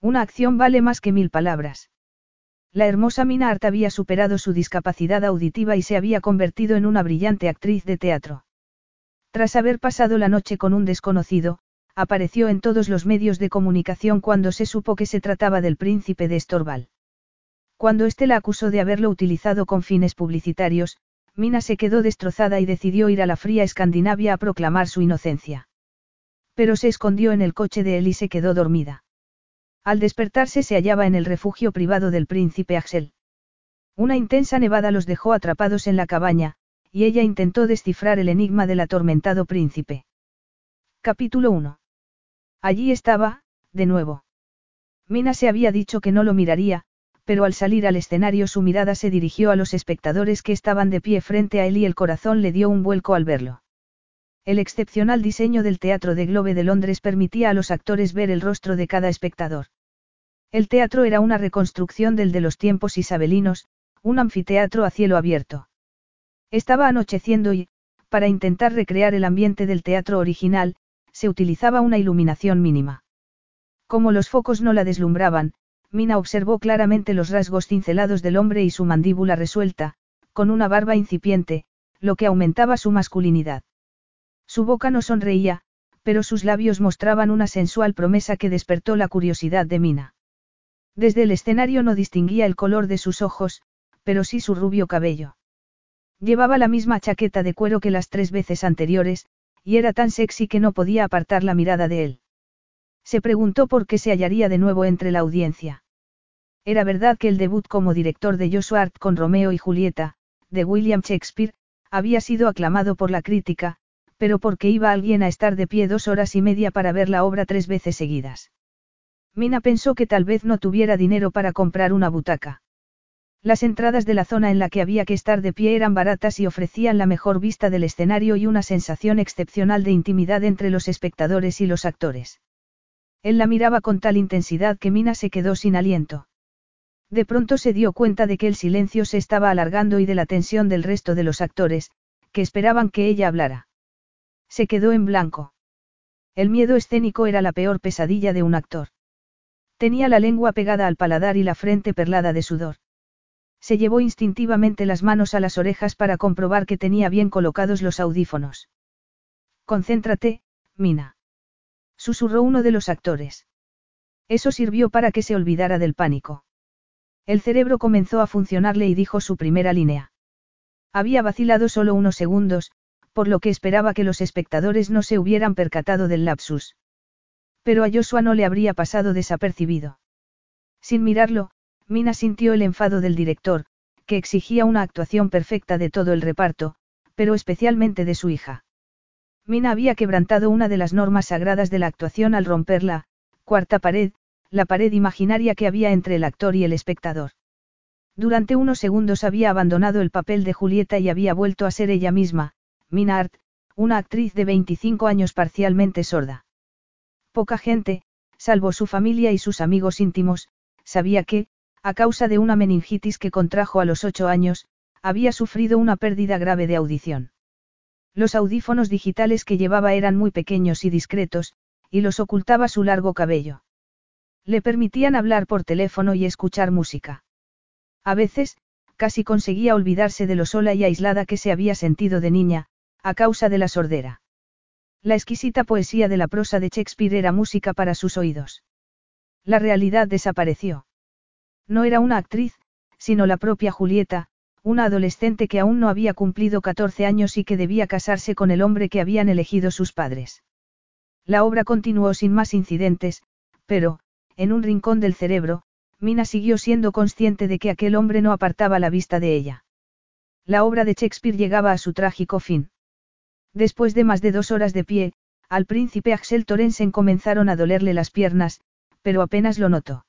Una acción vale más que mil palabras. La hermosa Mina Art había superado su discapacidad auditiva y se había convertido en una brillante actriz de teatro. Tras haber pasado la noche con un desconocido, apareció en todos los medios de comunicación cuando se supo que se trataba del príncipe de Estorval. Cuando éste la acusó de haberlo utilizado con fines publicitarios, Mina se quedó destrozada y decidió ir a la fría Escandinavia a proclamar su inocencia. Pero se escondió en el coche de él y se quedó dormida. Al despertarse se hallaba en el refugio privado del príncipe Axel. Una intensa nevada los dejó atrapados en la cabaña, y ella intentó descifrar el enigma del atormentado príncipe. Capítulo 1. Allí estaba, de nuevo. Mina se había dicho que no lo miraría, pero al salir al escenario su mirada se dirigió a los espectadores que estaban de pie frente a él y el corazón le dio un vuelco al verlo. El excepcional diseño del Teatro de Globe de Londres permitía a los actores ver el rostro de cada espectador. El teatro era una reconstrucción del de los tiempos isabelinos, un anfiteatro a cielo abierto. Estaba anocheciendo y, para intentar recrear el ambiente del teatro original, se utilizaba una iluminación mínima. Como los focos no la deslumbraban, Mina observó claramente los rasgos cincelados del hombre y su mandíbula resuelta, con una barba incipiente, lo que aumentaba su masculinidad. Su boca no sonreía, pero sus labios mostraban una sensual promesa que despertó la curiosidad de Mina. Desde el escenario no distinguía el color de sus ojos, pero sí su rubio cabello. Llevaba la misma chaqueta de cuero que las tres veces anteriores, y era tan sexy que no podía apartar la mirada de él. Se preguntó por qué se hallaría de nuevo entre la audiencia. Era verdad que el debut como director de Joshua con Romeo y Julieta, de William Shakespeare, había sido aclamado por la crítica, pero porque iba alguien a estar de pie dos horas y media para ver la obra tres veces seguidas. Mina pensó que tal vez no tuviera dinero para comprar una butaca. Las entradas de la zona en la que había que estar de pie eran baratas y ofrecían la mejor vista del escenario y una sensación excepcional de intimidad entre los espectadores y los actores. Él la miraba con tal intensidad que Mina se quedó sin aliento. De pronto se dio cuenta de que el silencio se estaba alargando y de la tensión del resto de los actores, que esperaban que ella hablara. Se quedó en blanco. El miedo escénico era la peor pesadilla de un actor. Tenía la lengua pegada al paladar y la frente perlada de sudor. Se llevó instintivamente las manos a las orejas para comprobar que tenía bien colocados los audífonos. Concéntrate, Mina. Susurró uno de los actores. Eso sirvió para que se olvidara del pánico. El cerebro comenzó a funcionarle y dijo su primera línea. Había vacilado solo unos segundos, por lo que esperaba que los espectadores no se hubieran percatado del lapsus. Pero a Joshua no le habría pasado desapercibido. Sin mirarlo, Mina sintió el enfado del director, que exigía una actuación perfecta de todo el reparto, pero especialmente de su hija. Mina había quebrantado una de las normas sagradas de la actuación al romper la cuarta pared, la pared imaginaria que había entre el actor y el espectador. Durante unos segundos había abandonado el papel de Julieta y había vuelto a ser ella misma, Mina Art, una actriz de 25 años parcialmente sorda. Poca gente, salvo su familia y sus amigos íntimos, sabía que, a causa de una meningitis que contrajo a los ocho años, había sufrido una pérdida grave de audición. Los audífonos digitales que llevaba eran muy pequeños y discretos, y los ocultaba su largo cabello. Le permitían hablar por teléfono y escuchar música. A veces, casi conseguía olvidarse de lo sola y aislada que se había sentido de niña, a causa de la sordera. La exquisita poesía de la prosa de Shakespeare era música para sus oídos. La realidad desapareció. No era una actriz, sino la propia Julieta, una adolescente que aún no había cumplido 14 años y que debía casarse con el hombre que habían elegido sus padres. La obra continuó sin más incidentes, pero, en un rincón del cerebro, Mina siguió siendo consciente de que aquel hombre no apartaba la vista de ella. La obra de Shakespeare llegaba a su trágico fin. Después de más de dos horas de pie, al príncipe Axel Torensen comenzaron a dolerle las piernas, pero apenas lo notó.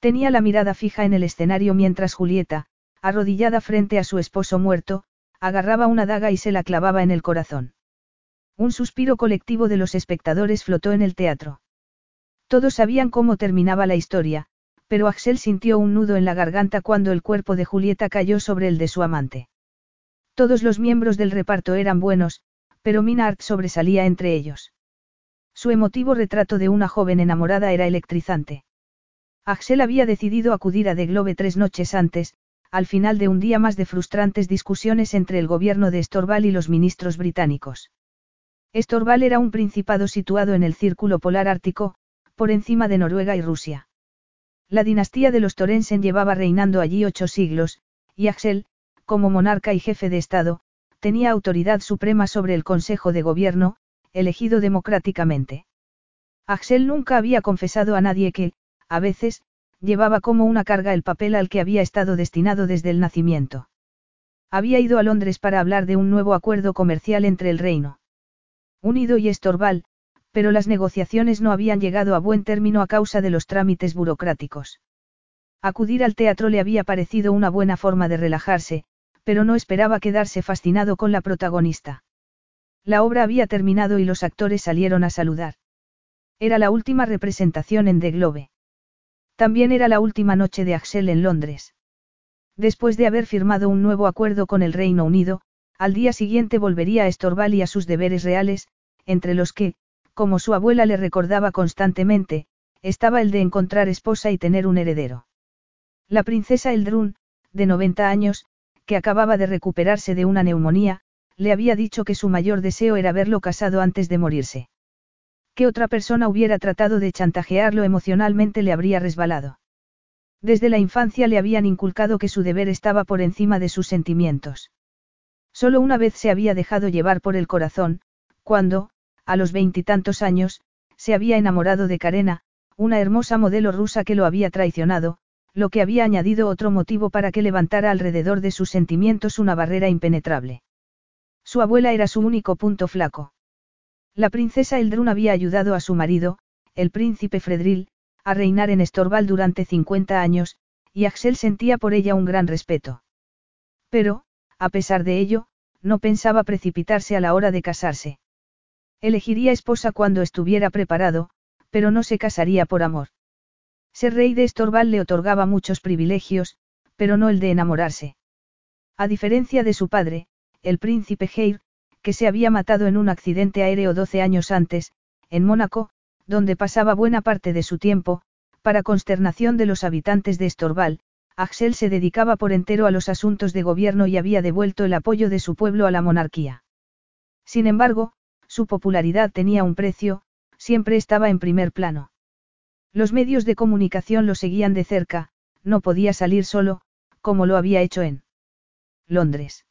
Tenía la mirada fija en el escenario mientras Julieta, arrodillada frente a su esposo muerto, agarraba una daga y se la clavaba en el corazón. Un suspiro colectivo de los espectadores flotó en el teatro. Todos sabían cómo terminaba la historia, pero Axel sintió un nudo en la garganta cuando el cuerpo de Julieta cayó sobre el de su amante. Todos los miembros del reparto eran buenos, pero Minard sobresalía entre ellos. Su emotivo retrato de una joven enamorada era electrizante. Axel había decidido acudir a The Globe tres noches antes, al final de un día más de frustrantes discusiones entre el gobierno de Estorval y los ministros británicos. Estorval era un principado situado en el círculo polar ártico, por encima de Noruega y Rusia. La dinastía de los Torensen llevaba reinando allí ocho siglos, y Axel, como monarca y jefe de Estado, tenía autoridad suprema sobre el Consejo de Gobierno, elegido democráticamente. Axel nunca había confesado a nadie que, a veces, llevaba como una carga el papel al que había estado destinado desde el nacimiento. Había ido a Londres para hablar de un nuevo acuerdo comercial entre el Reino Unido y Estorval, pero las negociaciones no habían llegado a buen término a causa de los trámites burocráticos. Acudir al teatro le había parecido una buena forma de relajarse, pero no esperaba quedarse fascinado con la protagonista. La obra había terminado y los actores salieron a saludar. Era la última representación en The Globe. También era la última noche de Axel en Londres. Después de haber firmado un nuevo acuerdo con el Reino Unido, al día siguiente volvería a Estorval y a sus deberes reales, entre los que, como su abuela le recordaba constantemente, estaba el de encontrar esposa y tener un heredero. La princesa Eldrun, de 90 años, que acababa de recuperarse de una neumonía, le había dicho que su mayor deseo era verlo casado antes de morirse. Que otra persona hubiera tratado de chantajearlo emocionalmente le habría resbalado. Desde la infancia le habían inculcado que su deber estaba por encima de sus sentimientos. Solo una vez se había dejado llevar por el corazón, cuando, a los veintitantos años, se había enamorado de Karena, una hermosa modelo rusa que lo había traicionado, lo que había añadido otro motivo para que levantara alrededor de sus sentimientos una barrera impenetrable. Su abuela era su único punto flaco. La princesa Eldrun había ayudado a su marido, el príncipe Fredril, a reinar en Estorval durante 50 años, y Axel sentía por ella un gran respeto. Pero, a pesar de ello, no pensaba precipitarse a la hora de casarse. Elegiría esposa cuando estuviera preparado, pero no se casaría por amor. Ser rey de Estorval le otorgaba muchos privilegios, pero no el de enamorarse. A diferencia de su padre, el príncipe Heir, que se había matado en un accidente aéreo 12 años antes, en Mónaco, donde pasaba buena parte de su tiempo, para consternación de los habitantes de Estorval, Axel se dedicaba por entero a los asuntos de gobierno y había devuelto el apoyo de su pueblo a la monarquía. Sin embargo, su popularidad tenía un precio, siempre estaba en primer plano. Los medios de comunicación lo seguían de cerca, no podía salir solo, como lo había hecho en Londres.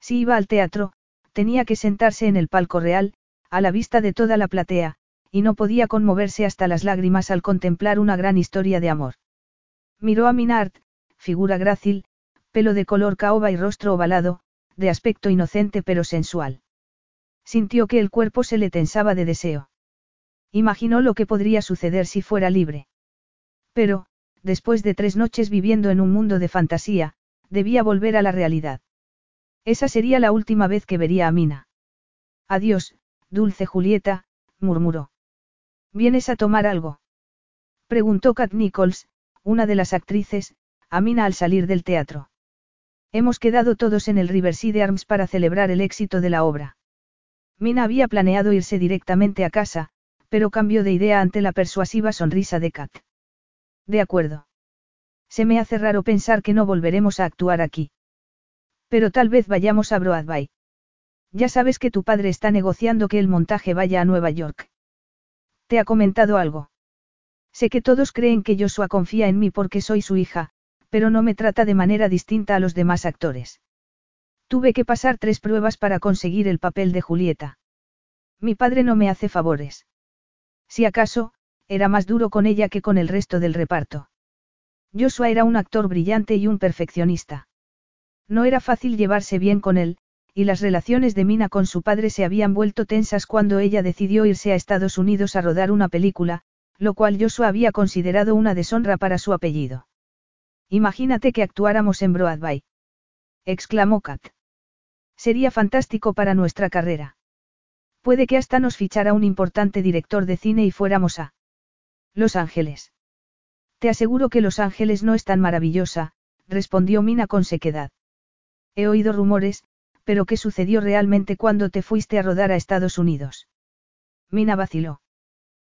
Si iba al teatro, tenía que sentarse en el palco real, a la vista de toda la platea, y no podía conmoverse hasta las lágrimas al contemplar una gran historia de amor. Miró a Minard, figura grácil, pelo de color caoba y rostro ovalado, de aspecto inocente pero sensual. Sintió que el cuerpo se le tensaba de deseo. Imaginó lo que podría suceder si fuera libre. Pero, después de tres noches viviendo en un mundo de fantasía, debía volver a la realidad. Esa sería la última vez que vería a Mina. Adiós, dulce Julieta, murmuró. ¿Vienes a tomar algo? Preguntó Kat Nichols, una de las actrices, a Mina al salir del teatro. Hemos quedado todos en el Riverside Arms para celebrar el éxito de la obra. Mina había planeado irse directamente a casa, pero cambió de idea ante la persuasiva sonrisa de Kat. De acuerdo. Se me hace raro pensar que no volveremos a actuar aquí. Pero tal vez vayamos a Broadway. Ya sabes que tu padre está negociando que el montaje vaya a Nueva York. ¿Te ha comentado algo? Sé que todos creen que Joshua confía en mí porque soy su hija, pero no me trata de manera distinta a los demás actores. Tuve que pasar tres pruebas para conseguir el papel de Julieta. Mi padre no me hace favores. Si acaso, era más duro con ella que con el resto del reparto. Joshua era un actor brillante y un perfeccionista. No era fácil llevarse bien con él, y las relaciones de Mina con su padre se habían vuelto tensas cuando ella decidió irse a Estados Unidos a rodar una película, lo cual Joshua había considerado una deshonra para su apellido. Imagínate que actuáramos en Broadway. exclamó Kat. Sería fantástico para nuestra carrera. Puede que hasta nos fichara un importante director de cine y fuéramos a Los Ángeles. Te aseguro que Los Ángeles no es tan maravillosa, respondió Mina con sequedad. He oído rumores, pero ¿qué sucedió realmente cuando te fuiste a rodar a Estados Unidos? Mina vaciló.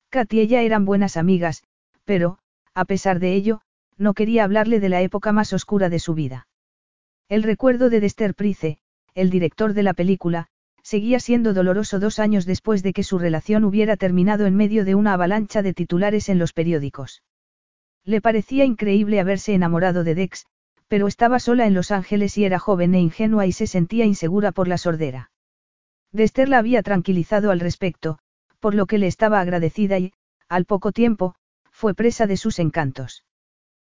Kat y ella eran buenas amigas, pero, a pesar de ello, no quería hablarle de la época más oscura de su vida. El recuerdo de Dester Price, el director de la película, seguía siendo doloroso dos años después de que su relación hubiera terminado en medio de una avalancha de titulares en los periódicos. Le parecía increíble haberse enamorado de Dex, pero estaba sola en Los Ángeles y era joven e ingenua y se sentía insegura por la sordera. Dester la había tranquilizado al respecto, por lo que le estaba agradecida y, al poco tiempo, fue presa de sus encantos.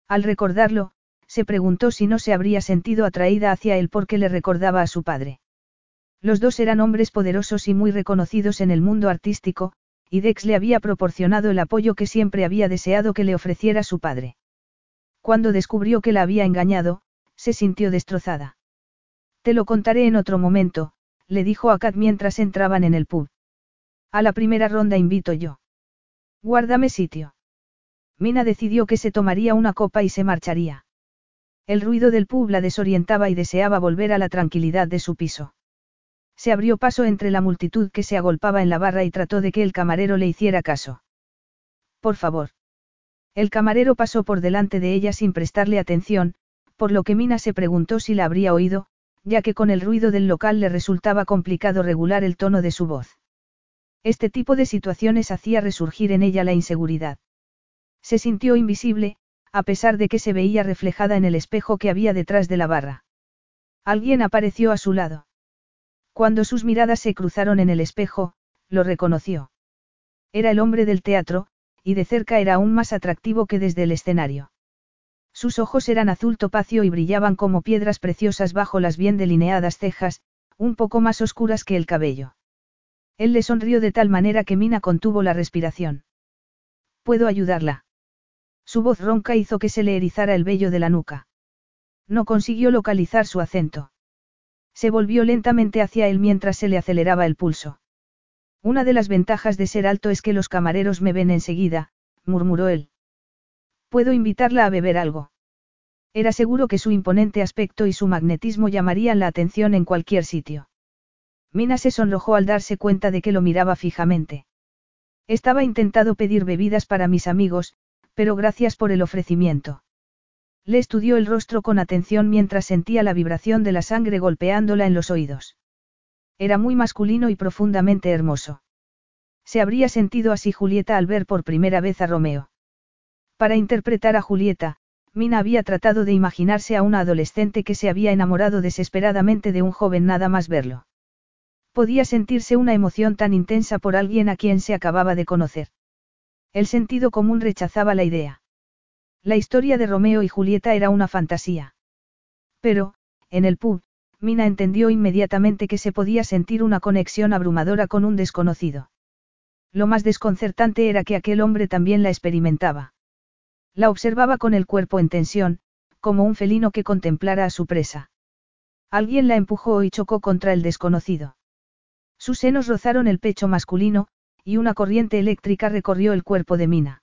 Al recordarlo, se preguntó si no se habría sentido atraída hacia él porque le recordaba a su padre. Los dos eran hombres poderosos y muy reconocidos en el mundo artístico, y Dex le había proporcionado el apoyo que siempre había deseado que le ofreciera su padre. Cuando descubrió que la había engañado, se sintió destrozada. Te lo contaré en otro momento, le dijo a Kat mientras entraban en el pub. A la primera ronda invito yo. Guárdame sitio. Mina decidió que se tomaría una copa y se marcharía. El ruido del pub la desorientaba y deseaba volver a la tranquilidad de su piso. Se abrió paso entre la multitud que se agolpaba en la barra y trató de que el camarero le hiciera caso. Por favor. El camarero pasó por delante de ella sin prestarle atención, por lo que Mina se preguntó si la habría oído, ya que con el ruido del local le resultaba complicado regular el tono de su voz. Este tipo de situaciones hacía resurgir en ella la inseguridad. Se sintió invisible, a pesar de que se veía reflejada en el espejo que había detrás de la barra. Alguien apareció a su lado. Cuando sus miradas se cruzaron en el espejo, lo reconoció. Era el hombre del teatro, y de cerca era aún más atractivo que desde el escenario. Sus ojos eran azul topacio y brillaban como piedras preciosas bajo las bien delineadas cejas, un poco más oscuras que el cabello. Él le sonrió de tal manera que Mina contuvo la respiración. ¿Puedo ayudarla? Su voz ronca hizo que se le erizara el vello de la nuca. No consiguió localizar su acento. Se volvió lentamente hacia él mientras se le aceleraba el pulso. Una de las ventajas de ser alto es que los camareros me ven enseguida, murmuró él. ¿Puedo invitarla a beber algo? Era seguro que su imponente aspecto y su magnetismo llamarían la atención en cualquier sitio. Mina se sonrojó al darse cuenta de que lo miraba fijamente. Estaba intentado pedir bebidas para mis amigos, pero gracias por el ofrecimiento. Le estudió el rostro con atención mientras sentía la vibración de la sangre golpeándola en los oídos. Era muy masculino y profundamente hermoso. Se habría sentido así Julieta al ver por primera vez a Romeo. Para interpretar a Julieta, Mina había tratado de imaginarse a una adolescente que se había enamorado desesperadamente de un joven nada más verlo. Podía sentirse una emoción tan intensa por alguien a quien se acababa de conocer. El sentido común rechazaba la idea. La historia de Romeo y Julieta era una fantasía. Pero, en el pub, Mina entendió inmediatamente que se podía sentir una conexión abrumadora con un desconocido. Lo más desconcertante era que aquel hombre también la experimentaba. La observaba con el cuerpo en tensión, como un felino que contemplara a su presa. Alguien la empujó y chocó contra el desconocido. Sus senos rozaron el pecho masculino, y una corriente eléctrica recorrió el cuerpo de Mina.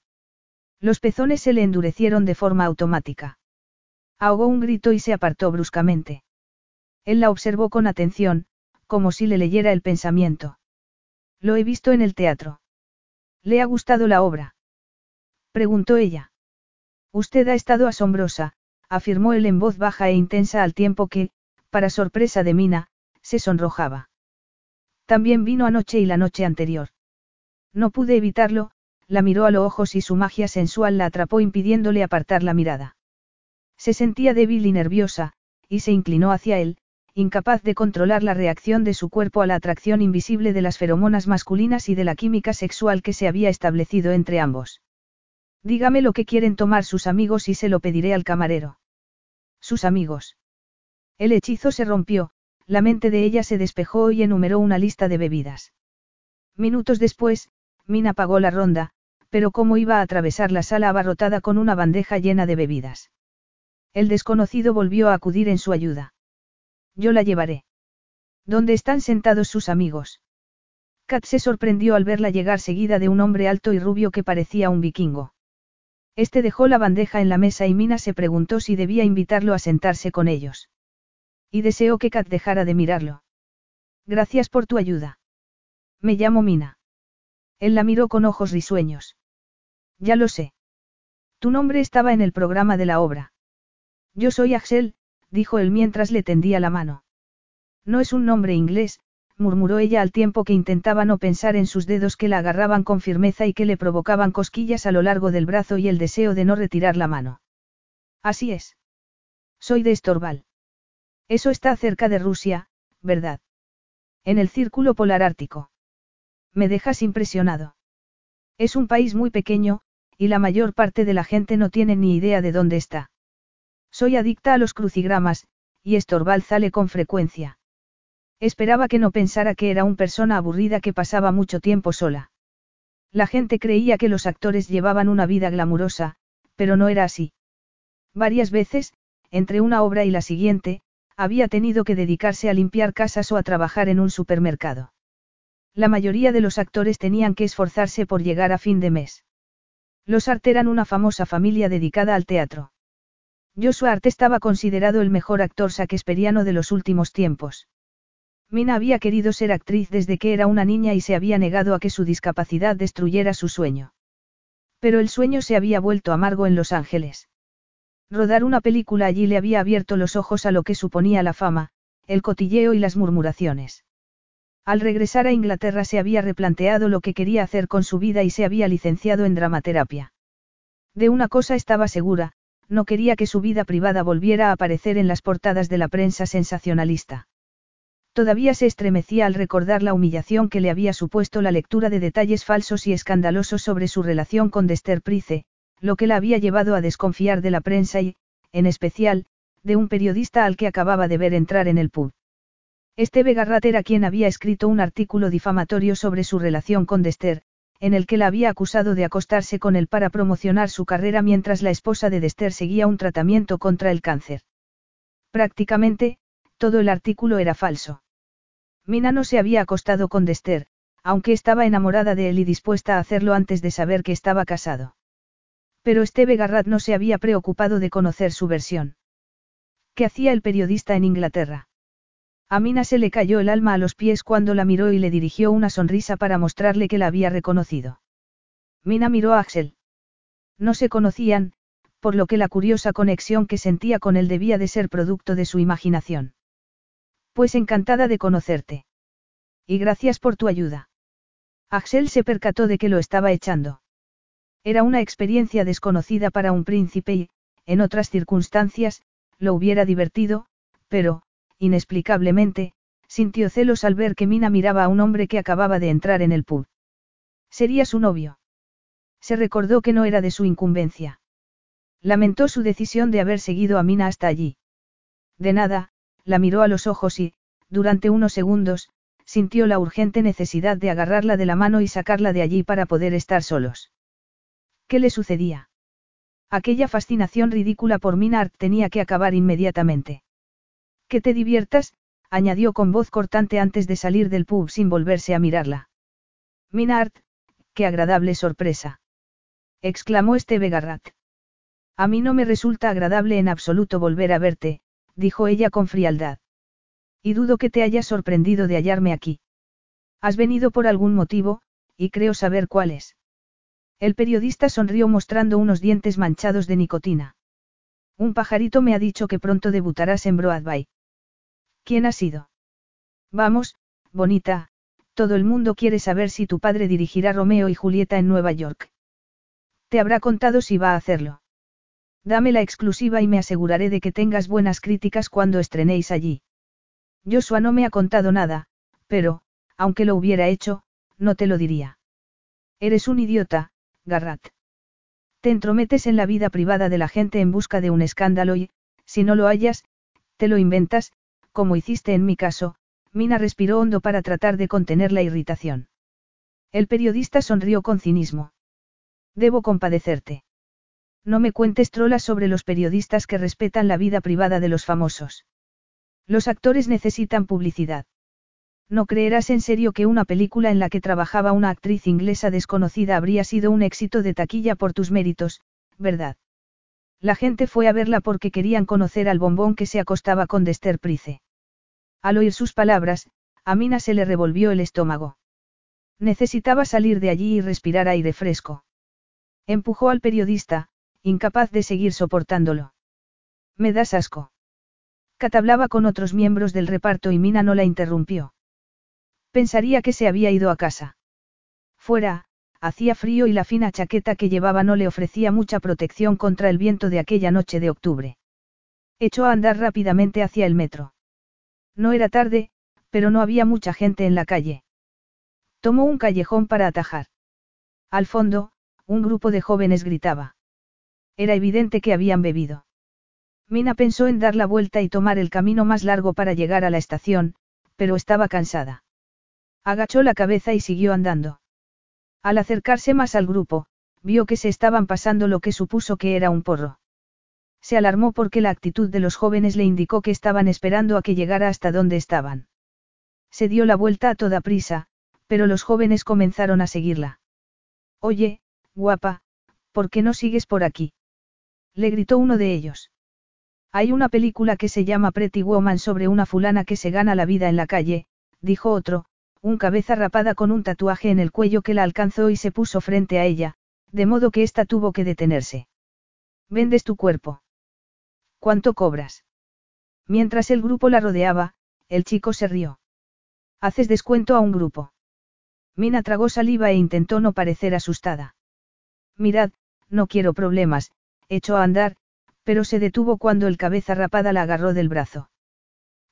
Los pezones se le endurecieron de forma automática. Ahogó un grito y se apartó bruscamente. Él la observó con atención, como si le leyera el pensamiento. Lo he visto en el teatro. ¿Le ha gustado la obra? Preguntó ella. Usted ha estado asombrosa, afirmó él en voz baja e intensa al tiempo que, para sorpresa de Mina, se sonrojaba. También vino anoche y la noche anterior. No pude evitarlo, la miró a los ojos y su magia sensual la atrapó impidiéndole apartar la mirada. Se sentía débil y nerviosa, y se inclinó hacia él, incapaz de controlar la reacción de su cuerpo a la atracción invisible de las feromonas masculinas y de la química sexual que se había establecido entre ambos. Dígame lo que quieren tomar sus amigos y se lo pediré al camarero. Sus amigos. El hechizo se rompió, la mente de ella se despejó y enumeró una lista de bebidas. Minutos después, Mina pagó la ronda, pero cómo iba a atravesar la sala abarrotada con una bandeja llena de bebidas. El desconocido volvió a acudir en su ayuda. Yo la llevaré. ¿Dónde están sentados sus amigos? Kat se sorprendió al verla llegar seguida de un hombre alto y rubio que parecía un vikingo. Este dejó la bandeja en la mesa y Mina se preguntó si debía invitarlo a sentarse con ellos. Y deseó que Kat dejara de mirarlo. Gracias por tu ayuda. Me llamo Mina. Él la miró con ojos risueños. Ya lo sé. Tu nombre estaba en el programa de la obra. Yo soy Axel, dijo él mientras le tendía la mano. No es un nombre inglés, murmuró ella al tiempo que intentaba no pensar en sus dedos que la agarraban con firmeza y que le provocaban cosquillas a lo largo del brazo y el deseo de no retirar la mano. Así es. Soy de Estorval. Eso está cerca de Rusia, ¿verdad? En el círculo polar ártico. Me dejas impresionado. Es un país muy pequeño, y la mayor parte de la gente no tiene ni idea de dónde está. Soy adicta a los crucigramas, y Estorval sale con frecuencia. Esperaba que no pensara que era una persona aburrida que pasaba mucho tiempo sola. La gente creía que los actores llevaban una vida glamurosa, pero no era así. Varias veces, entre una obra y la siguiente, había tenido que dedicarse a limpiar casas o a trabajar en un supermercado. La mayoría de los actores tenían que esforzarse por llegar a fin de mes. Los Art eran una famosa familia dedicada al teatro. Joshua Art estaba considerado el mejor actor saquesperiano de los últimos tiempos. Mina había querido ser actriz desde que era una niña y se había negado a que su discapacidad destruyera su sueño. Pero el sueño se había vuelto amargo en Los Ángeles. Rodar una película allí le había abierto los ojos a lo que suponía la fama, el cotilleo y las murmuraciones. Al regresar a Inglaterra se había replanteado lo que quería hacer con su vida y se había licenciado en dramaterapia. De una cosa estaba segura, no quería que su vida privada volviera a aparecer en las portadas de la prensa sensacionalista. Todavía se estremecía al recordar la humillación que le había supuesto la lectura de detalles falsos y escandalosos sobre su relación con Dester Price, lo que la había llevado a desconfiar de la prensa y, en especial, de un periodista al que acababa de ver entrar en el pub. Este Garrat era quien había escrito un artículo difamatorio sobre su relación con Dester, en el que la había acusado de acostarse con él para promocionar su carrera mientras la esposa de Dester seguía un tratamiento contra el cáncer. Prácticamente, todo el artículo era falso. Mina no se había acostado con Dester, aunque estaba enamorada de él y dispuesta a hacerlo antes de saber que estaba casado. Pero Esteve Garrat no se había preocupado de conocer su versión. ¿Qué hacía el periodista en Inglaterra? A Mina se le cayó el alma a los pies cuando la miró y le dirigió una sonrisa para mostrarle que la había reconocido. Mina miró a Axel. No se conocían, por lo que la curiosa conexión que sentía con él debía de ser producto de su imaginación. Pues encantada de conocerte. Y gracias por tu ayuda. Axel se percató de que lo estaba echando. Era una experiencia desconocida para un príncipe y, en otras circunstancias, lo hubiera divertido, pero, inexplicablemente, sintió celos al ver que Mina miraba a un hombre que acababa de entrar en el pub. Sería su novio. Se recordó que no era de su incumbencia. Lamentó su decisión de haber seguido a Mina hasta allí. De nada, la miró a los ojos y, durante unos segundos, sintió la urgente necesidad de agarrarla de la mano y sacarla de allí para poder estar solos. ¿Qué le sucedía? Aquella fascinación ridícula por Minard tenía que acabar inmediatamente. Que te diviertas, añadió con voz cortante antes de salir del pub sin volverse a mirarla. Minard, qué agradable sorpresa. exclamó este Garrat. A mí no me resulta agradable en absoluto volver a verte, dijo ella con frialdad. Y dudo que te hayas sorprendido de hallarme aquí. Has venido por algún motivo, y creo saber cuál es. El periodista sonrió mostrando unos dientes manchados de nicotina. Un pajarito me ha dicho que pronto debutarás en Broadway. ¿Quién ha sido? Vamos, bonita, todo el mundo quiere saber si tu padre dirigirá Romeo y Julieta en Nueva York. Te habrá contado si va a hacerlo. Dame la exclusiva y me aseguraré de que tengas buenas críticas cuando estrenéis allí. Joshua no me ha contado nada, pero, aunque lo hubiera hecho, no te lo diría. Eres un idiota, Garrat. Te entrometes en la vida privada de la gente en busca de un escándalo y, si no lo hayas, te lo inventas, como hiciste en mi caso, Mina respiró hondo para tratar de contener la irritación. El periodista sonrió con cinismo. Debo compadecerte. No me cuentes trolas sobre los periodistas que respetan la vida privada de los famosos. Los actores necesitan publicidad. No creerás en serio que una película en la que trabajaba una actriz inglesa desconocida habría sido un éxito de taquilla por tus méritos, ¿verdad? La gente fue a verla porque querían conocer al bombón que se acostaba con Dester Price. Al oír sus palabras, a Mina se le revolvió el estómago. Necesitaba salir de allí y respirar aire fresco. Empujó al periodista, incapaz de seguir soportándolo. Me das asco. Kat hablaba con otros miembros del reparto y Mina no la interrumpió. Pensaría que se había ido a casa. Fuera, hacía frío y la fina chaqueta que llevaba no le ofrecía mucha protección contra el viento de aquella noche de octubre. Echó a andar rápidamente hacia el metro. No era tarde, pero no había mucha gente en la calle. Tomó un callejón para atajar. Al fondo, un grupo de jóvenes gritaba. Era evidente que habían bebido. Mina pensó en dar la vuelta y tomar el camino más largo para llegar a la estación, pero estaba cansada. Agachó la cabeza y siguió andando. Al acercarse más al grupo, vio que se estaban pasando lo que supuso que era un porro. Se alarmó porque la actitud de los jóvenes le indicó que estaban esperando a que llegara hasta donde estaban. Se dio la vuelta a toda prisa, pero los jóvenes comenzaron a seguirla. Oye, guapa, ¿por qué no sigues por aquí? Le gritó uno de ellos. Hay una película que se llama Pretty Woman sobre una fulana que se gana la vida en la calle, dijo otro, un cabeza rapada con un tatuaje en el cuello que la alcanzó y se puso frente a ella, de modo que ésta tuvo que detenerse. Vendes tu cuerpo. ¿Cuánto cobras? Mientras el grupo la rodeaba, el chico se rió. Haces descuento a un grupo. Mina tragó saliva e intentó no parecer asustada. Mirad, no quiero problemas, echó a andar, pero se detuvo cuando el cabeza rapada la agarró del brazo.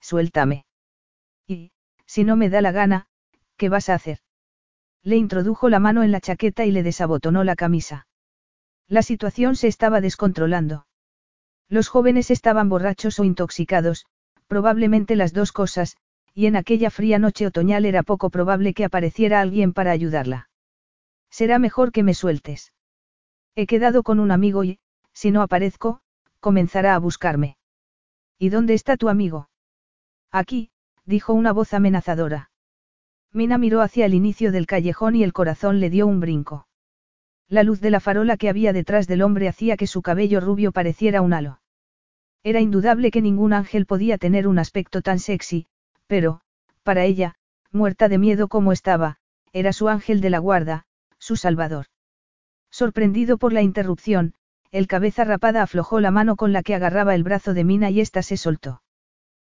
Suéltame. Y, si no me da la gana, ¿qué vas a hacer? Le introdujo la mano en la chaqueta y le desabotonó la camisa. La situación se estaba descontrolando. Los jóvenes estaban borrachos o intoxicados, probablemente las dos cosas, y en aquella fría noche otoñal era poco probable que apareciera alguien para ayudarla. Será mejor que me sueltes. He quedado con un amigo y, si no aparezco, comenzará a buscarme. ¿Y dónde está tu amigo? Aquí, dijo una voz amenazadora. Mina miró hacia el inicio del callejón y el corazón le dio un brinco. La luz de la farola que había detrás del hombre hacía que su cabello rubio pareciera un halo. Era indudable que ningún ángel podía tener un aspecto tan sexy, pero, para ella, muerta de miedo como estaba, era su ángel de la guarda, su salvador. Sorprendido por la interrupción, el cabeza rapada aflojó la mano con la que agarraba el brazo de Mina y ésta se soltó.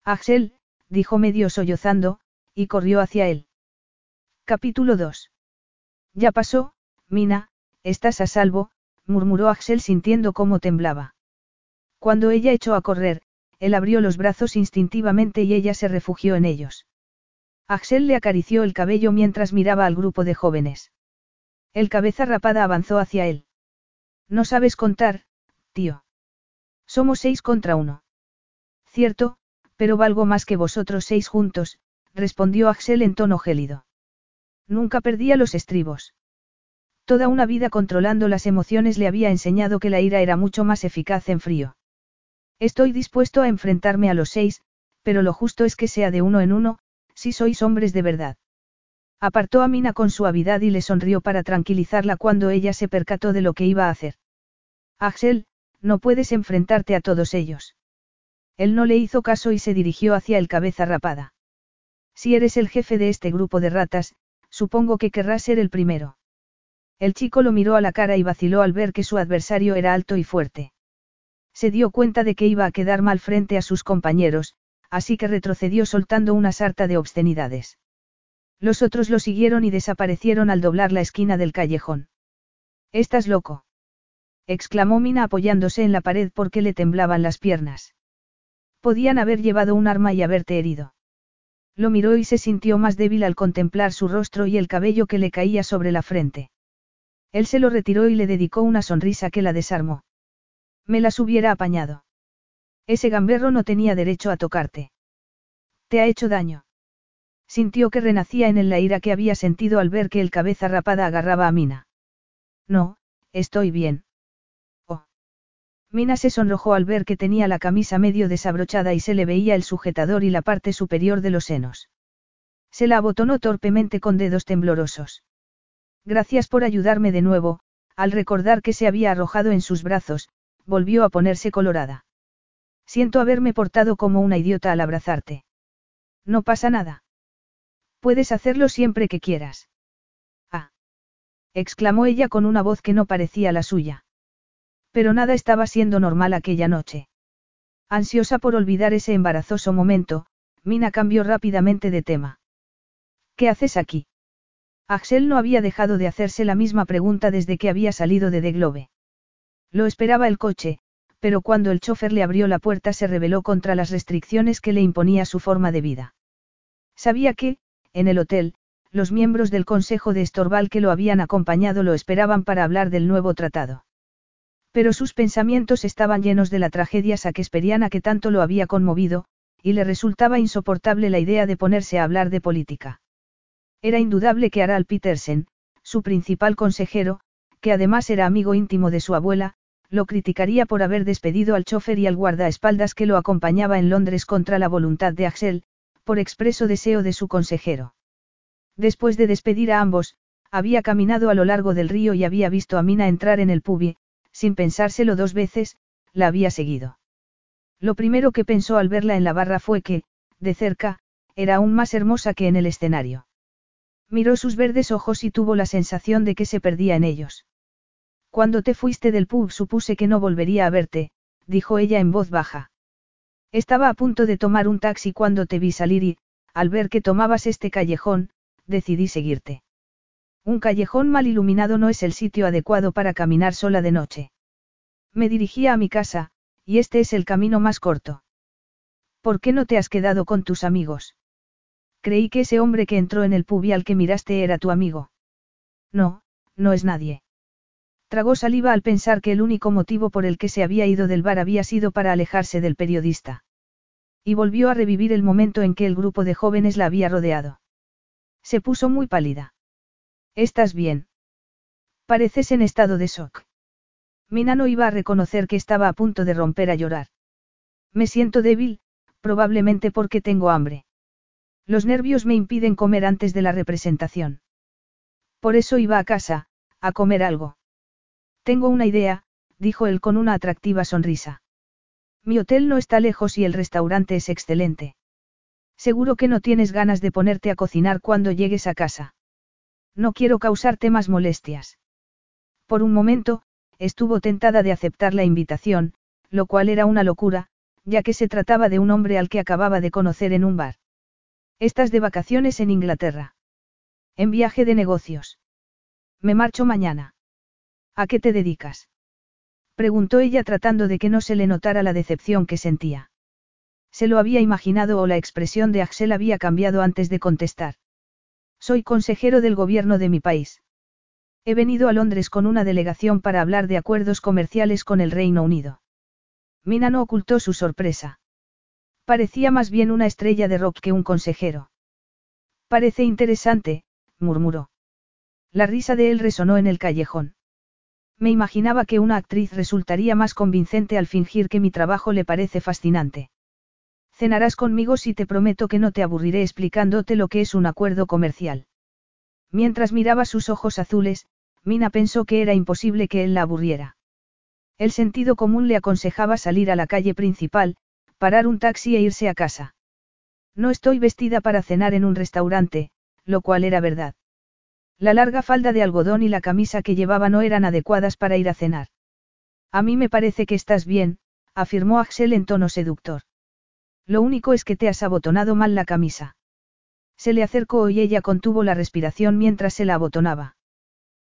Axel, dijo medio sollozando, y corrió hacia él. Capítulo 2. Ya pasó, Mina, estás a salvo, murmuró Axel sintiendo cómo temblaba. Cuando ella echó a correr, él abrió los brazos instintivamente y ella se refugió en ellos. Axel le acarició el cabello mientras miraba al grupo de jóvenes. El cabeza rapada avanzó hacia él. No sabes contar, tío. Somos seis contra uno. Cierto, pero valgo más que vosotros seis juntos, respondió Axel en tono gélido. Nunca perdía los estribos. Toda una vida controlando las emociones le había enseñado que la ira era mucho más eficaz en frío. Estoy dispuesto a enfrentarme a los seis, pero lo justo es que sea de uno en uno, si sois hombres de verdad. Apartó a Mina con suavidad y le sonrió para tranquilizarla cuando ella se percató de lo que iba a hacer. Axel, no puedes enfrentarte a todos ellos. Él no le hizo caso y se dirigió hacia el cabeza rapada. Si eres el jefe de este grupo de ratas, supongo que querrás ser el primero. El chico lo miró a la cara y vaciló al ver que su adversario era alto y fuerte. Se dio cuenta de que iba a quedar mal frente a sus compañeros, así que retrocedió soltando una sarta de obscenidades. Los otros lo siguieron y desaparecieron al doblar la esquina del callejón. ¿Estás loco? exclamó Mina apoyándose en la pared porque le temblaban las piernas. Podían haber llevado un arma y haberte herido. Lo miró y se sintió más débil al contemplar su rostro y el cabello que le caía sobre la frente. Él se lo retiró y le dedicó una sonrisa que la desarmó. Me las hubiera apañado. Ese gamberro no tenía derecho a tocarte. Te ha hecho daño. Sintió que renacía en él la ira que había sentido al ver que el cabeza rapada agarraba a Mina. No, estoy bien. Oh. Mina se sonrojó al ver que tenía la camisa medio desabrochada y se le veía el sujetador y la parte superior de los senos. Se la abotonó torpemente con dedos temblorosos. Gracias por ayudarme de nuevo, al recordar que se había arrojado en sus brazos, volvió a ponerse colorada. Siento haberme portado como una idiota al abrazarte. No pasa nada. Puedes hacerlo siempre que quieras. Ah. exclamó ella con una voz que no parecía la suya. Pero nada estaba siendo normal aquella noche. Ansiosa por olvidar ese embarazoso momento, Mina cambió rápidamente de tema. ¿Qué haces aquí? Axel no había dejado de hacerse la misma pregunta desde que había salido de The Globe. Lo esperaba el coche, pero cuando el chofer le abrió la puerta se rebeló contra las restricciones que le imponía su forma de vida. Sabía que, en el hotel, los miembros del Consejo de Estorval que lo habían acompañado lo esperaban para hablar del nuevo tratado. Pero sus pensamientos estaban llenos de la tragedia saquesperiana que tanto lo había conmovido, y le resultaba insoportable la idea de ponerse a hablar de política. Era indudable que Aral Petersen, su principal consejero, que además era amigo íntimo de su abuela, lo criticaría por haber despedido al chofer y al guardaespaldas que lo acompañaba en Londres contra la voluntad de Axel, por expreso deseo de su consejero. Después de despedir a ambos, había caminado a lo largo del río y había visto a Mina entrar en el pubie, sin pensárselo dos veces, la había seguido. Lo primero que pensó al verla en la barra fue que, de cerca, era aún más hermosa que en el escenario. Miró sus verdes ojos y tuvo la sensación de que se perdía en ellos. Cuando te fuiste del pub supuse que no volvería a verte, dijo ella en voz baja. Estaba a punto de tomar un taxi cuando te vi salir y, al ver que tomabas este callejón, decidí seguirte. Un callejón mal iluminado no es el sitio adecuado para caminar sola de noche. Me dirigía a mi casa, y este es el camino más corto. ¿Por qué no te has quedado con tus amigos? Creí que ese hombre que entró en el pub y al que miraste era tu amigo. No, no es nadie. Tragó saliva al pensar que el único motivo por el que se había ido del bar había sido para alejarse del periodista. Y volvió a revivir el momento en que el grupo de jóvenes la había rodeado. Se puso muy pálida. ¿Estás bien? Pareces en estado de shock. Mina no iba a reconocer que estaba a punto de romper a llorar. Me siento débil, probablemente porque tengo hambre. Los nervios me impiden comer antes de la representación. Por eso iba a casa, a comer algo. Tengo una idea, dijo él con una atractiva sonrisa. Mi hotel no está lejos y el restaurante es excelente. Seguro que no tienes ganas de ponerte a cocinar cuando llegues a casa. No quiero causarte más molestias. Por un momento, estuvo tentada de aceptar la invitación, lo cual era una locura, ya que se trataba de un hombre al que acababa de conocer en un bar. Estás de vacaciones en Inglaterra. En viaje de negocios. Me marcho mañana. ¿A qué te dedicas? Preguntó ella tratando de que no se le notara la decepción que sentía. Se lo había imaginado o la expresión de Axel había cambiado antes de contestar. Soy consejero del gobierno de mi país. He venido a Londres con una delegación para hablar de acuerdos comerciales con el Reino Unido. Mina no ocultó su sorpresa. Parecía más bien una estrella de rock que un consejero. Parece interesante, murmuró. La risa de él resonó en el callejón. Me imaginaba que una actriz resultaría más convincente al fingir que mi trabajo le parece fascinante. Cenarás conmigo si te prometo que no te aburriré explicándote lo que es un acuerdo comercial. Mientras miraba sus ojos azules, Mina pensó que era imposible que él la aburriera. El sentido común le aconsejaba salir a la calle principal, parar un taxi e irse a casa. No estoy vestida para cenar en un restaurante, lo cual era verdad. La larga falda de algodón y la camisa que llevaba no eran adecuadas para ir a cenar. A mí me parece que estás bien, afirmó Axel en tono seductor. Lo único es que te has abotonado mal la camisa. Se le acercó y ella contuvo la respiración mientras se la abotonaba.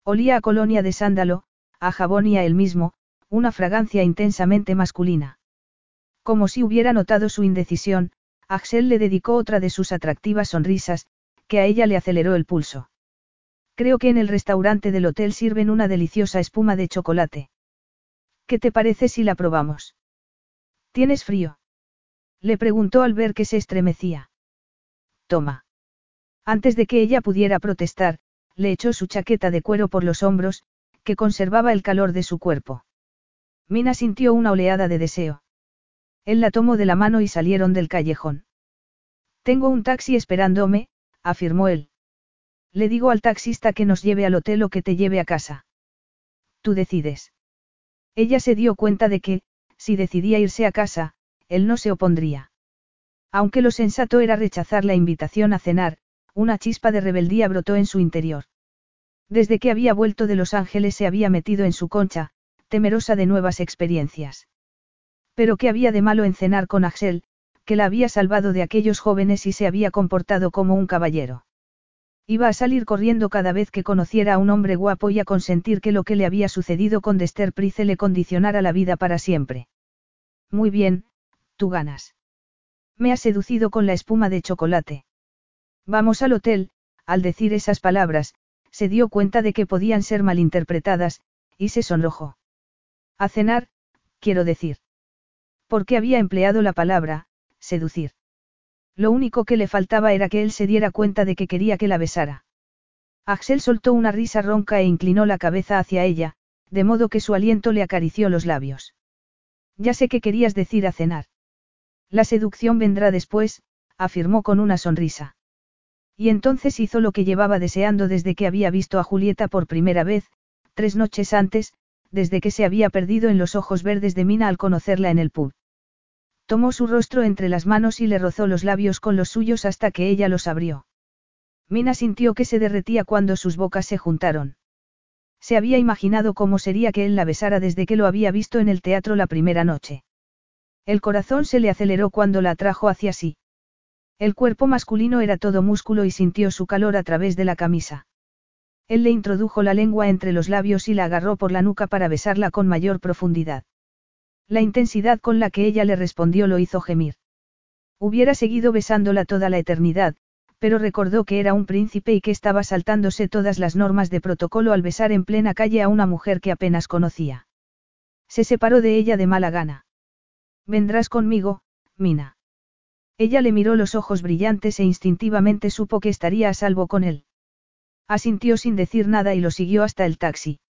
Olía a colonia de sándalo, a jabón y a él mismo, una fragancia intensamente masculina. Como si hubiera notado su indecisión, Axel le dedicó otra de sus atractivas sonrisas, que a ella le aceleró el pulso. Creo que en el restaurante del hotel sirven una deliciosa espuma de chocolate. ¿Qué te parece si la probamos? ¿Tienes frío? Le preguntó al ver que se estremecía. Toma. Antes de que ella pudiera protestar, le echó su chaqueta de cuero por los hombros, que conservaba el calor de su cuerpo. Mina sintió una oleada de deseo. Él la tomó de la mano y salieron del callejón. Tengo un taxi esperándome, afirmó él. Le digo al taxista que nos lleve al hotel o que te lleve a casa. Tú decides. Ella se dio cuenta de que, si decidía irse a casa, él no se opondría. Aunque lo sensato era rechazar la invitación a cenar, una chispa de rebeldía brotó en su interior. Desde que había vuelto de Los Ángeles se había metido en su concha, temerosa de nuevas experiencias. Pero ¿qué había de malo en cenar con Axel, que la había salvado de aquellos jóvenes y se había comportado como un caballero? Iba a salir corriendo cada vez que conociera a un hombre guapo y a consentir que lo que le había sucedido con Dester Price le condicionara la vida para siempre. Muy bien, tú ganas. Me has seducido con la espuma de chocolate. Vamos al hotel, al decir esas palabras, se dio cuenta de que podían ser malinterpretadas, y se sonrojó. A cenar, quiero decir. Porque había empleado la palabra, seducir. Lo único que le faltaba era que él se diera cuenta de que quería que la besara. Axel soltó una risa ronca e inclinó la cabeza hacia ella, de modo que su aliento le acarició los labios. Ya sé que querías decir a cenar. La seducción vendrá después, afirmó con una sonrisa. Y entonces hizo lo que llevaba deseando desde que había visto a Julieta por primera vez, tres noches antes, desde que se había perdido en los ojos verdes de Mina al conocerla en el pub. Tomó su rostro entre las manos y le rozó los labios con los suyos hasta que ella los abrió. Mina sintió que se derretía cuando sus bocas se juntaron. Se había imaginado cómo sería que él la besara desde que lo había visto en el teatro la primera noche. El corazón se le aceleró cuando la atrajo hacia sí. El cuerpo masculino era todo músculo y sintió su calor a través de la camisa. Él le introdujo la lengua entre los labios y la agarró por la nuca para besarla con mayor profundidad. La intensidad con la que ella le respondió lo hizo gemir. Hubiera seguido besándola toda la eternidad, pero recordó que era un príncipe y que estaba saltándose todas las normas de protocolo al besar en plena calle a una mujer que apenas conocía. Se separó de ella de mala gana. Vendrás conmigo, Mina. Ella le miró los ojos brillantes e instintivamente supo que estaría a salvo con él. Asintió sin decir nada y lo siguió hasta el taxi.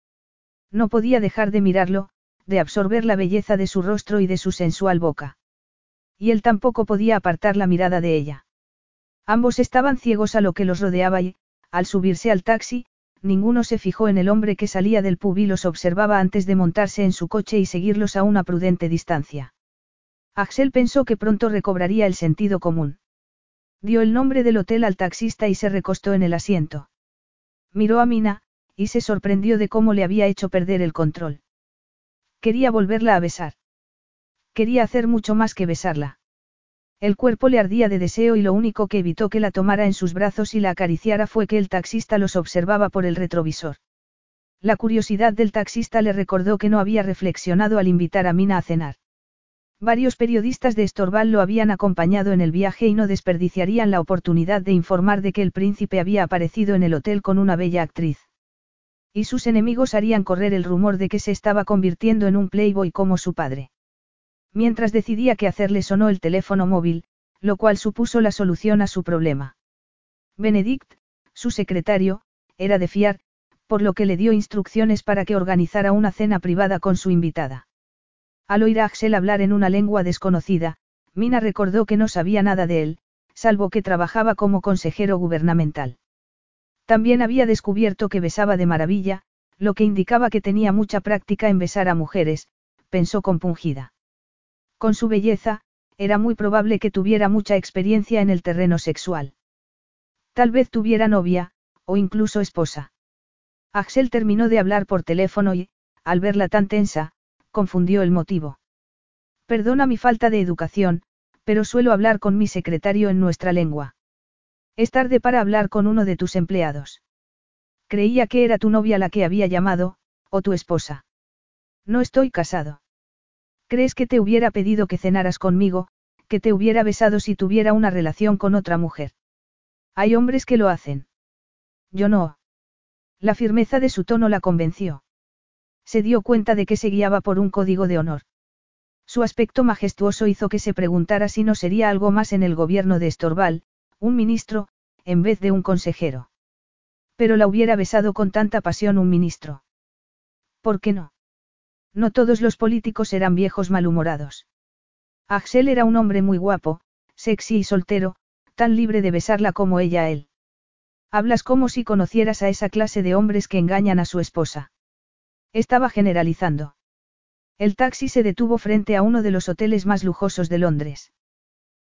No podía dejar de mirarlo, de absorber la belleza de su rostro y de su sensual boca. Y él tampoco podía apartar la mirada de ella. Ambos estaban ciegos a lo que los rodeaba y, al subirse al taxi, ninguno se fijó en el hombre que salía del pub y los observaba antes de montarse en su coche y seguirlos a una prudente distancia. Axel pensó que pronto recobraría el sentido común. Dio el nombre del hotel al taxista y se recostó en el asiento. Miró a Mina, y se sorprendió de cómo le había hecho perder el control. Quería volverla a besar. Quería hacer mucho más que besarla. El cuerpo le ardía de deseo y lo único que evitó que la tomara en sus brazos y la acariciara fue que el taxista los observaba por el retrovisor. La curiosidad del taxista le recordó que no había reflexionado al invitar a Mina a cenar. Varios periodistas de Estorval lo habían acompañado en el viaje y no desperdiciarían la oportunidad de informar de que el príncipe había aparecido en el hotel con una bella actriz. Y sus enemigos harían correr el rumor de que se estaba convirtiendo en un playboy como su padre. Mientras decidía qué hacerle sonó el teléfono móvil, lo cual supuso la solución a su problema. Benedict, su secretario, era de fiar, por lo que le dio instrucciones para que organizara una cena privada con su invitada. Al oír a Axel hablar en una lengua desconocida, Mina recordó que no sabía nada de él, salvo que trabajaba como consejero gubernamental. También había descubierto que besaba de maravilla, lo que indicaba que tenía mucha práctica en besar a mujeres, pensó compungida. Con su belleza, era muy probable que tuviera mucha experiencia en el terreno sexual. Tal vez tuviera novia, o incluso esposa. Axel terminó de hablar por teléfono y, al verla tan tensa, confundió el motivo. Perdona mi falta de educación, pero suelo hablar con mi secretario en nuestra lengua. Es tarde para hablar con uno de tus empleados. Creía que era tu novia la que había llamado, o tu esposa. No estoy casado. ¿Crees que te hubiera pedido que cenaras conmigo, que te hubiera besado si tuviera una relación con otra mujer? Hay hombres que lo hacen. Yo no. La firmeza de su tono la convenció. Se dio cuenta de que se guiaba por un código de honor. Su aspecto majestuoso hizo que se preguntara si no sería algo más en el gobierno de Estorval, un ministro, en vez de un consejero. Pero la hubiera besado con tanta pasión un ministro. ¿Por qué no? No todos los políticos eran viejos malhumorados. Axel era un hombre muy guapo, sexy y soltero, tan libre de besarla como ella a él. Hablas como si conocieras a esa clase de hombres que engañan a su esposa. Estaba generalizando. El taxi se detuvo frente a uno de los hoteles más lujosos de Londres.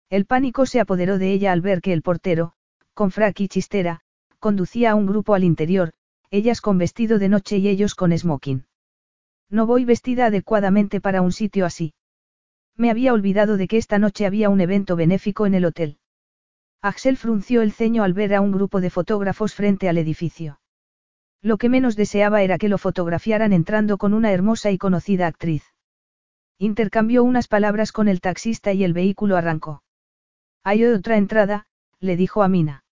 El pánico se apoderó de ella al ver que el portero, con frac y chistera, conducía a un grupo al interior, ellas con vestido de noche y ellos con smoking. No voy vestida adecuadamente para un sitio así. Me había olvidado de que esta noche había un evento benéfico en el hotel. Axel frunció el ceño al ver a un grupo de fotógrafos frente al edificio. Lo que menos deseaba era que lo fotografiaran entrando con una hermosa y conocida actriz. Intercambió unas palabras con el taxista y el vehículo arrancó. Hay otra entrada, le dijo a Mina.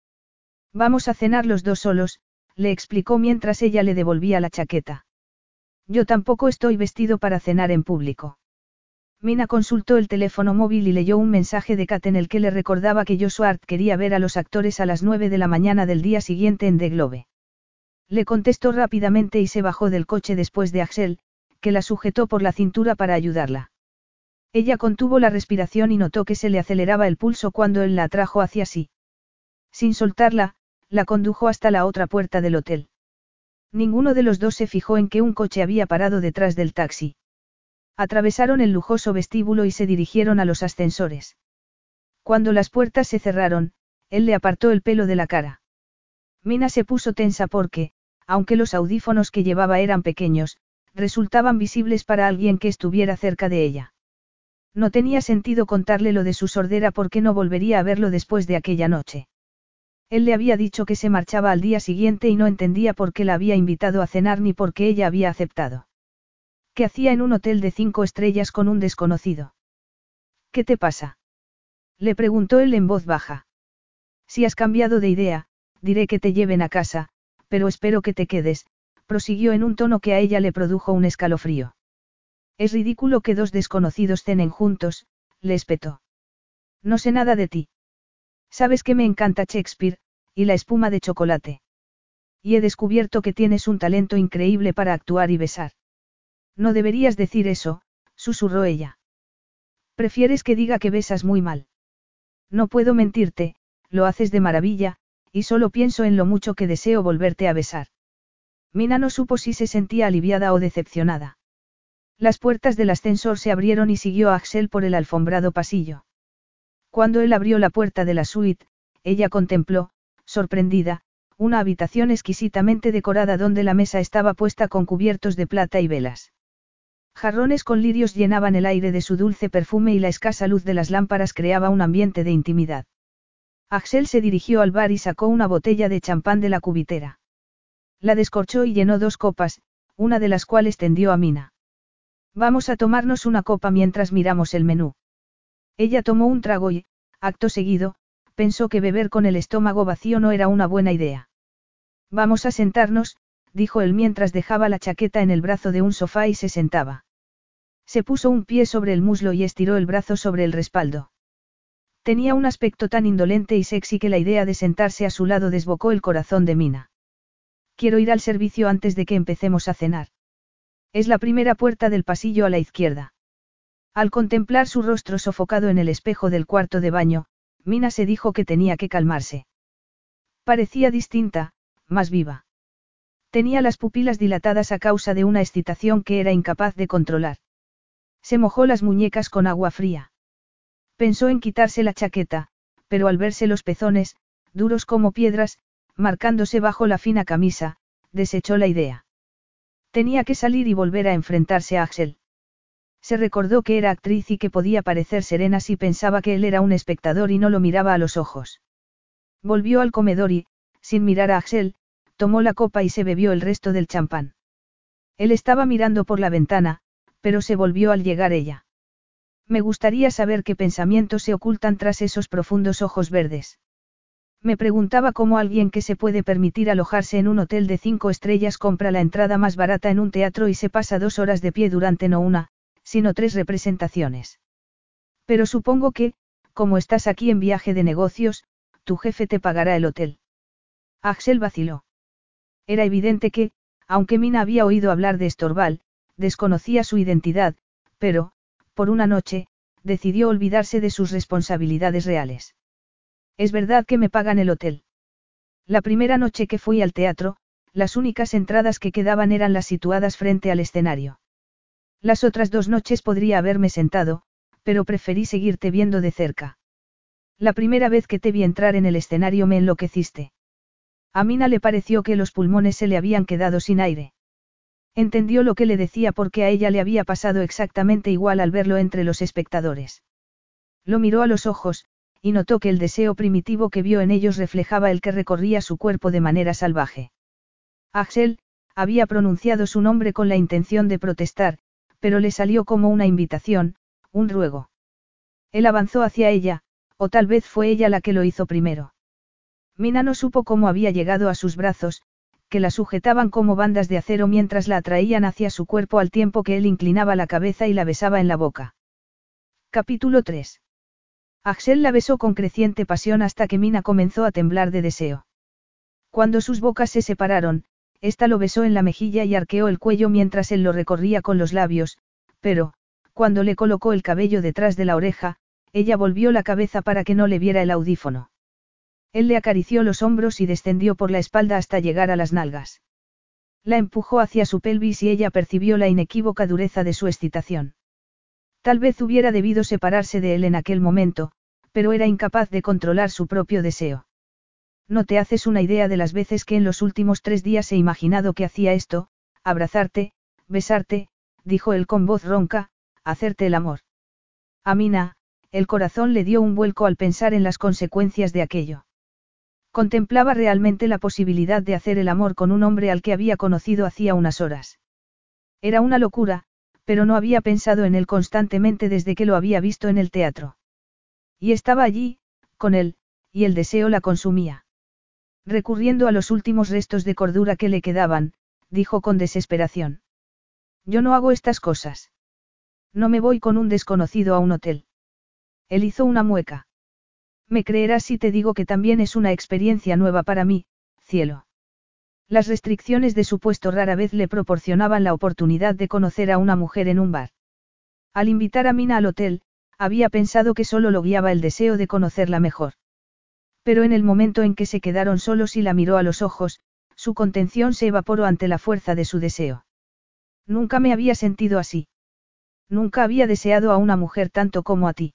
Vamos a cenar los dos solos, le explicó mientras ella le devolvía la chaqueta. Yo tampoco estoy vestido para cenar en público. Mina consultó el teléfono móvil y leyó un mensaje de Kat en el que le recordaba que Joshua quería ver a los actores a las 9 de la mañana del día siguiente en The Globe. Le contestó rápidamente y se bajó del coche después de Axel, que la sujetó por la cintura para ayudarla. Ella contuvo la respiración y notó que se le aceleraba el pulso cuando él la atrajo hacia sí. Sin soltarla, la condujo hasta la otra puerta del hotel. Ninguno de los dos se fijó en que un coche había parado detrás del taxi. Atravesaron el lujoso vestíbulo y se dirigieron a los ascensores. Cuando las puertas se cerraron, él le apartó el pelo de la cara. Mina se puso tensa porque, aunque los audífonos que llevaba eran pequeños, resultaban visibles para alguien que estuviera cerca de ella. No tenía sentido contarle lo de su sordera porque no volvería a verlo después de aquella noche. Él le había dicho que se marchaba al día siguiente y no entendía por qué la había invitado a cenar ni por qué ella había aceptado. ¿Qué hacía en un hotel de cinco estrellas con un desconocido? ¿Qué te pasa? Le preguntó él en voz baja. Si has cambiado de idea, diré que te lleven a casa, pero espero que te quedes, prosiguió en un tono que a ella le produjo un escalofrío. Es ridículo que dos desconocidos cenen juntos, le espetó. No sé nada de ti. Sabes que me encanta Shakespeare, y la espuma de chocolate. Y he descubierto que tienes un talento increíble para actuar y besar. No deberías decir eso, susurró ella. Prefieres que diga que besas muy mal. No puedo mentirte, lo haces de maravilla, y solo pienso en lo mucho que deseo volverte a besar. Mina no supo si se sentía aliviada o decepcionada. Las puertas del ascensor se abrieron y siguió a Axel por el alfombrado pasillo. Cuando él abrió la puerta de la suite, ella contempló, sorprendida, una habitación exquisitamente decorada donde la mesa estaba puesta con cubiertos de plata y velas. Jarrones con lirios llenaban el aire de su dulce perfume y la escasa luz de las lámparas creaba un ambiente de intimidad. Axel se dirigió al bar y sacó una botella de champán de la cubitera. La descorchó y llenó dos copas, una de las cuales tendió a Mina. Vamos a tomarnos una copa mientras miramos el menú. Ella tomó un trago y, acto seguido, pensó que beber con el estómago vacío no era una buena idea. Vamos a sentarnos, dijo él mientras dejaba la chaqueta en el brazo de un sofá y se sentaba. Se puso un pie sobre el muslo y estiró el brazo sobre el respaldo. Tenía un aspecto tan indolente y sexy que la idea de sentarse a su lado desbocó el corazón de Mina. Quiero ir al servicio antes de que empecemos a cenar. Es la primera puerta del pasillo a la izquierda. Al contemplar su rostro sofocado en el espejo del cuarto de baño, Mina se dijo que tenía que calmarse. Parecía distinta, más viva. Tenía las pupilas dilatadas a causa de una excitación que era incapaz de controlar. Se mojó las muñecas con agua fría. Pensó en quitarse la chaqueta, pero al verse los pezones, duros como piedras, marcándose bajo la fina camisa, desechó la idea. Tenía que salir y volver a enfrentarse a Axel. Se recordó que era actriz y que podía parecer serena si pensaba que él era un espectador y no lo miraba a los ojos. Volvió al comedor y, sin mirar a Axel, tomó la copa y se bebió el resto del champán. Él estaba mirando por la ventana, pero se volvió al llegar ella. Me gustaría saber qué pensamientos se ocultan tras esos profundos ojos verdes. Me preguntaba cómo alguien que se puede permitir alojarse en un hotel de cinco estrellas compra la entrada más barata en un teatro y se pasa dos horas de pie durante no una, sino tres representaciones. Pero supongo que, como estás aquí en viaje de negocios, tu jefe te pagará el hotel. Axel vaciló. Era evidente que, Aunque Mina había oído hablar de Estorval, desconocía su identidad, pero, por una noche, decidió olvidarse de sus responsabilidades reales. Es verdad que me pagan el hotel. La primera noche que fui al teatro, las únicas entradas que quedaban eran las situadas frente al escenario. Las otras dos noches podría haberme sentado, pero preferí seguirte viendo de cerca. La primera vez que te vi entrar en el escenario me enloqueciste. A Mina le pareció que los pulmones se le habían quedado sin aire. Entendió lo que le decía porque a ella le había pasado exactamente igual al verlo entre los espectadores. Lo miró a los ojos, y notó que el deseo primitivo que vio en ellos reflejaba el que recorría su cuerpo de manera salvaje. Axel, había pronunciado su nombre con la intención de protestar, pero le salió como una invitación, un ruego. Él avanzó hacia ella, o tal vez fue ella la que lo hizo primero. Mina no supo cómo había llegado a sus brazos, que la sujetaban como bandas de acero mientras la atraían hacia su cuerpo al tiempo que él inclinaba la cabeza y la besaba en la boca. Capítulo 3. Axel la besó con creciente pasión hasta que Mina comenzó a temblar de deseo. Cuando sus bocas se separaron, ésta lo besó en la mejilla y arqueó el cuello mientras él lo recorría con los labios, pero, cuando le colocó el cabello detrás de la oreja, ella volvió la cabeza para que no le viera el audífono. Él le acarició los hombros y descendió por la espalda hasta llegar a las nalgas. La empujó hacia su pelvis y ella percibió la inequívoca dureza de su excitación. Tal vez hubiera debido separarse de él en aquel momento, pero era incapaz de controlar su propio deseo. No te haces una idea de las veces que en los últimos tres días he imaginado que hacía esto, abrazarte, besarte, dijo él con voz ronca, hacerte el amor. Amina, el corazón le dio un vuelco al pensar en las consecuencias de aquello. Contemplaba realmente la posibilidad de hacer el amor con un hombre al que había conocido hacía unas horas. Era una locura, pero no había pensado en él constantemente desde que lo había visto en el teatro. Y estaba allí, con él, y el deseo la consumía. Recurriendo a los últimos restos de cordura que le quedaban, dijo con desesperación. Yo no hago estas cosas. No me voy con un desconocido a un hotel. Él hizo una mueca. Me creerás si te digo que también es una experiencia nueva para mí, cielo. Las restricciones de su puesto rara vez le proporcionaban la oportunidad de conocer a una mujer en un bar. Al invitar a Mina al hotel, había pensado que solo lo guiaba el deseo de conocerla mejor. Pero en el momento en que se quedaron solos y la miró a los ojos, su contención se evaporó ante la fuerza de su deseo. Nunca me había sentido así. Nunca había deseado a una mujer tanto como a ti.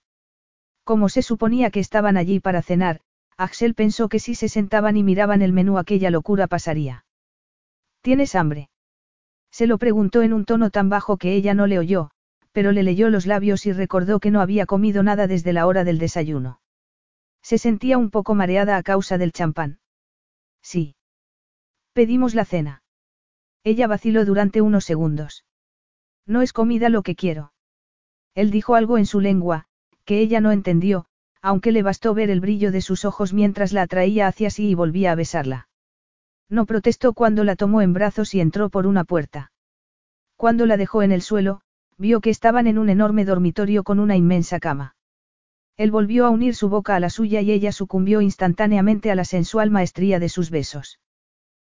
Como se suponía que estaban allí para cenar, Axel pensó que si se sentaban y miraban el menú aquella locura pasaría. ¿Tienes hambre? Se lo preguntó en un tono tan bajo que ella no le oyó, pero le leyó los labios y recordó que no había comido nada desde la hora del desayuno. Se sentía un poco mareada a causa del champán. Sí. Pedimos la cena. Ella vaciló durante unos segundos. No es comida lo que quiero. Él dijo algo en su lengua, que ella no entendió, aunque le bastó ver el brillo de sus ojos mientras la atraía hacia sí y volvía a besarla. No protestó cuando la tomó en brazos y entró por una puerta. Cuando la dejó en el suelo, vio que estaban en un enorme dormitorio con una inmensa cama. Él volvió a unir su boca a la suya y ella sucumbió instantáneamente a la sensual maestría de sus besos.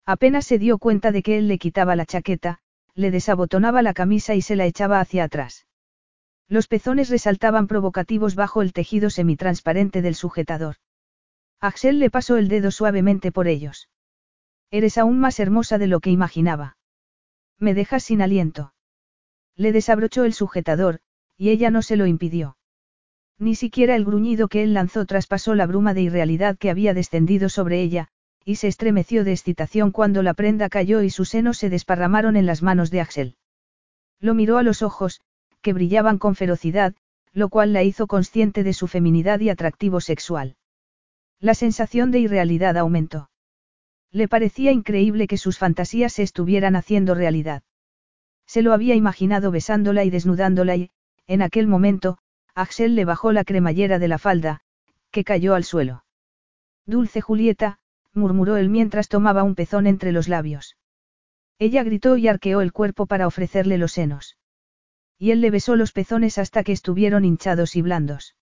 Apenas se dio cuenta de que él le quitaba la chaqueta, le desabotonaba la camisa y se la echaba hacia atrás. Los pezones resaltaban provocativos bajo el tejido semitransparente del sujetador. Axel le pasó el dedo suavemente por ellos. Eres aún más hermosa de lo que imaginaba. Me dejas sin aliento. Le desabrochó el sujetador, y ella no se lo impidió. Ni siquiera el gruñido que él lanzó traspasó la bruma de irrealidad que había descendido sobre ella, y se estremeció de excitación cuando la prenda cayó y sus senos se desparramaron en las manos de Axel. Lo miró a los ojos, que brillaban con ferocidad, lo cual la hizo consciente de su feminidad y atractivo sexual. La sensación de irrealidad aumentó. Le parecía increíble que sus fantasías se estuvieran haciendo realidad. Se lo había imaginado besándola y desnudándola y, en aquel momento, Axel le bajó la cremallera de la falda, que cayó al suelo. Dulce Julieta, murmuró él mientras tomaba un pezón entre los labios. Ella gritó y arqueó el cuerpo para ofrecerle los senos y él le besó los pezones hasta que estuvieron hinchados y blandos.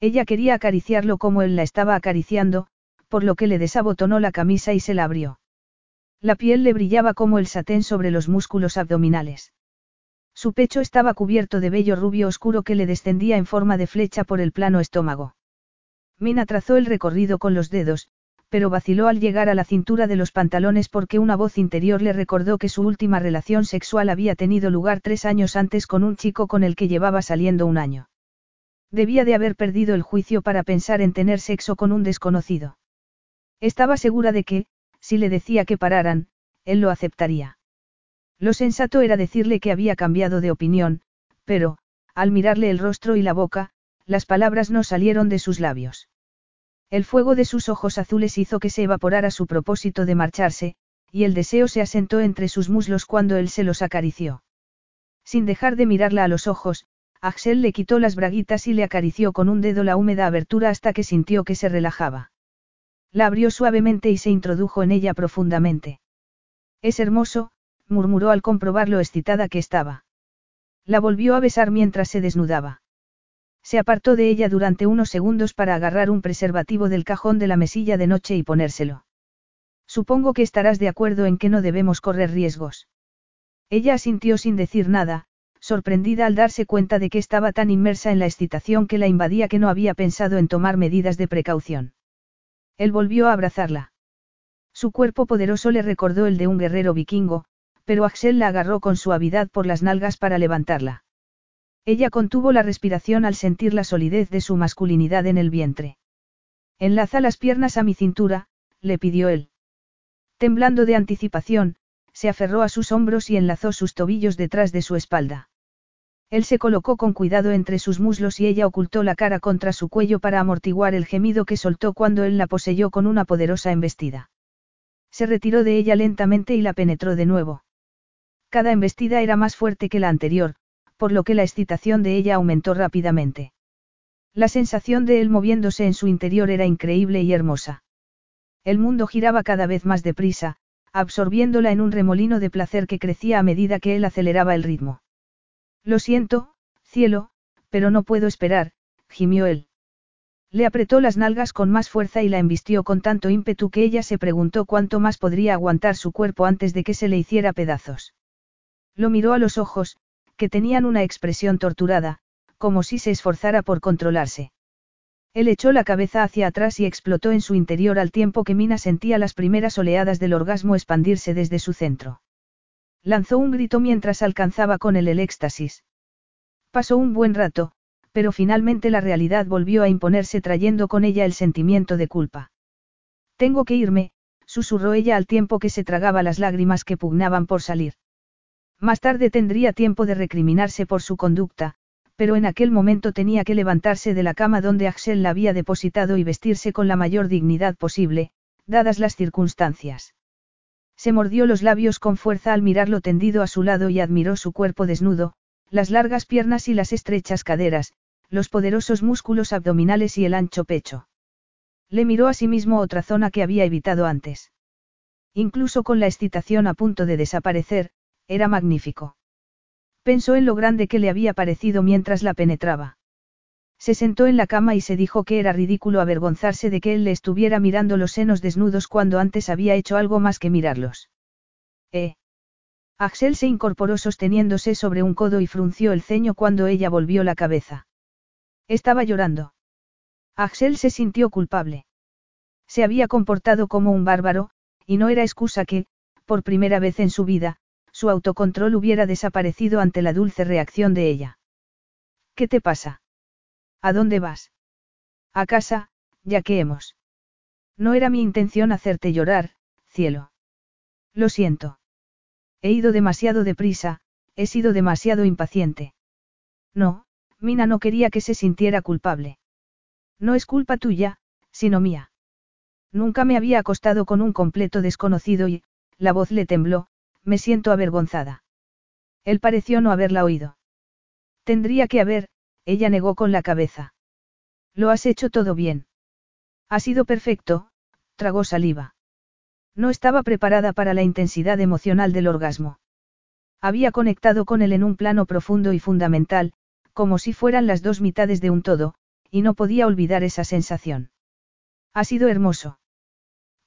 Ella quería acariciarlo como él la estaba acariciando, por lo que le desabotonó la camisa y se la abrió. La piel le brillaba como el satén sobre los músculos abdominales. Su pecho estaba cubierto de vello rubio oscuro que le descendía en forma de flecha por el plano estómago. Mina trazó el recorrido con los dedos, pero vaciló al llegar a la cintura de los pantalones porque una voz interior le recordó que su última relación sexual había tenido lugar tres años antes con un chico con el que llevaba saliendo un año. Debía de haber perdido el juicio para pensar en tener sexo con un desconocido. Estaba segura de que, si le decía que pararan, él lo aceptaría. Lo sensato era decirle que había cambiado de opinión, pero, al mirarle el rostro y la boca, las palabras no salieron de sus labios. El fuego de sus ojos azules hizo que se evaporara su propósito de marcharse, y el deseo se asentó entre sus muslos cuando él se los acarició. Sin dejar de mirarla a los ojos, Axel le quitó las braguitas y le acarició con un dedo la húmeda abertura hasta que sintió que se relajaba. La abrió suavemente y se introdujo en ella profundamente. Es hermoso, murmuró al comprobar lo excitada que estaba. La volvió a besar mientras se desnudaba. Se apartó de ella durante unos segundos para agarrar un preservativo del cajón de la mesilla de noche y ponérselo. Supongo que estarás de acuerdo en que no debemos correr riesgos. Ella asintió sin decir nada, sorprendida al darse cuenta de que estaba tan inmersa en la excitación que la invadía que no había pensado en tomar medidas de precaución. Él volvió a abrazarla. Su cuerpo poderoso le recordó el de un guerrero vikingo, pero Axel la agarró con suavidad por las nalgas para levantarla. Ella contuvo la respiración al sentir la solidez de su masculinidad en el vientre. Enlaza las piernas a mi cintura, le pidió él. Temblando de anticipación, se aferró a sus hombros y enlazó sus tobillos detrás de su espalda. Él se colocó con cuidado entre sus muslos y ella ocultó la cara contra su cuello para amortiguar el gemido que soltó cuando él la poseyó con una poderosa embestida. Se retiró de ella lentamente y la penetró de nuevo. Cada embestida era más fuerte que la anterior, por lo que la excitación de ella aumentó rápidamente. La sensación de él moviéndose en su interior era increíble y hermosa. El mundo giraba cada vez más deprisa, absorbiéndola en un remolino de placer que crecía a medida que él aceleraba el ritmo. Lo siento, cielo, pero no puedo esperar, gimió él. Le apretó las nalgas con más fuerza y la embistió con tanto ímpetu que ella se preguntó cuánto más podría aguantar su cuerpo antes de que se le hiciera pedazos. Lo miró a los ojos, que tenían una expresión torturada, como si se esforzara por controlarse. Él echó la cabeza hacia atrás y explotó en su interior al tiempo que Mina sentía las primeras oleadas del orgasmo expandirse desde su centro. Lanzó un grito mientras alcanzaba con él el éxtasis. Pasó un buen rato, pero finalmente la realidad volvió a imponerse trayendo con ella el sentimiento de culpa. Tengo que irme, susurró ella al tiempo que se tragaba las lágrimas que pugnaban por salir. Más tarde tendría tiempo de recriminarse por su conducta, pero en aquel momento tenía que levantarse de la cama donde Axel la había depositado y vestirse con la mayor dignidad posible, dadas las circunstancias. Se mordió los labios con fuerza al mirarlo tendido a su lado y admiró su cuerpo desnudo, las largas piernas y las estrechas caderas, los poderosos músculos abdominales y el ancho pecho. Le miró a sí mismo otra zona que había evitado antes. Incluso con la excitación a punto de desaparecer, era magnífico. Pensó en lo grande que le había parecido mientras la penetraba. Se sentó en la cama y se dijo que era ridículo avergonzarse de que él le estuviera mirando los senos desnudos cuando antes había hecho algo más que mirarlos. ¿Eh? Axel se incorporó sosteniéndose sobre un codo y frunció el ceño cuando ella volvió la cabeza. Estaba llorando. Axel se sintió culpable. Se había comportado como un bárbaro, y no era excusa que, por primera vez en su vida, su autocontrol hubiera desaparecido ante la dulce reacción de ella. ¿Qué te pasa? ¿A dónde vas? A casa, ya que hemos. No era mi intención hacerte llorar, cielo. Lo siento. He ido demasiado deprisa, he sido demasiado impaciente. No, Mina no quería que se sintiera culpable. No es culpa tuya, sino mía. Nunca me había acostado con un completo desconocido y, la voz le tembló, me siento avergonzada. Él pareció no haberla oído. Tendría que haber, ella negó con la cabeza. Lo has hecho todo bien. Ha sido perfecto, tragó saliva. No estaba preparada para la intensidad emocional del orgasmo. Había conectado con él en un plano profundo y fundamental, como si fueran las dos mitades de un todo, y no podía olvidar esa sensación. Ha sido hermoso.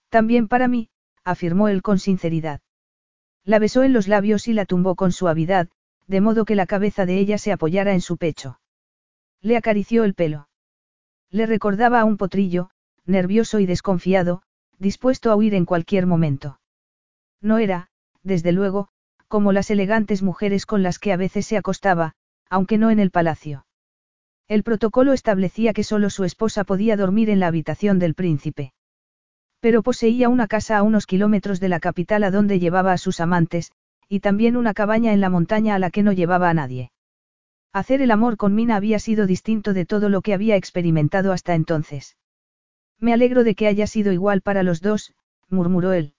También para mí, afirmó él con sinceridad. La besó en los labios y la tumbó con suavidad, de modo que la cabeza de ella se apoyara en su pecho. Le acarició el pelo. Le recordaba a un potrillo, nervioso y desconfiado, dispuesto a huir en cualquier momento. No era, desde luego, como las elegantes mujeres con las que a veces se acostaba, aunque no en el palacio. El protocolo establecía que solo su esposa podía dormir en la habitación del príncipe. Pero poseía una casa a unos kilómetros de la capital a donde llevaba a sus amantes, y también una cabaña en la montaña a la que no llevaba a nadie. Hacer el amor con Mina había sido distinto de todo lo que había experimentado hasta entonces. Me alegro de que haya sido igual para los dos, murmuró él.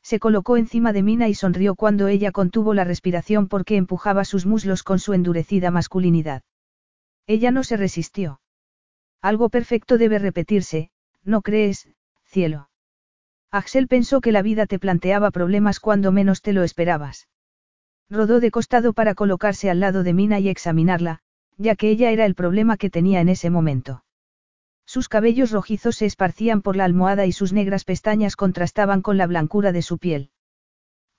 Se colocó encima de Mina y sonrió cuando ella contuvo la respiración porque empujaba sus muslos con su endurecida masculinidad. Ella no se resistió. Algo perfecto debe repetirse, ¿no crees, cielo. Axel pensó que la vida te planteaba problemas cuando menos te lo esperabas. Rodó de costado para colocarse al lado de Mina y examinarla, ya que ella era el problema que tenía en ese momento. Sus cabellos rojizos se esparcían por la almohada y sus negras pestañas contrastaban con la blancura de su piel.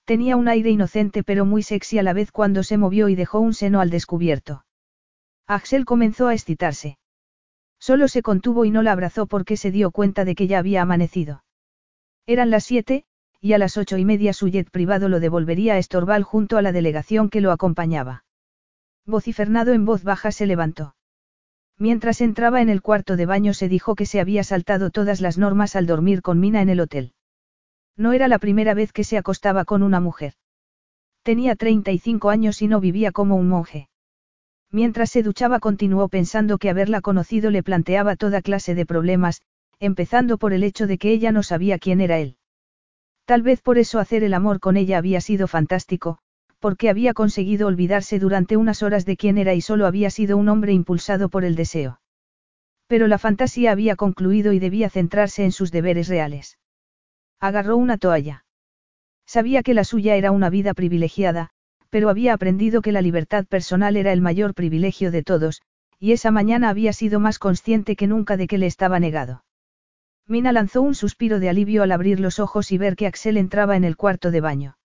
Tenía un aire inocente pero muy sexy a la vez cuando se movió y dejó un seno al descubierto. Axel comenzó a excitarse. Solo se contuvo y no la abrazó porque se dio cuenta de que ya había amanecido. Eran las siete, y a las ocho y media su jet privado lo devolvería a Estorval junto a la delegación que lo acompañaba. Vocifernado en voz baja se levantó. Mientras entraba en el cuarto de baño se dijo que se había saltado todas las normas al dormir con Mina en el hotel. No era la primera vez que se acostaba con una mujer. Tenía 35 años y no vivía como un monje. Mientras se duchaba continuó pensando que haberla conocido le planteaba toda clase de problemas, empezando por el hecho de que ella no sabía quién era él. Tal vez por eso hacer el amor con ella había sido fantástico, porque había conseguido olvidarse durante unas horas de quién era y solo había sido un hombre impulsado por el deseo. Pero la fantasía había concluido y debía centrarse en sus deberes reales. Agarró una toalla. Sabía que la suya era una vida privilegiada, pero había aprendido que la libertad personal era el mayor privilegio de todos, y esa mañana había sido más consciente que nunca de que le estaba negado. Mina lanzó un suspiro de alivio al abrir los ojos y ver que Axel entraba en el cuarto de baño.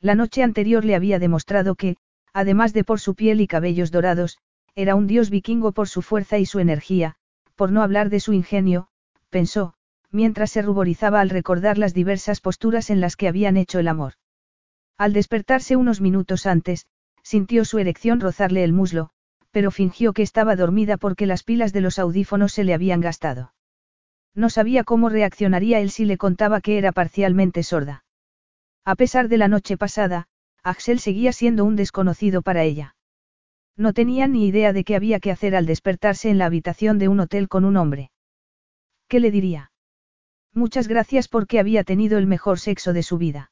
La noche anterior le había demostrado que, además de por su piel y cabellos dorados, era un dios vikingo por su fuerza y su energía, por no hablar de su ingenio, pensó, mientras se ruborizaba al recordar las diversas posturas en las que habían hecho el amor. Al despertarse unos minutos antes, sintió su erección rozarle el muslo, pero fingió que estaba dormida porque las pilas de los audífonos se le habían gastado. No sabía cómo reaccionaría él si le contaba que era parcialmente sorda. A pesar de la noche pasada, Axel seguía siendo un desconocido para ella. No tenía ni idea de qué había que hacer al despertarse en la habitación de un hotel con un hombre. ¿Qué le diría? Muchas gracias porque había tenido el mejor sexo de su vida.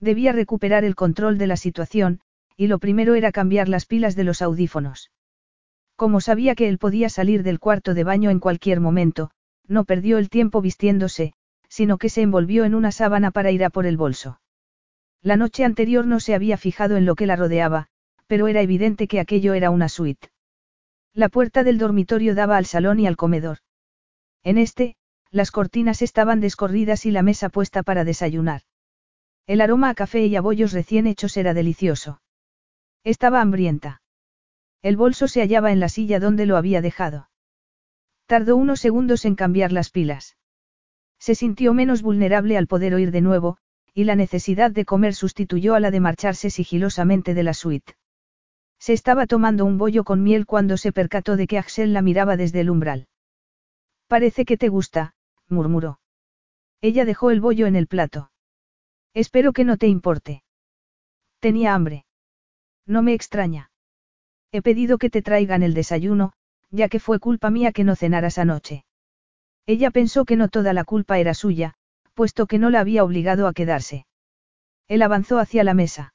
Debía recuperar el control de la situación, y lo primero era cambiar las pilas de los audífonos. Como sabía que él podía salir del cuarto de baño en cualquier momento, no perdió el tiempo vistiéndose, sino que se envolvió en una sábana para ir a por el bolso. La noche anterior no se había fijado en lo que la rodeaba, pero era evidente que aquello era una suite. La puerta del dormitorio daba al salón y al comedor. En este, las cortinas estaban descorridas y la mesa puesta para desayunar. El aroma a café y a bollos recién hechos era delicioso. Estaba hambrienta. El bolso se hallaba en la silla donde lo había dejado. Tardó unos segundos en cambiar las pilas. Se sintió menos vulnerable al poder oír de nuevo, y la necesidad de comer sustituyó a la de marcharse sigilosamente de la suite. Se estaba tomando un bollo con miel cuando se percató de que Axel la miraba desde el umbral. Parece que te gusta, murmuró. Ella dejó el bollo en el plato. Espero que no te importe. Tenía hambre. No me extraña. He pedido que te traigan el desayuno, ya que fue culpa mía que no cenaras anoche. Ella pensó que no toda la culpa era suya, puesto que no la había obligado a quedarse. Él avanzó hacia la mesa.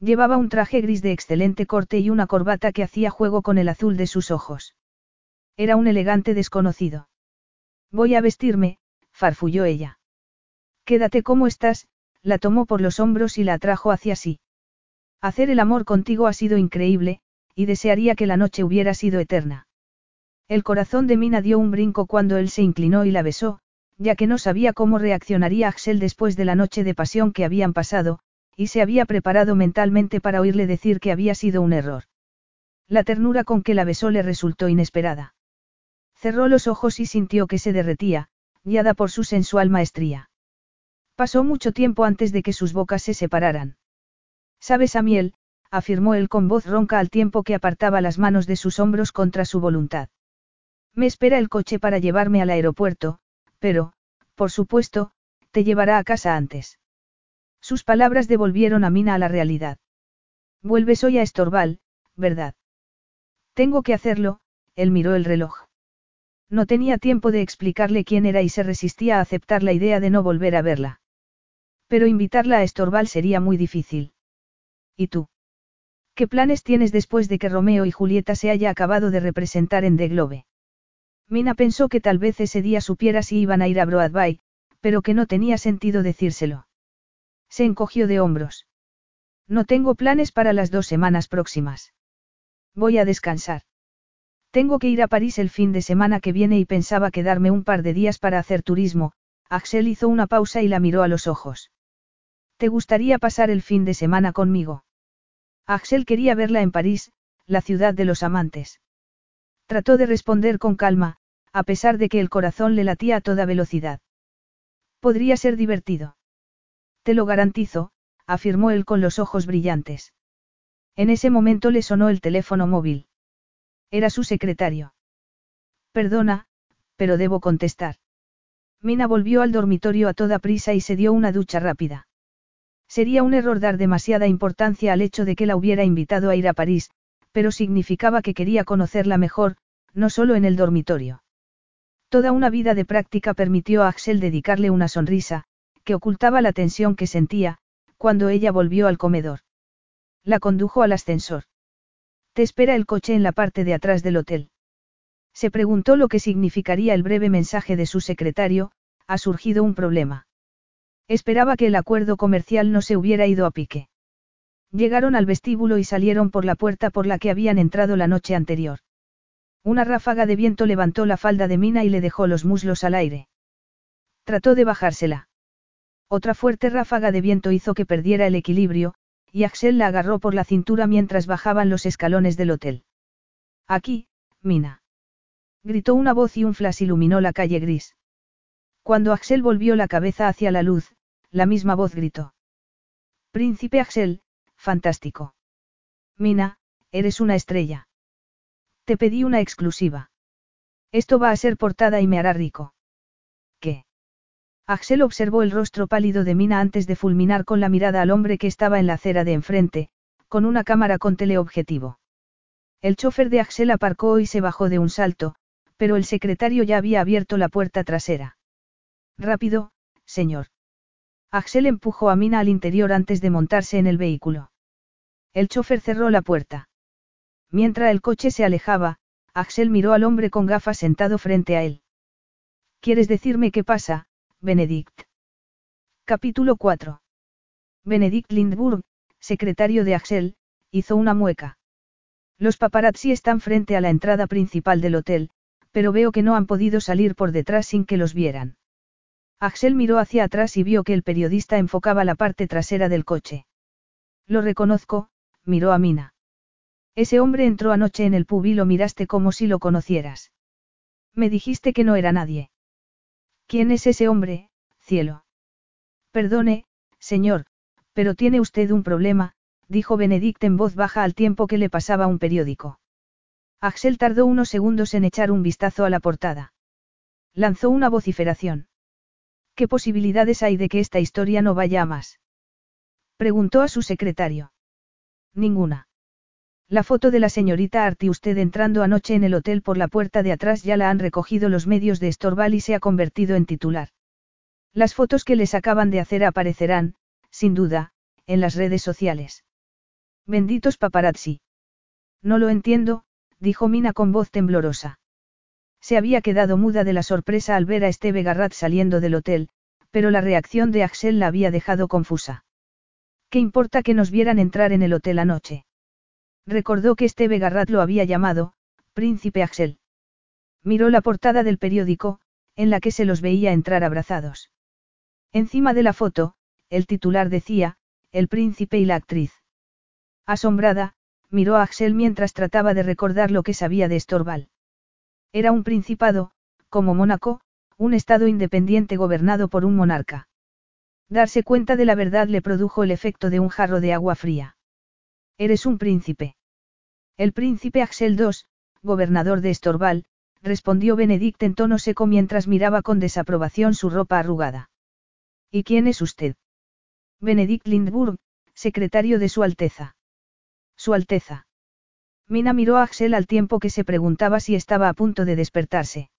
Llevaba un traje gris de excelente corte y una corbata que hacía juego con el azul de sus ojos. Era un elegante desconocido. Voy a vestirme, farfulló ella. Quédate como estás, la tomó por los hombros y la atrajo hacia sí. Hacer el amor contigo ha sido increíble, y desearía que la noche hubiera sido eterna. El corazón de Mina dio un brinco cuando él se inclinó y la besó, ya que no sabía cómo reaccionaría Axel después de la noche de pasión que habían pasado, y se había preparado mentalmente para oírle decir que había sido un error. La ternura con que la besó le resultó inesperada. Cerró los ojos y sintió que se derretía, guiada por su sensual maestría. Pasó mucho tiempo antes de que sus bocas se separaran. Sabes a miel, afirmó él con voz ronca al tiempo que apartaba las manos de sus hombros contra su voluntad. Me espera el coche para llevarme al aeropuerto, pero, por supuesto, te llevará a casa antes. Sus palabras devolvieron a Mina a la realidad. Vuelves hoy a Estorval, ¿verdad? Tengo que hacerlo, él miró el reloj. No tenía tiempo de explicarle quién era y se resistía a aceptar la idea de no volver a verla. Pero invitarla a Estorval sería muy difícil. ¿Y tú? ¿Qué planes tienes después de que Romeo y Julieta se haya acabado de representar en The Globe? Mina pensó que tal vez ese día supiera si iban a ir a Broadway, pero que no tenía sentido decírselo. Se encogió de hombros. No tengo planes para las dos semanas próximas. Voy a descansar. Tengo que ir a París el fin de semana que viene y pensaba quedarme un par de días para hacer turismo. Axel hizo una pausa y la miró a los ojos. ¿Te gustaría pasar el fin de semana conmigo? Axel quería verla en París, la ciudad de los amantes. Trató de responder con calma, a pesar de que el corazón le latía a toda velocidad. Podría ser divertido. Te lo garantizo, afirmó él con los ojos brillantes. En ese momento le sonó el teléfono móvil. Era su secretario. Perdona, pero debo contestar. Mina volvió al dormitorio a toda prisa y se dio una ducha rápida. Sería un error dar demasiada importancia al hecho de que la hubiera invitado a ir a París, pero significaba que quería conocerla mejor, no solo en el dormitorio. Toda una vida de práctica permitió a Axel dedicarle una sonrisa, que ocultaba la tensión que sentía, cuando ella volvió al comedor. La condujo al ascensor. Te espera el coche en la parte de atrás del hotel. Se preguntó lo que significaría el breve mensaje de su secretario, ha surgido un problema. Esperaba que el acuerdo comercial no se hubiera ido a pique. Llegaron al vestíbulo y salieron por la puerta por la que habían entrado la noche anterior. Una ráfaga de viento levantó la falda de Mina y le dejó los muslos al aire. Trató de bajársela. Otra fuerte ráfaga de viento hizo que perdiera el equilibrio, y Axel la agarró por la cintura mientras bajaban los escalones del hotel. Aquí, Mina. Gritó una voz y un flash iluminó la calle gris. Cuando Axel volvió la cabeza hacia la luz, la misma voz gritó. Príncipe Axel, fantástico. Mina, eres una estrella. Te pedí una exclusiva. Esto va a ser portada y me hará rico. ¿Qué? Axel observó el rostro pálido de Mina antes de fulminar con la mirada al hombre que estaba en la acera de enfrente, con una cámara con teleobjetivo. El chofer de Axel aparcó y se bajó de un salto, pero el secretario ya había abierto la puerta trasera. Rápido, señor. Axel empujó a Mina al interior antes de montarse en el vehículo. El chofer cerró la puerta. Mientras el coche se alejaba, Axel miró al hombre con gafas sentado frente a él. ¿Quieres decirme qué pasa, Benedict? Capítulo 4. Benedict Lindburg, secretario de Axel, hizo una mueca. Los paparazzi están frente a la entrada principal del hotel, pero veo que no han podido salir por detrás sin que los vieran. Axel miró hacia atrás y vio que el periodista enfocaba la parte trasera del coche. Lo reconozco, miró a Mina. Ese hombre entró anoche en el pub y lo miraste como si lo conocieras. Me dijiste que no era nadie. ¿Quién es ese hombre, cielo? Perdone, señor, pero tiene usted un problema, dijo Benedict en voz baja al tiempo que le pasaba un periódico. Axel tardó unos segundos en echar un vistazo a la portada. Lanzó una vociferación. ¿Qué posibilidades hay de que esta historia no vaya a más? Preguntó a su secretario. Ninguna. La foto de la señorita Arti usted entrando anoche en el hotel por la puerta de atrás ya la han recogido los medios de Estorval y se ha convertido en titular. Las fotos que les acaban de hacer aparecerán, sin duda, en las redes sociales. Benditos paparazzi. No lo entiendo, dijo Mina con voz temblorosa. Se había quedado muda de la sorpresa al ver a Esteve Garrat saliendo del hotel, pero la reacción de Axel la había dejado confusa. ¿Qué importa que nos vieran entrar en el hotel anoche? Recordó que Esteve Garrat lo había llamado, Príncipe Axel. Miró la portada del periódico, en la que se los veía entrar abrazados. Encima de la foto, el titular decía, El príncipe y la actriz. Asombrada, miró a Axel mientras trataba de recordar lo que sabía de Estorval. Era un principado, como Mónaco, un estado independiente gobernado por un monarca. Darse cuenta de la verdad le produjo el efecto de un jarro de agua fría. Eres un príncipe. El príncipe Axel II, gobernador de Estorval, respondió Benedict en tono seco mientras miraba con desaprobación su ropa arrugada. ¿Y quién es usted? Benedict Lindburg, secretario de Su Alteza. Su Alteza. Mina miró a Axel al tiempo que se preguntaba si estaba a punto de despertarse.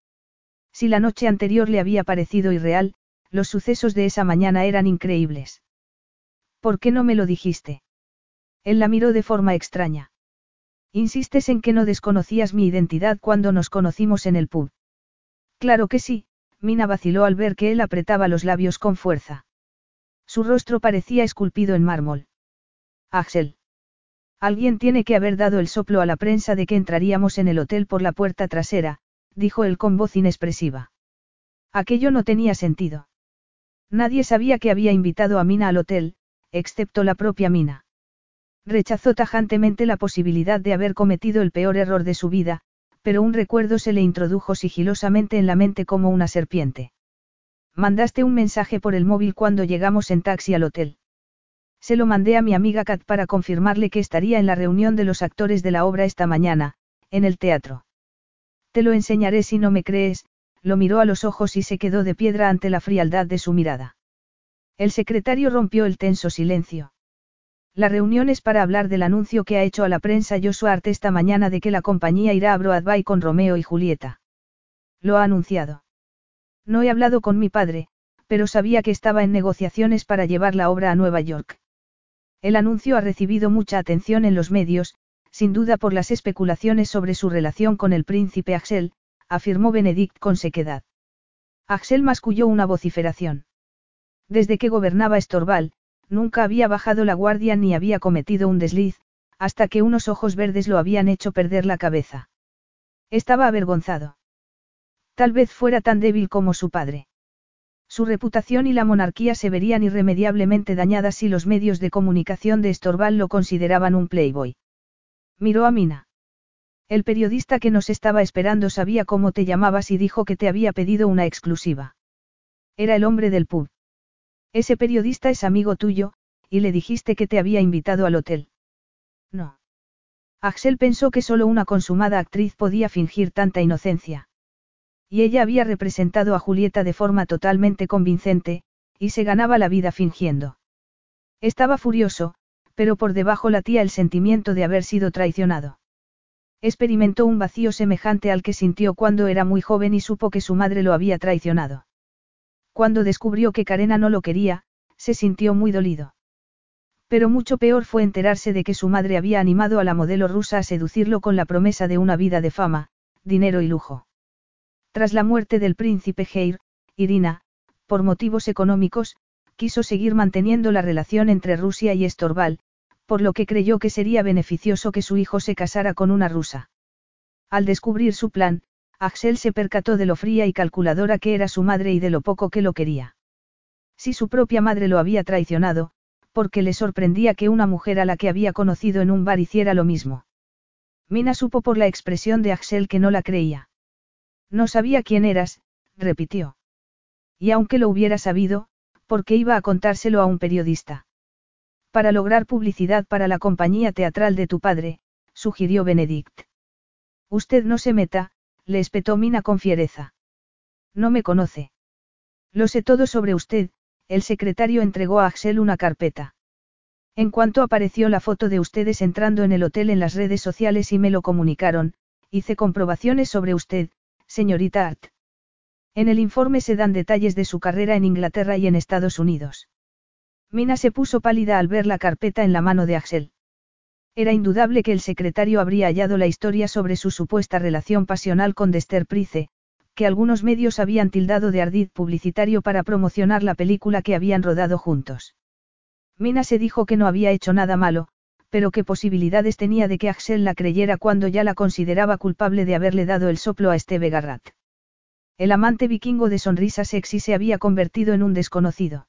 Si la noche anterior le había parecido irreal, los sucesos de esa mañana eran increíbles. ¿Por qué no me lo dijiste? Él la miró de forma extraña. Insistes en que no desconocías mi identidad cuando nos conocimos en el pub. Claro que sí, Mina vaciló al ver que él apretaba los labios con fuerza. Su rostro parecía esculpido en mármol. Axel. Alguien tiene que haber dado el soplo a la prensa de que entraríamos en el hotel por la puerta trasera, dijo él con voz inexpresiva. Aquello no tenía sentido. Nadie sabía que había invitado a Mina al hotel, excepto la propia Mina. Rechazó tajantemente la posibilidad de haber cometido el peor error de su vida, pero un recuerdo se le introdujo sigilosamente en la mente como una serpiente. Mandaste un mensaje por el móvil cuando llegamos en taxi al hotel. Se lo mandé a mi amiga Kat para confirmarle que estaría en la reunión de los actores de la obra esta mañana, en el teatro. Te lo enseñaré si no me crees, lo miró a los ojos y se quedó de piedra ante la frialdad de su mirada. El secretario rompió el tenso silencio. La reunión es para hablar del anuncio que ha hecho a la prensa Joshua Art esta mañana de que la compañía irá a Broadway con Romeo y Julieta. Lo ha anunciado. No he hablado con mi padre, pero sabía que estaba en negociaciones para llevar la obra a Nueva York. El anuncio ha recibido mucha atención en los medios, sin duda por las especulaciones sobre su relación con el príncipe Axel, afirmó Benedict con sequedad. Axel masculló una vociferación. Desde que gobernaba Estorval, nunca había bajado la guardia ni había cometido un desliz, hasta que unos ojos verdes lo habían hecho perder la cabeza. Estaba avergonzado. Tal vez fuera tan débil como su padre. Su reputación y la monarquía se verían irremediablemente dañadas si los medios de comunicación de Estorval lo consideraban un playboy. Miró a Mina. El periodista que nos estaba esperando sabía cómo te llamabas y dijo que te había pedido una exclusiva. Era el hombre del pub. Ese periodista es amigo tuyo, y le dijiste que te había invitado al hotel. No. Axel pensó que solo una consumada actriz podía fingir tanta inocencia. Y ella había representado a Julieta de forma totalmente convincente, y se ganaba la vida fingiendo. Estaba furioso, pero por debajo latía el sentimiento de haber sido traicionado. Experimentó un vacío semejante al que sintió cuando era muy joven y supo que su madre lo había traicionado. Cuando descubrió que Karena no lo quería, se sintió muy dolido. Pero mucho peor fue enterarse de que su madre había animado a la modelo rusa a seducirlo con la promesa de una vida de fama, dinero y lujo. Tras la muerte del príncipe Geir, Irina, por motivos económicos, quiso seguir manteniendo la relación entre Rusia y Estorval, por lo que creyó que sería beneficioso que su hijo se casara con una rusa. Al descubrir su plan, Axel se percató de lo fría y calculadora que era su madre y de lo poco que lo quería. Si su propia madre lo había traicionado, porque le sorprendía que una mujer a la que había conocido en un bar hiciera lo mismo. Mina supo por la expresión de Axel que no la creía. No sabía quién eras, repitió. Y aunque lo hubiera sabido, ¿por qué iba a contárselo a un periodista? Para lograr publicidad para la compañía teatral de tu padre, sugirió Benedict. Usted no se meta, le espetó Mina con fiereza. No me conoce. Lo sé todo sobre usted, el secretario entregó a Axel una carpeta. En cuanto apareció la foto de ustedes entrando en el hotel en las redes sociales y me lo comunicaron, hice comprobaciones sobre usted, señorita Art. En el informe se dan detalles de su carrera en Inglaterra y en Estados Unidos. Mina se puso pálida al ver la carpeta en la mano de Axel. Era indudable que el secretario habría hallado la historia sobre su supuesta relación pasional con Dester Price, que algunos medios habían tildado de ardid publicitario para promocionar la película que habían rodado juntos. Mina se dijo que no había hecho nada malo, pero qué posibilidades tenía de que Axel la creyera cuando ya la consideraba culpable de haberle dado el soplo a Esteve Garrat. El amante vikingo de sonrisa sexy se había convertido en un desconocido.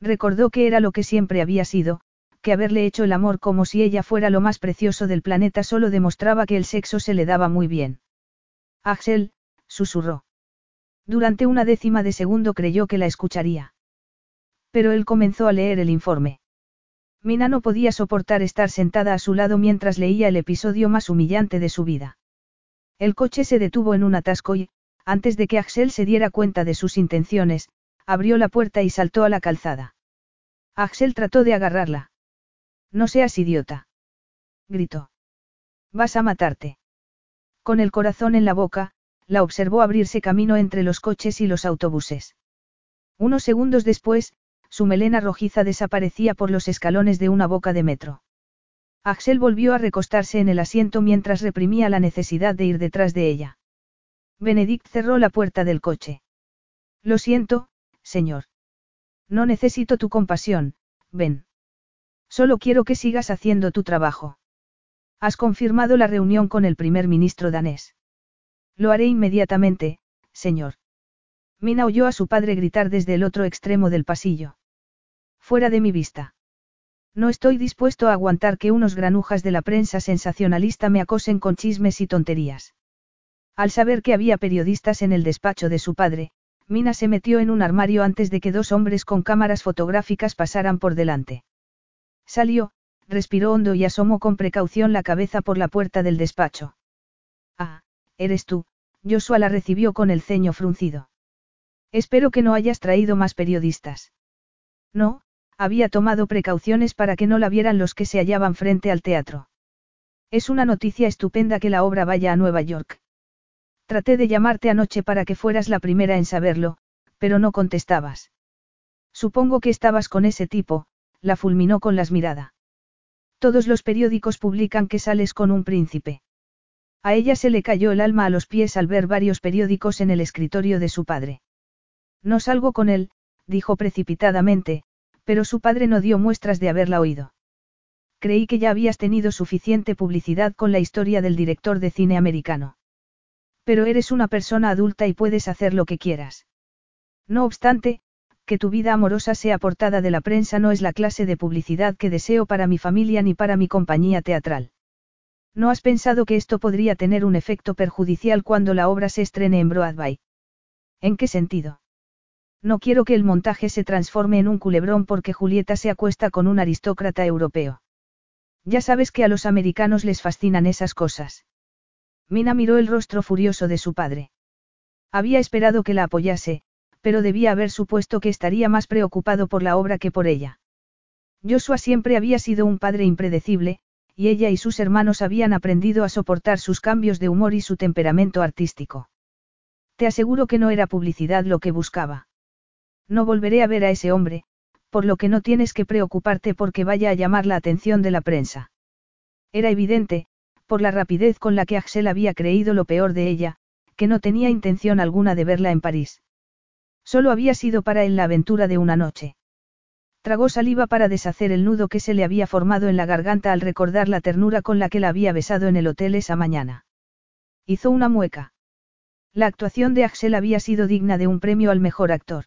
Recordó que era lo que siempre había sido, que haberle hecho el amor como si ella fuera lo más precioso del planeta solo demostraba que el sexo se le daba muy bien. Axel, susurró. Durante una décima de segundo creyó que la escucharía. Pero él comenzó a leer el informe. Mina no podía soportar estar sentada a su lado mientras leía el episodio más humillante de su vida. El coche se detuvo en un atasco y, antes de que Axel se diera cuenta de sus intenciones, abrió la puerta y saltó a la calzada. Axel trató de agarrarla. No seas idiota. Gritó. Vas a matarte. Con el corazón en la boca, la observó abrirse camino entre los coches y los autobuses. Unos segundos después, su melena rojiza desaparecía por los escalones de una boca de metro. Axel volvió a recostarse en el asiento mientras reprimía la necesidad de ir detrás de ella. Benedict cerró la puerta del coche. Lo siento, señor. No necesito tu compasión, ven. Solo quiero que sigas haciendo tu trabajo. Has confirmado la reunión con el primer ministro danés. Lo haré inmediatamente, señor. Mina oyó a su padre gritar desde el otro extremo del pasillo. Fuera de mi vista. No estoy dispuesto a aguantar que unos granujas de la prensa sensacionalista me acosen con chismes y tonterías. Al saber que había periodistas en el despacho de su padre, Mina se metió en un armario antes de que dos hombres con cámaras fotográficas pasaran por delante. Salió, respiró hondo y asomó con precaución la cabeza por la puerta del despacho. Ah, eres tú, Joshua la recibió con el ceño fruncido. Espero que no hayas traído más periodistas. No, había tomado precauciones para que no la vieran los que se hallaban frente al teatro. Es una noticia estupenda que la obra vaya a Nueva York. Traté de llamarte anoche para que fueras la primera en saberlo, pero no contestabas. Supongo que estabas con ese tipo, la fulminó con las miradas. Todos los periódicos publican que sales con un príncipe. A ella se le cayó el alma a los pies al ver varios periódicos en el escritorio de su padre. No salgo con él, dijo precipitadamente, pero su padre no dio muestras de haberla oído. Creí que ya habías tenido suficiente publicidad con la historia del director de cine americano. Pero eres una persona adulta y puedes hacer lo que quieras. No obstante, que tu vida amorosa sea portada de la prensa no es la clase de publicidad que deseo para mi familia ni para mi compañía teatral. ¿No has pensado que esto podría tener un efecto perjudicial cuando la obra se estrene en Broadway? ¿En qué sentido? No quiero que el montaje se transforme en un culebrón porque Julieta se acuesta con un aristócrata europeo. Ya sabes que a los americanos les fascinan esas cosas. Mina miró el rostro furioso de su padre. Había esperado que la apoyase, pero debía haber supuesto que estaría más preocupado por la obra que por ella. Joshua siempre había sido un padre impredecible, y ella y sus hermanos habían aprendido a soportar sus cambios de humor y su temperamento artístico. Te aseguro que no era publicidad lo que buscaba. No volveré a ver a ese hombre, por lo que no tienes que preocuparte porque vaya a llamar la atención de la prensa. Era evidente, por la rapidez con la que Axel había creído lo peor de ella, que no tenía intención alguna de verla en París. Solo había sido para él la aventura de una noche. Tragó saliva para deshacer el nudo que se le había formado en la garganta al recordar la ternura con la que la había besado en el hotel esa mañana. Hizo una mueca. La actuación de Axel había sido digna de un premio al mejor actor.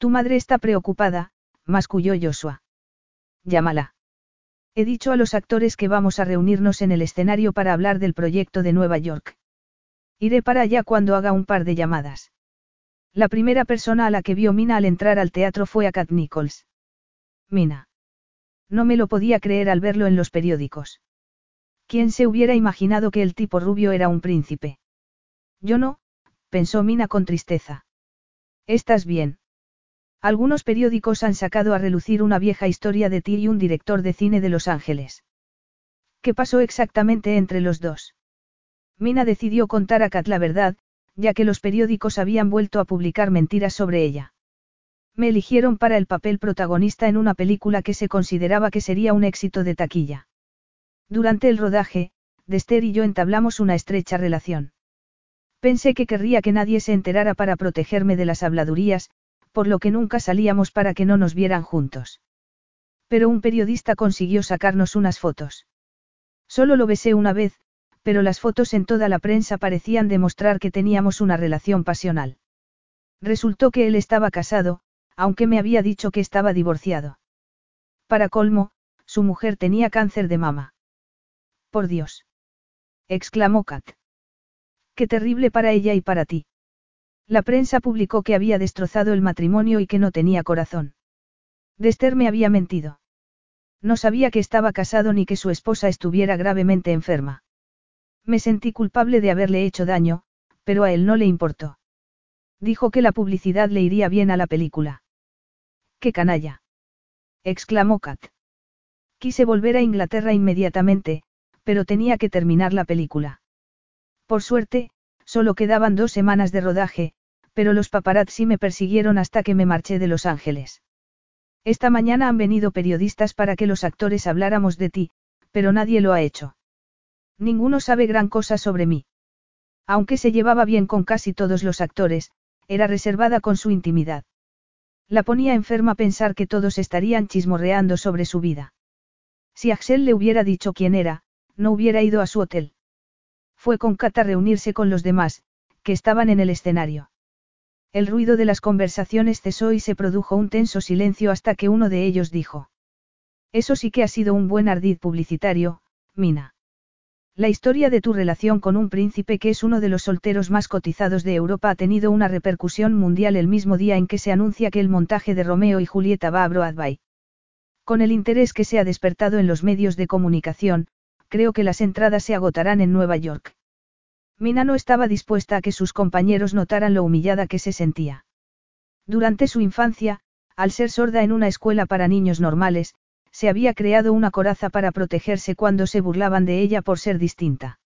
Tu madre está preocupada, masculló Joshua. Llámala. He dicho a los actores que vamos a reunirnos en el escenario para hablar del proyecto de Nueva York. Iré para allá cuando haga un par de llamadas. La primera persona a la que vio Mina al entrar al teatro fue a Kat Nichols. Mina. No me lo podía creer al verlo en los periódicos. ¿Quién se hubiera imaginado que el tipo rubio era un príncipe? Yo no, pensó Mina con tristeza. ¿Estás bien? Algunos periódicos han sacado a relucir una vieja historia de ti y un director de cine de Los Ángeles. ¿Qué pasó exactamente entre los dos? Mina decidió contar a Kat la verdad, ya que los periódicos habían vuelto a publicar mentiras sobre ella. Me eligieron para el papel protagonista en una película que se consideraba que sería un éxito de taquilla. Durante el rodaje, Dester y yo entablamos una estrecha relación. Pensé que querría que nadie se enterara para protegerme de las habladurías, por lo que nunca salíamos para que no nos vieran juntos. Pero un periodista consiguió sacarnos unas fotos. Solo lo besé una vez, pero las fotos en toda la prensa parecían demostrar que teníamos una relación pasional. Resultó que él estaba casado, aunque me había dicho que estaba divorciado. Para colmo, su mujer tenía cáncer de mama. Por Dios. exclamó Kat. Qué terrible para ella y para ti. La prensa publicó que había destrozado el matrimonio y que no tenía corazón. Dester me había mentido. No sabía que estaba casado ni que su esposa estuviera gravemente enferma. Me sentí culpable de haberle hecho daño, pero a él no le importó. Dijo que la publicidad le iría bien a la película. ¡Qué canalla! exclamó Kat. Quise volver a Inglaterra inmediatamente, pero tenía que terminar la película. Por suerte, solo quedaban dos semanas de rodaje, pero los paparazzi me persiguieron hasta que me marché de Los Ángeles. Esta mañana han venido periodistas para que los actores habláramos de ti, pero nadie lo ha hecho. Ninguno sabe gran cosa sobre mí. Aunque se llevaba bien con casi todos los actores, era reservada con su intimidad. La ponía enferma pensar que todos estarían chismorreando sobre su vida. Si Axel le hubiera dicho quién era, no hubiera ido a su hotel. Fue con Kata reunirse con los demás, que estaban en el escenario. El ruido de las conversaciones cesó y se produjo un tenso silencio hasta que uno de ellos dijo. Eso sí que ha sido un buen ardid publicitario, Mina. La historia de tu relación con un príncipe que es uno de los solteros más cotizados de Europa ha tenido una repercusión mundial el mismo día en que se anuncia que el montaje de Romeo y Julieta va a Broadway. Con el interés que se ha despertado en los medios de comunicación, creo que las entradas se agotarán en Nueva York. Mina no estaba dispuesta a que sus compañeros notaran lo humillada que se sentía. Durante su infancia, al ser sorda en una escuela para niños normales, se había creado una coraza para protegerse cuando se burlaban de ella por ser distinta.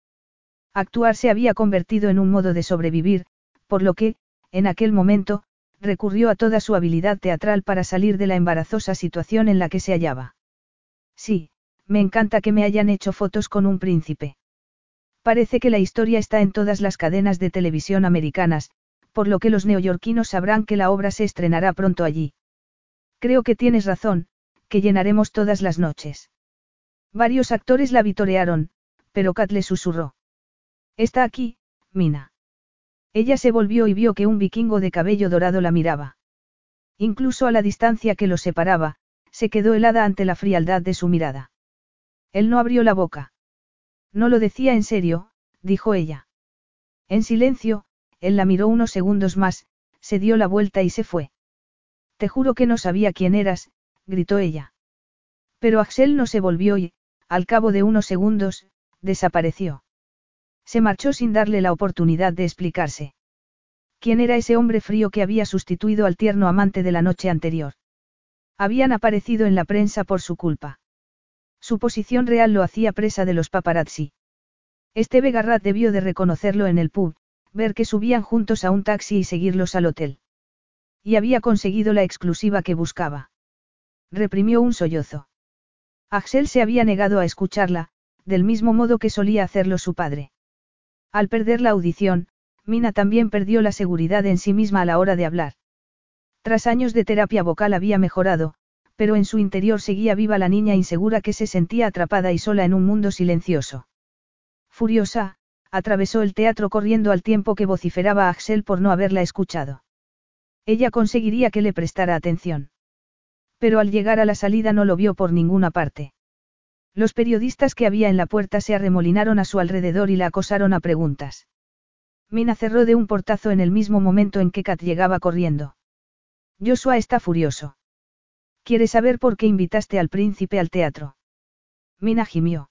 Actuar se había convertido en un modo de sobrevivir, por lo que, en aquel momento, recurrió a toda su habilidad teatral para salir de la embarazosa situación en la que se hallaba. Sí, me encanta que me hayan hecho fotos con un príncipe. Parece que la historia está en todas las cadenas de televisión americanas, por lo que los neoyorquinos sabrán que la obra se estrenará pronto allí. Creo que tienes razón, que llenaremos todas las noches. Varios actores la vitorearon, pero Kat le susurró. Está aquí, Mina. Ella se volvió y vio que un vikingo de cabello dorado la miraba. Incluso a la distancia que los separaba, se quedó helada ante la frialdad de su mirada. Él no abrió la boca. No lo decía en serio, dijo ella. En silencio, él la miró unos segundos más, se dio la vuelta y se fue. Te juro que no sabía quién eras, gritó ella. Pero Axel no se volvió y, al cabo de unos segundos, desapareció. Se marchó sin darle la oportunidad de explicarse. ¿Quién era ese hombre frío que había sustituido al tierno amante de la noche anterior? Habían aparecido en la prensa por su culpa. Su posición real lo hacía presa de los paparazzi. Esteve Garrat debió de reconocerlo en el pub, ver que subían juntos a un taxi y seguirlos al hotel. Y había conseguido la exclusiva que buscaba. Reprimió un sollozo. Axel se había negado a escucharla, del mismo modo que solía hacerlo su padre. Al perder la audición, Mina también perdió la seguridad en sí misma a la hora de hablar. Tras años de terapia vocal había mejorado, pero en su interior seguía viva la niña insegura que se sentía atrapada y sola en un mundo silencioso. Furiosa, atravesó el teatro corriendo al tiempo que vociferaba a Axel por no haberla escuchado. Ella conseguiría que le prestara atención. Pero al llegar a la salida no lo vio por ninguna parte. Los periodistas que había en la puerta se arremolinaron a su alrededor y la acosaron a preguntas. Mina cerró de un portazo en el mismo momento en que Kat llegaba corriendo. Joshua está furioso. ¿Quiere saber por qué invitaste al príncipe al teatro? Mina gimió.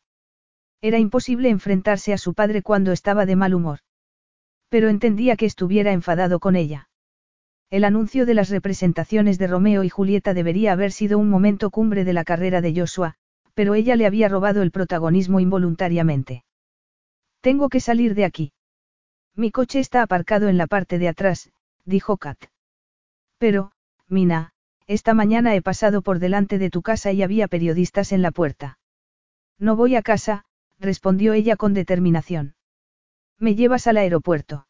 Era imposible enfrentarse a su padre cuando estaba de mal humor. Pero entendía que estuviera enfadado con ella. El anuncio de las representaciones de Romeo y Julieta debería haber sido un momento cumbre de la carrera de Joshua, pero ella le había robado el protagonismo involuntariamente. Tengo que salir de aquí. Mi coche está aparcado en la parte de atrás, dijo Kat. Pero, Mina, esta mañana he pasado por delante de tu casa y había periodistas en la puerta. No voy a casa, respondió ella con determinación. Me llevas al aeropuerto.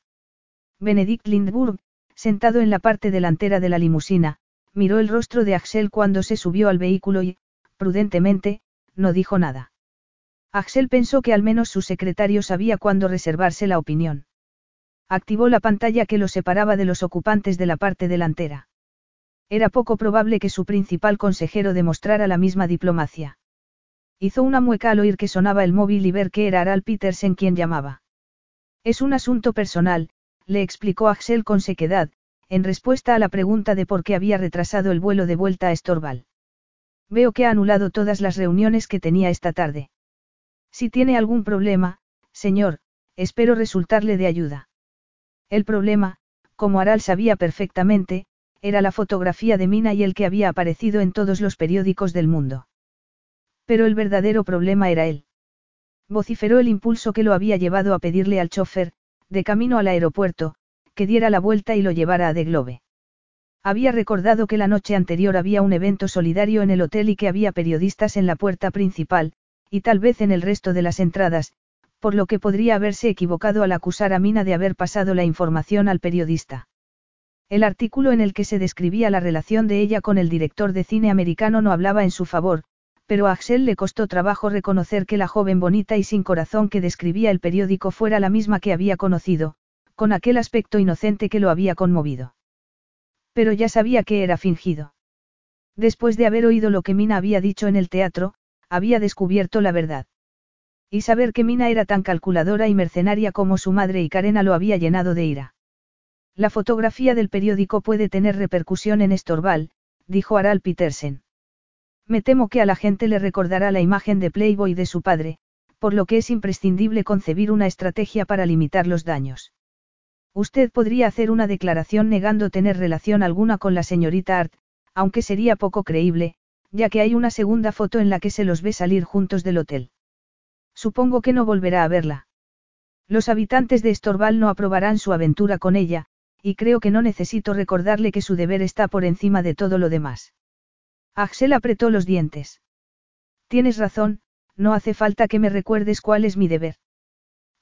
Benedict Lindburg, sentado en la parte delantera de la limusina, miró el rostro de Axel cuando se subió al vehículo y, prudentemente, no dijo nada. Axel pensó que al menos su secretario sabía cuándo reservarse la opinión. Activó la pantalla que lo separaba de los ocupantes de la parte delantera. Era poco probable que su principal consejero demostrara la misma diplomacia. Hizo una mueca al oír que sonaba el móvil y ver que era Aral Petersen quien llamaba. Es un asunto personal, le explicó Axel con sequedad, en respuesta a la pregunta de por qué había retrasado el vuelo de vuelta a Estorval. Veo que ha anulado todas las reuniones que tenía esta tarde. Si tiene algún problema, señor, espero resultarle de ayuda. El problema, como Aral sabía perfectamente, era la fotografía de Mina y el que había aparecido en todos los periódicos del mundo. Pero el verdadero problema era él. Vociferó el impulso que lo había llevado a pedirle al chofer, de camino al aeropuerto, que diera la vuelta y lo llevara a De Globe. Había recordado que la noche anterior había un evento solidario en el hotel y que había periodistas en la puerta principal, y tal vez en el resto de las entradas, por lo que podría haberse equivocado al acusar a Mina de haber pasado la información al periodista. El artículo en el que se describía la relación de ella con el director de cine americano no hablaba en su favor, pero a Axel le costó trabajo reconocer que la joven bonita y sin corazón que describía el periódico fuera la misma que había conocido, con aquel aspecto inocente que lo había conmovido. Pero ya sabía que era fingido. Después de haber oído lo que Mina había dicho en el teatro, había descubierto la verdad. Y saber que Mina era tan calculadora y mercenaria como su madre y Karena lo había llenado de ira. La fotografía del periódico puede tener repercusión en Estorval, dijo Aral Petersen. Me temo que a la gente le recordará la imagen de Playboy de su padre, por lo que es imprescindible concebir una estrategia para limitar los daños. Usted podría hacer una declaración negando tener relación alguna con la señorita Art, aunque sería poco creíble, ya que hay una segunda foto en la que se los ve salir juntos del hotel. Supongo que no volverá a verla. Los habitantes de Estorval no aprobarán su aventura con ella, y creo que no necesito recordarle que su deber está por encima de todo lo demás. Axel apretó los dientes. Tienes razón, no hace falta que me recuerdes cuál es mi deber.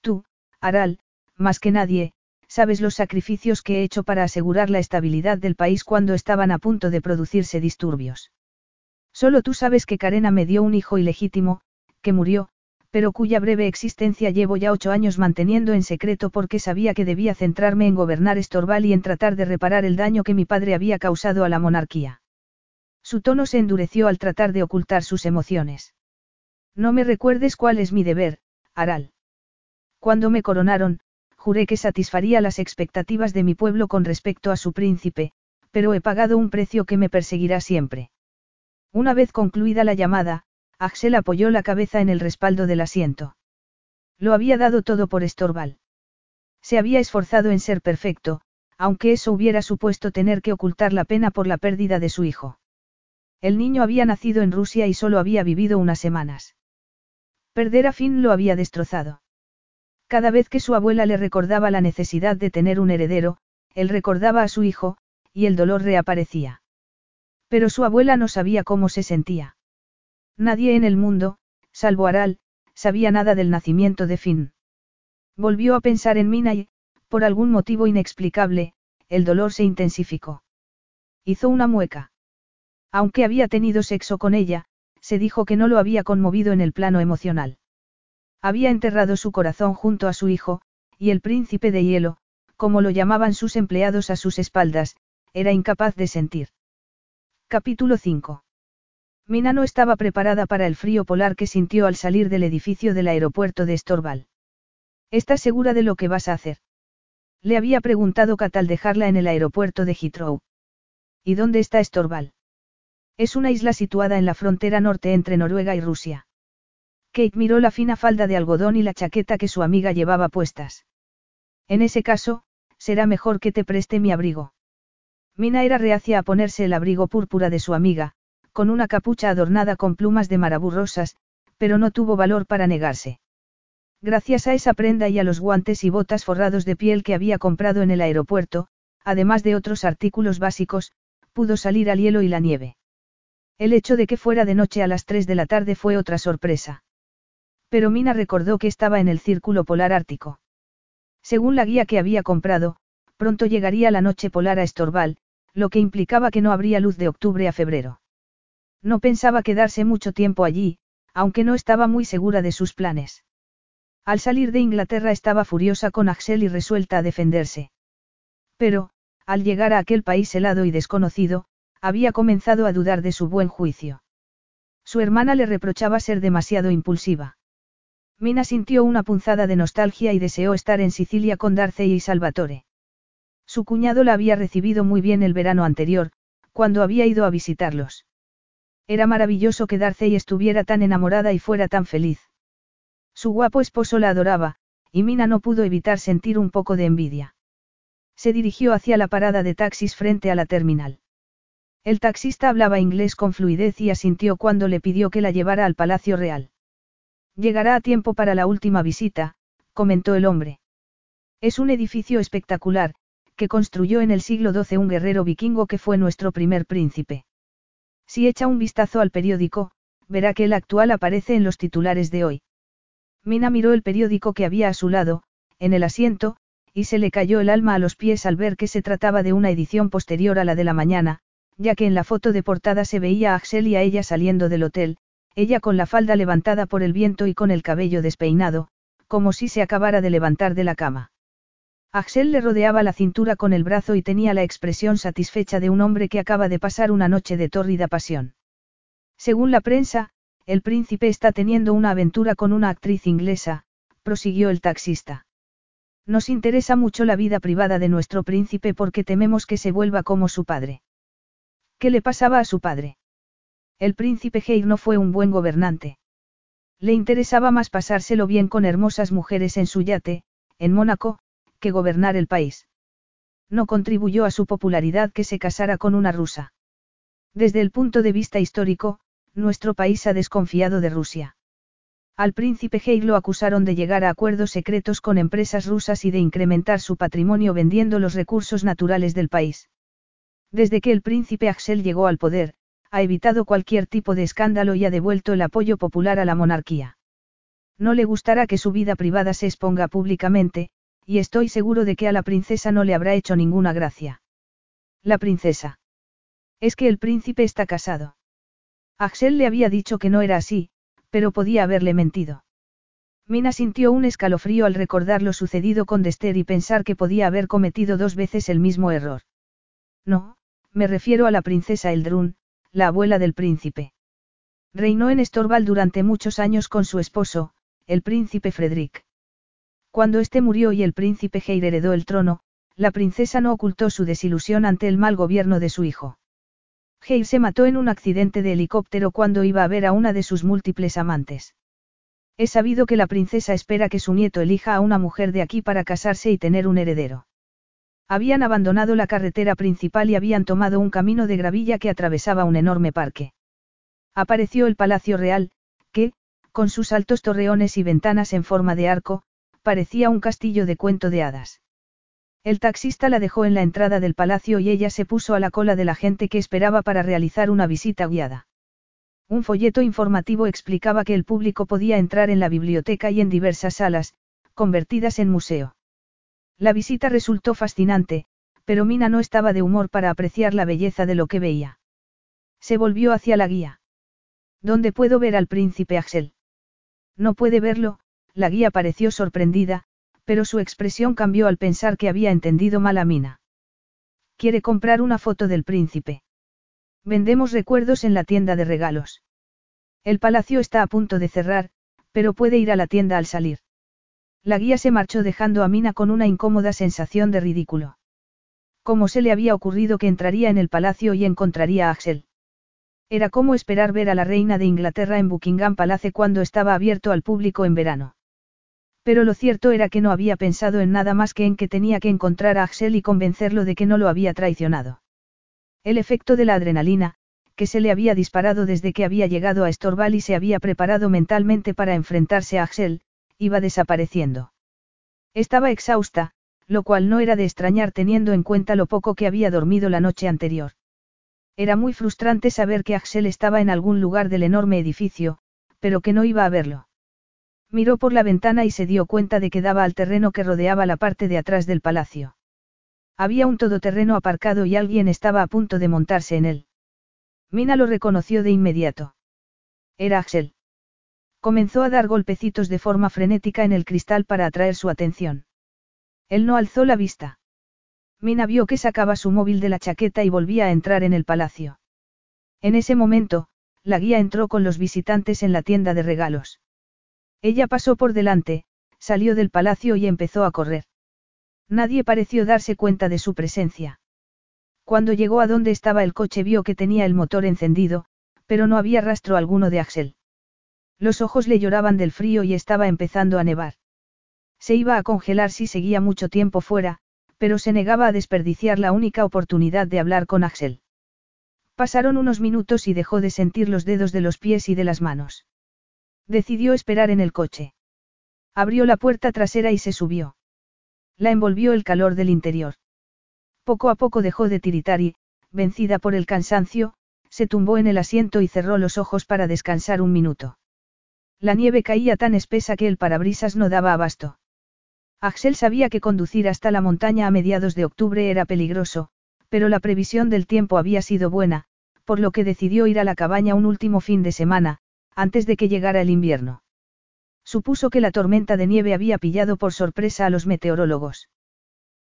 Tú, Aral, más que nadie, sabes los sacrificios que he hecho para asegurar la estabilidad del país cuando estaban a punto de producirse disturbios. Solo tú sabes que Karena me dio un hijo ilegítimo, que murió, pero cuya breve existencia llevo ya ocho años manteniendo en secreto porque sabía que debía centrarme en gobernar Estorval y en tratar de reparar el daño que mi padre había causado a la monarquía. Su tono se endureció al tratar de ocultar sus emociones. No me recuerdes cuál es mi deber, Aral. Cuando me coronaron, juré que satisfaría las expectativas de mi pueblo con respecto a su príncipe, pero he pagado un precio que me perseguirá siempre. Una vez concluida la llamada, Axel apoyó la cabeza en el respaldo del asiento. Lo había dado todo por Estorval. Se había esforzado en ser perfecto, aunque eso hubiera supuesto tener que ocultar la pena por la pérdida de su hijo. El niño había nacido en Rusia y solo había vivido unas semanas. Perder a Finn lo había destrozado. Cada vez que su abuela le recordaba la necesidad de tener un heredero, él recordaba a su hijo, y el dolor reaparecía. Pero su abuela no sabía cómo se sentía. Nadie en el mundo, salvo Aral, sabía nada del nacimiento de Finn. Volvió a pensar en Mina y, por algún motivo inexplicable, el dolor se intensificó. Hizo una mueca. Aunque había tenido sexo con ella, se dijo que no lo había conmovido en el plano emocional. Había enterrado su corazón junto a su hijo, y el príncipe de hielo, como lo llamaban sus empleados a sus espaldas, era incapaz de sentir. Capítulo 5. Mina no estaba preparada para el frío polar que sintió al salir del edificio del aeropuerto de Estorval. ¿Estás segura de lo que vas a hacer? Le había preguntado Kat al dejarla en el aeropuerto de Heathrow. ¿Y dónde está Estorval? Es una isla situada en la frontera norte entre Noruega y Rusia. Kate miró la fina falda de algodón y la chaqueta que su amiga llevaba puestas. En ese caso, será mejor que te preste mi abrigo. Mina era reacia a ponerse el abrigo púrpura de su amiga, con una capucha adornada con plumas de marabú rosas, pero no tuvo valor para negarse. Gracias a esa prenda y a los guantes y botas forrados de piel que había comprado en el aeropuerto, además de otros artículos básicos, pudo salir al hielo y la nieve. El hecho de que fuera de noche a las 3 de la tarde fue otra sorpresa. Pero Mina recordó que estaba en el círculo polar ártico. Según la guía que había comprado, pronto llegaría la noche polar a Estorval, lo que implicaba que no habría luz de octubre a febrero. No pensaba quedarse mucho tiempo allí, aunque no estaba muy segura de sus planes. Al salir de Inglaterra estaba furiosa con Axel y resuelta a defenderse. Pero, al llegar a aquel país helado y desconocido, había comenzado a dudar de su buen juicio. Su hermana le reprochaba ser demasiado impulsiva. Mina sintió una punzada de nostalgia y deseó estar en Sicilia con Darcy y Salvatore. Su cuñado la había recibido muy bien el verano anterior, cuando había ido a visitarlos. Era maravilloso que Darcy estuviera tan enamorada y fuera tan feliz. Su guapo esposo la adoraba, y Mina no pudo evitar sentir un poco de envidia. Se dirigió hacia la parada de taxis frente a la terminal. El taxista hablaba inglés con fluidez y asintió cuando le pidió que la llevara al Palacio Real. Llegará a tiempo para la última visita, comentó el hombre. Es un edificio espectacular, que construyó en el siglo XII un guerrero vikingo que fue nuestro primer príncipe. Si echa un vistazo al periódico, verá que el actual aparece en los titulares de hoy. Mina miró el periódico que había a su lado, en el asiento, y se le cayó el alma a los pies al ver que se trataba de una edición posterior a la de la mañana, ya que en la foto de portada se veía a Axel y a ella saliendo del hotel, ella con la falda levantada por el viento y con el cabello despeinado, como si se acabara de levantar de la cama. Axel le rodeaba la cintura con el brazo y tenía la expresión satisfecha de un hombre que acaba de pasar una noche de tórrida pasión. Según la prensa, el príncipe está teniendo una aventura con una actriz inglesa, prosiguió el taxista. Nos interesa mucho la vida privada de nuestro príncipe porque tememos que se vuelva como su padre. ¿Qué le pasaba a su padre? El príncipe Heir no fue un buen gobernante. Le interesaba más pasárselo bien con hermosas mujeres en su yate, en Mónaco, que gobernar el país. No contribuyó a su popularidad que se casara con una rusa. Desde el punto de vista histórico, nuestro país ha desconfiado de Rusia. Al príncipe Heir lo acusaron de llegar a acuerdos secretos con empresas rusas y de incrementar su patrimonio vendiendo los recursos naturales del país. Desde que el príncipe Axel llegó al poder, ha evitado cualquier tipo de escándalo y ha devuelto el apoyo popular a la monarquía. No le gustará que su vida privada se exponga públicamente, y estoy seguro de que a la princesa no le habrá hecho ninguna gracia. La princesa. Es que el príncipe está casado. Axel le había dicho que no era así, pero podía haberle mentido. Mina sintió un escalofrío al recordar lo sucedido con Dester y pensar que podía haber cometido dos veces el mismo error. No, me refiero a la princesa Eldrun, la abuela del príncipe. Reinó en Estorval durante muchos años con su esposo, el príncipe Frederick. Cuando éste murió y el príncipe Heir heredó el trono, la princesa no ocultó su desilusión ante el mal gobierno de su hijo. Heir se mató en un accidente de helicóptero cuando iba a ver a una de sus múltiples amantes. Es sabido que la princesa espera que su nieto elija a una mujer de aquí para casarse y tener un heredero. Habían abandonado la carretera principal y habían tomado un camino de gravilla que atravesaba un enorme parque. Apareció el Palacio Real, que, con sus altos torreones y ventanas en forma de arco, parecía un castillo de cuento de hadas. El taxista la dejó en la entrada del palacio y ella se puso a la cola de la gente que esperaba para realizar una visita guiada. Un folleto informativo explicaba que el público podía entrar en la biblioteca y en diversas salas, convertidas en museo. La visita resultó fascinante, pero Mina no estaba de humor para apreciar la belleza de lo que veía. Se volvió hacia la guía. ¿Dónde puedo ver al príncipe Axel? No puede verlo, la guía pareció sorprendida, pero su expresión cambió al pensar que había entendido mal a Mina. Quiere comprar una foto del príncipe. Vendemos recuerdos en la tienda de regalos. El palacio está a punto de cerrar, pero puede ir a la tienda al salir. La guía se marchó dejando a Mina con una incómoda sensación de ridículo. ¿Cómo se le había ocurrido que entraría en el palacio y encontraría a Axel? Era como esperar ver a la reina de Inglaterra en Buckingham Palace cuando estaba abierto al público en verano. Pero lo cierto era que no había pensado en nada más que en que tenía que encontrar a Axel y convencerlo de que no lo había traicionado. El efecto de la adrenalina, que se le había disparado desde que había llegado a Estorval y se había preparado mentalmente para enfrentarse a Axel, iba desapareciendo. Estaba exhausta, lo cual no era de extrañar teniendo en cuenta lo poco que había dormido la noche anterior. Era muy frustrante saber que Axel estaba en algún lugar del enorme edificio, pero que no iba a verlo. Miró por la ventana y se dio cuenta de que daba al terreno que rodeaba la parte de atrás del palacio. Había un todoterreno aparcado y alguien estaba a punto de montarse en él. Mina lo reconoció de inmediato. Era Axel. Comenzó a dar golpecitos de forma frenética en el cristal para atraer su atención. Él no alzó la vista. Mina vio que sacaba su móvil de la chaqueta y volvía a entrar en el palacio. En ese momento, la guía entró con los visitantes en la tienda de regalos. Ella pasó por delante, salió del palacio y empezó a correr. Nadie pareció darse cuenta de su presencia. Cuando llegó a donde estaba el coche vio que tenía el motor encendido, pero no había rastro alguno de Axel. Los ojos le lloraban del frío y estaba empezando a nevar. Se iba a congelar si seguía mucho tiempo fuera, pero se negaba a desperdiciar la única oportunidad de hablar con Axel. Pasaron unos minutos y dejó de sentir los dedos de los pies y de las manos. Decidió esperar en el coche. Abrió la puerta trasera y se subió. La envolvió el calor del interior. Poco a poco dejó de tiritar y, vencida por el cansancio, se tumbó en el asiento y cerró los ojos para descansar un minuto. La nieve caía tan espesa que el parabrisas no daba abasto. Axel sabía que conducir hasta la montaña a mediados de octubre era peligroso, pero la previsión del tiempo había sido buena, por lo que decidió ir a la cabaña un último fin de semana, antes de que llegara el invierno. Supuso que la tormenta de nieve había pillado por sorpresa a los meteorólogos.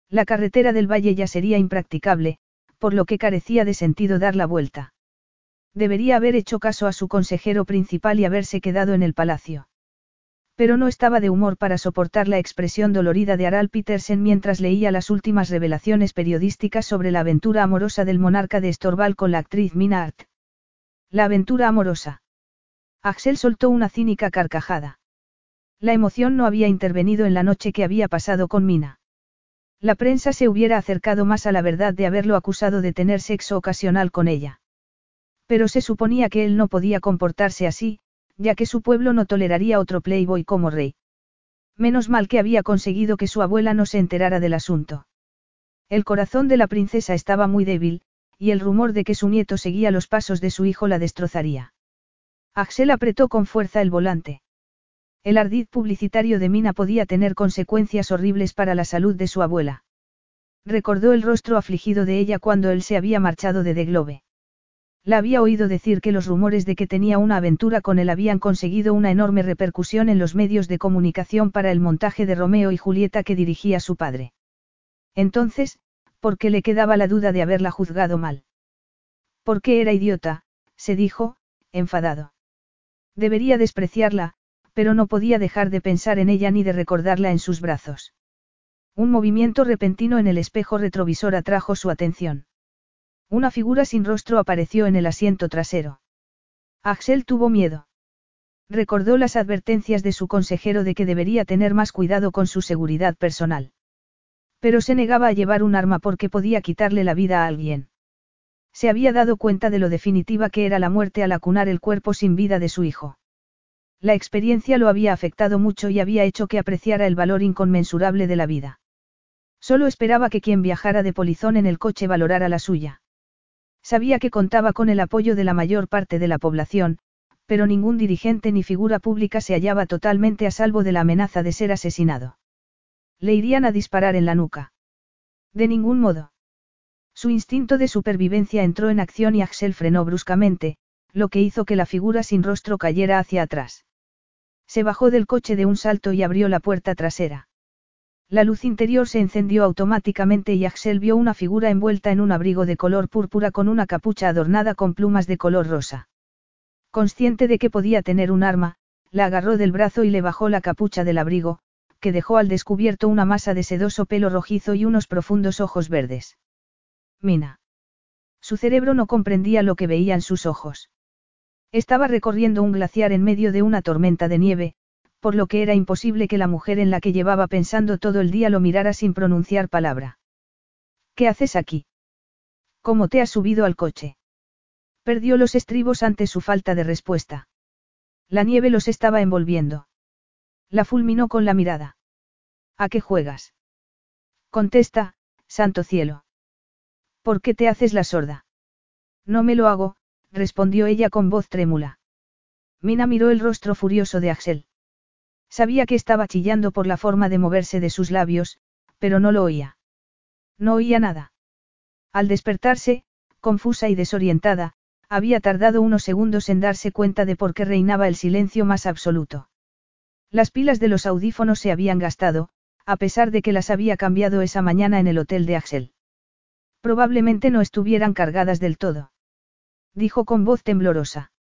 La carretera del valle ya sería impracticable, por lo que carecía de sentido dar la vuelta. Debería haber hecho caso a su consejero principal y haberse quedado en el palacio. Pero no estaba de humor para soportar la expresión dolorida de Aral Petersen mientras leía las últimas revelaciones periodísticas sobre la aventura amorosa del monarca de Estorval con la actriz Mina Art. La aventura amorosa. Axel soltó una cínica carcajada. La emoción no había intervenido en la noche que había pasado con Mina. La prensa se hubiera acercado más a la verdad de haberlo acusado de tener sexo ocasional con ella. Pero se suponía que él no podía comportarse así, ya que su pueblo no toleraría otro playboy como rey. Menos mal que había conseguido que su abuela no se enterara del asunto. El corazón de la princesa estaba muy débil, y el rumor de que su nieto seguía los pasos de su hijo la destrozaría. Axel apretó con fuerza el volante. El ardid publicitario de Mina podía tener consecuencias horribles para la salud de su abuela. Recordó el rostro afligido de ella cuando él se había marchado de The Globe. La había oído decir que los rumores de que tenía una aventura con él habían conseguido una enorme repercusión en los medios de comunicación para el montaje de Romeo y Julieta que dirigía su padre. Entonces, ¿por qué le quedaba la duda de haberla juzgado mal? ¿Por qué era idiota? se dijo, enfadado. Debería despreciarla, pero no podía dejar de pensar en ella ni de recordarla en sus brazos. Un movimiento repentino en el espejo retrovisor atrajo su atención. Una figura sin rostro apareció en el asiento trasero. Axel tuvo miedo. Recordó las advertencias de su consejero de que debería tener más cuidado con su seguridad personal. Pero se negaba a llevar un arma porque podía quitarle la vida a alguien. Se había dado cuenta de lo definitiva que era la muerte al acunar el cuerpo sin vida de su hijo. La experiencia lo había afectado mucho y había hecho que apreciara el valor inconmensurable de la vida. Solo esperaba que quien viajara de polizón en el coche valorara la suya. Sabía que contaba con el apoyo de la mayor parte de la población, pero ningún dirigente ni figura pública se hallaba totalmente a salvo de la amenaza de ser asesinado. Le irían a disparar en la nuca. De ningún modo. Su instinto de supervivencia entró en acción y Axel frenó bruscamente, lo que hizo que la figura sin rostro cayera hacia atrás. Se bajó del coche de un salto y abrió la puerta trasera. La luz interior se encendió automáticamente y Axel vio una figura envuelta en un abrigo de color púrpura con una capucha adornada con plumas de color rosa. Consciente de que podía tener un arma, la agarró del brazo y le bajó la capucha del abrigo, que dejó al descubierto una masa de sedoso pelo rojizo y unos profundos ojos verdes. Mina. Su cerebro no comprendía lo que veían sus ojos. Estaba recorriendo un glaciar en medio de una tormenta de nieve, por lo que era imposible que la mujer en la que llevaba pensando todo el día lo mirara sin pronunciar palabra. ¿Qué haces aquí? ¿Cómo te has subido al coche? Perdió los estribos ante su falta de respuesta. La nieve los estaba envolviendo. La fulminó con la mirada. ¿A qué juegas? Contesta, santo cielo. ¿Por qué te haces la sorda? No me lo hago, respondió ella con voz trémula. Mina miró el rostro furioso de Axel. Sabía que estaba chillando por la forma de moverse de sus labios, pero no lo oía. No oía nada. Al despertarse, confusa y desorientada, Había tardado unos segundos en darse cuenta de por qué reinaba el silencio más absoluto. Las pilas de los audífonos se habían gastado, a pesar de que las había cambiado esa mañana en el hotel de Axel. Probablemente no estuvieran cargadas del todo. Dijo con voz temblorosa.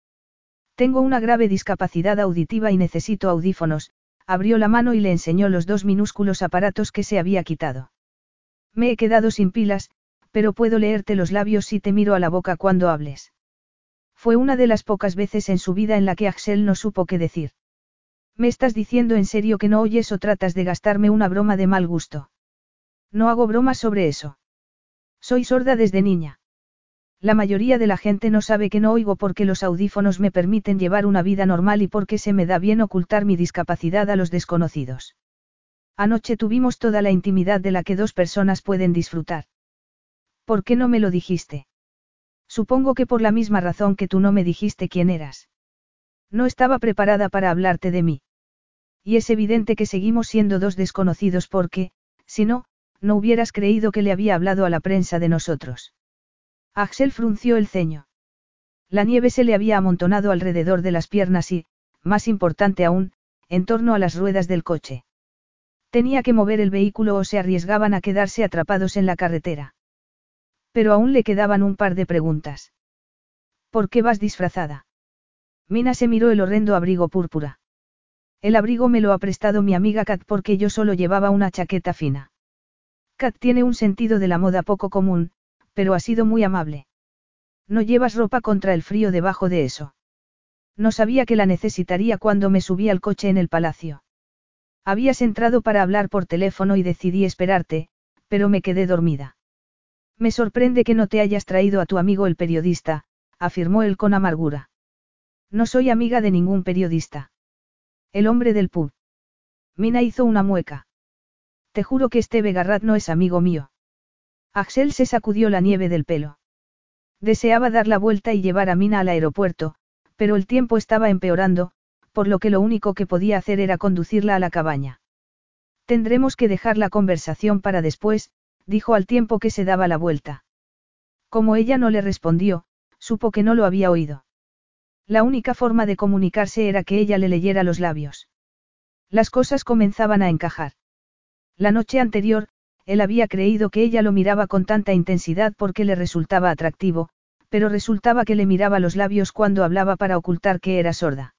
Tengo una grave discapacidad auditiva y necesito audífonos, abrió la mano y le enseñó los dos minúsculos aparatos que se había quitado. Me he quedado sin pilas, pero puedo leerte los labios si te miro a la boca cuando hables. Fue una de las pocas veces en su vida en la que Axel no supo qué decir. ¿Me estás diciendo en serio que no oyes o tratas de gastarme una broma de mal gusto? No hago bromas sobre eso. Soy sorda desde niña. La mayoría de la gente no sabe que no oigo porque los audífonos me permiten llevar una vida normal y porque se me da bien ocultar mi discapacidad a los desconocidos. Anoche tuvimos toda la intimidad de la que dos personas pueden disfrutar. ¿Por qué no me lo dijiste? Supongo que por la misma razón que tú no me dijiste quién eras. No estaba preparada para hablarte de mí. Y es evidente que seguimos siendo dos desconocidos porque, si no, no hubieras creído que le había hablado a la prensa de nosotros. Axel frunció el ceño. La nieve se le había amontonado alrededor de las piernas y, más importante aún, en torno a las ruedas del coche. Tenía que mover el vehículo o se arriesgaban a quedarse atrapados en la carretera. Pero aún le quedaban un par de preguntas. ¿Por qué vas disfrazada? Mina se miró el horrendo abrigo púrpura. El abrigo me lo ha prestado mi amiga Kat porque yo solo llevaba una chaqueta fina. Kat tiene un sentido de la moda poco común, pero ha sido muy amable. No llevas ropa contra el frío debajo de eso. No sabía que la necesitaría cuando me subí al coche en el palacio. Habías entrado para hablar por teléfono y decidí esperarte, pero me quedé dormida. Me sorprende que no te hayas traído a tu amigo el periodista, afirmó él con amargura. No soy amiga de ningún periodista. El hombre del pub. Mina hizo una mueca. Te juro que este Garrat no es amigo mío. Axel se sacudió la nieve del pelo. Deseaba dar la vuelta y llevar a Mina al aeropuerto, pero el tiempo estaba empeorando, por lo que lo único que podía hacer era conducirla a la cabaña. Tendremos que dejar la conversación para después, dijo al tiempo que se daba la vuelta. Como ella no le respondió, supo que no lo había oído. La única forma de comunicarse era que ella le leyera los labios. Las cosas comenzaban a encajar. La noche anterior, él había creído que ella lo miraba con tanta intensidad porque le resultaba atractivo, pero resultaba que le miraba los labios cuando hablaba para ocultar que era sorda.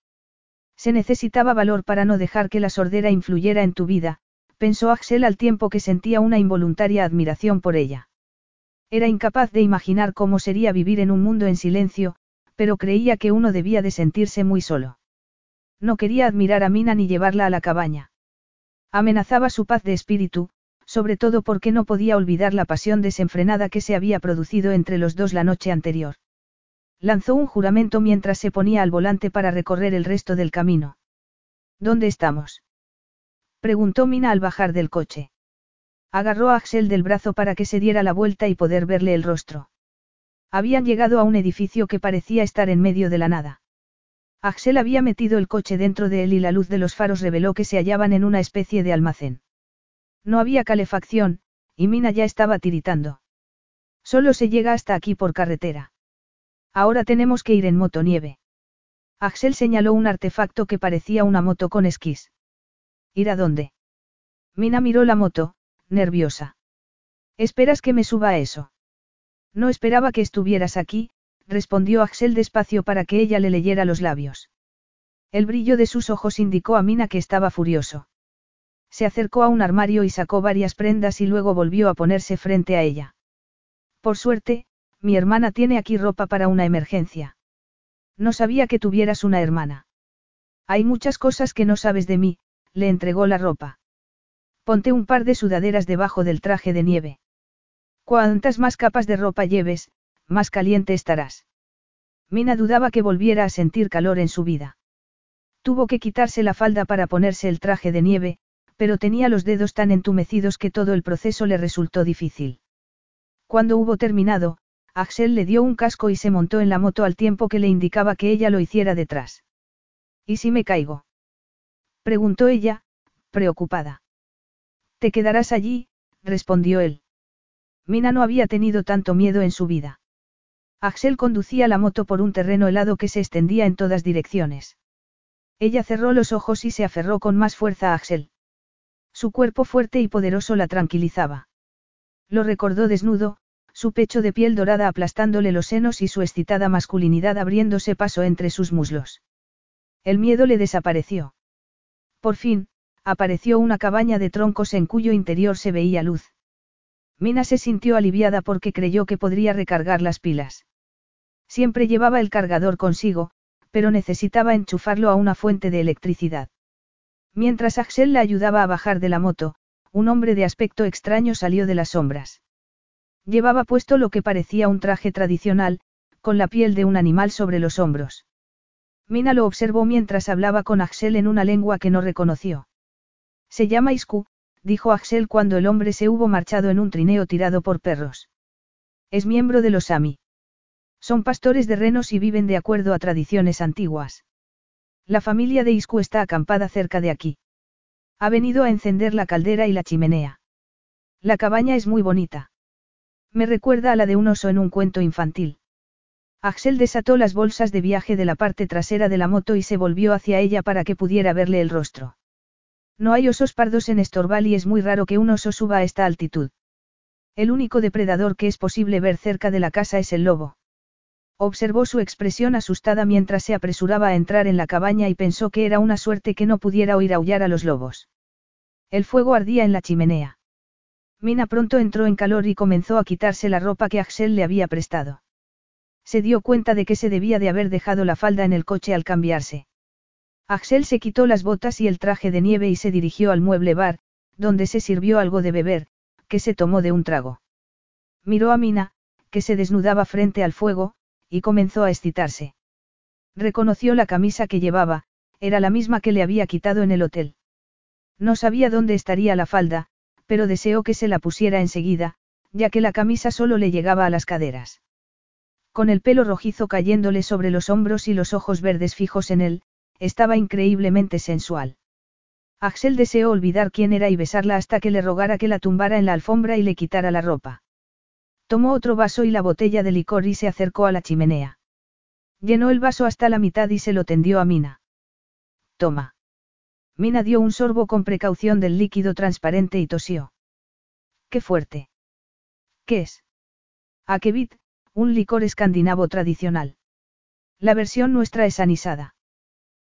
Se necesitaba valor para no dejar que la sordera influyera en tu vida, pensó Axel al tiempo que sentía una involuntaria admiración por ella. Era incapaz de imaginar cómo sería vivir en un mundo en silencio, pero creía que uno debía de sentirse muy solo. No quería admirar a Mina ni llevarla a la cabaña. Amenazaba su paz de espíritu, sobre todo porque no podía olvidar la pasión desenfrenada que se había producido entre los dos la noche anterior. Lanzó un juramento mientras se ponía al volante para recorrer el resto del camino. ¿Dónde estamos? Preguntó Mina al bajar del coche. Agarró a Axel del brazo para que se diera la vuelta y poder verle el rostro. Habían llegado a un edificio que parecía estar en medio de la nada. Axel había metido el coche dentro de él y la luz de los faros reveló que se hallaban en una especie de almacén. No había calefacción, y Mina ya estaba tiritando. Solo se llega hasta aquí por carretera. Ahora tenemos que ir en motonieve. Axel señaló un artefacto que parecía una moto con esquís. ¿Ir a dónde? Mina miró la moto, nerviosa. ¿Esperas que me suba a eso? No esperaba que estuvieras aquí, respondió Axel despacio para que ella le leyera los labios. El brillo de sus ojos indicó a Mina que estaba furioso. Se acercó a un armario y sacó varias prendas y luego volvió a ponerse frente a ella. Por suerte, mi hermana tiene aquí ropa para una emergencia. No sabía que tuvieras una hermana. Hay muchas cosas que no sabes de mí, le entregó la ropa. Ponte un par de sudaderas debajo del traje de nieve. Cuantas más capas de ropa lleves, más caliente estarás. Mina dudaba que volviera a sentir calor en su vida. Tuvo que quitarse la falda para ponerse el traje de nieve, pero tenía los dedos tan entumecidos que todo el proceso le resultó difícil. Cuando hubo terminado, Axel le dio un casco y se montó en la moto al tiempo que le indicaba que ella lo hiciera detrás. ¿Y si me caigo? Preguntó ella, preocupada. Te quedarás allí, respondió él. Mina no había tenido tanto miedo en su vida. Axel conducía la moto por un terreno helado que se extendía en todas direcciones. Ella cerró los ojos y se aferró con más fuerza a Axel. Su cuerpo fuerte y poderoso la tranquilizaba. Lo recordó desnudo, su pecho de piel dorada aplastándole los senos y su excitada masculinidad abriéndose paso entre sus muslos. El miedo le desapareció. Por fin, apareció una cabaña de troncos en cuyo interior se veía luz. Mina se sintió aliviada porque creyó que podría recargar las pilas. Siempre llevaba el cargador consigo, pero necesitaba enchufarlo a una fuente de electricidad. Mientras Axel la ayudaba a bajar de la moto, un hombre de aspecto extraño salió de las sombras. Llevaba puesto lo que parecía un traje tradicional, con la piel de un animal sobre los hombros. Mina lo observó mientras hablaba con Axel en una lengua que no reconoció. Se llama Isku, dijo Axel cuando el hombre se hubo marchado en un trineo tirado por perros. Es miembro de los Sami. Son pastores de renos y viven de acuerdo a tradiciones antiguas. La familia de Isku está acampada cerca de aquí. Ha venido a encender la caldera y la chimenea. La cabaña es muy bonita. Me recuerda a la de un oso en un cuento infantil. Axel desató las bolsas de viaje de la parte trasera de la moto y se volvió hacia ella para que pudiera verle el rostro. No hay osos pardos en Estorval y es muy raro que un oso suba a esta altitud. El único depredador que es posible ver cerca de la casa es el lobo. Observó su expresión asustada mientras se apresuraba a entrar en la cabaña y pensó que era una suerte que no pudiera oír aullar a los lobos. El fuego ardía en la chimenea. Mina pronto entró en calor y comenzó a quitarse la ropa que Axel le había prestado. Se dio cuenta de que se debía de haber dejado la falda en el coche al cambiarse. Axel se quitó las botas y el traje de nieve y se dirigió al mueble bar, donde se sirvió algo de beber, que se tomó de un trago. Miró a Mina, que se desnudaba frente al fuego, y comenzó a excitarse. Reconoció la camisa que llevaba, era la misma que le había quitado en el hotel. No sabía dónde estaría la falda, pero deseó que se la pusiera enseguida, ya que la camisa solo le llegaba a las caderas. Con el pelo rojizo cayéndole sobre los hombros y los ojos verdes fijos en él, estaba increíblemente sensual. Axel deseó olvidar quién era y besarla hasta que le rogara que la tumbara en la alfombra y le quitara la ropa. Tomó otro vaso y la botella de licor y se acercó a la chimenea. Llenó el vaso hasta la mitad y se lo tendió a Mina. Toma. Mina dio un sorbo con precaución del líquido transparente y tosió. Qué fuerte. ¿Qué es? Akevit, un licor escandinavo tradicional. La versión nuestra es anisada.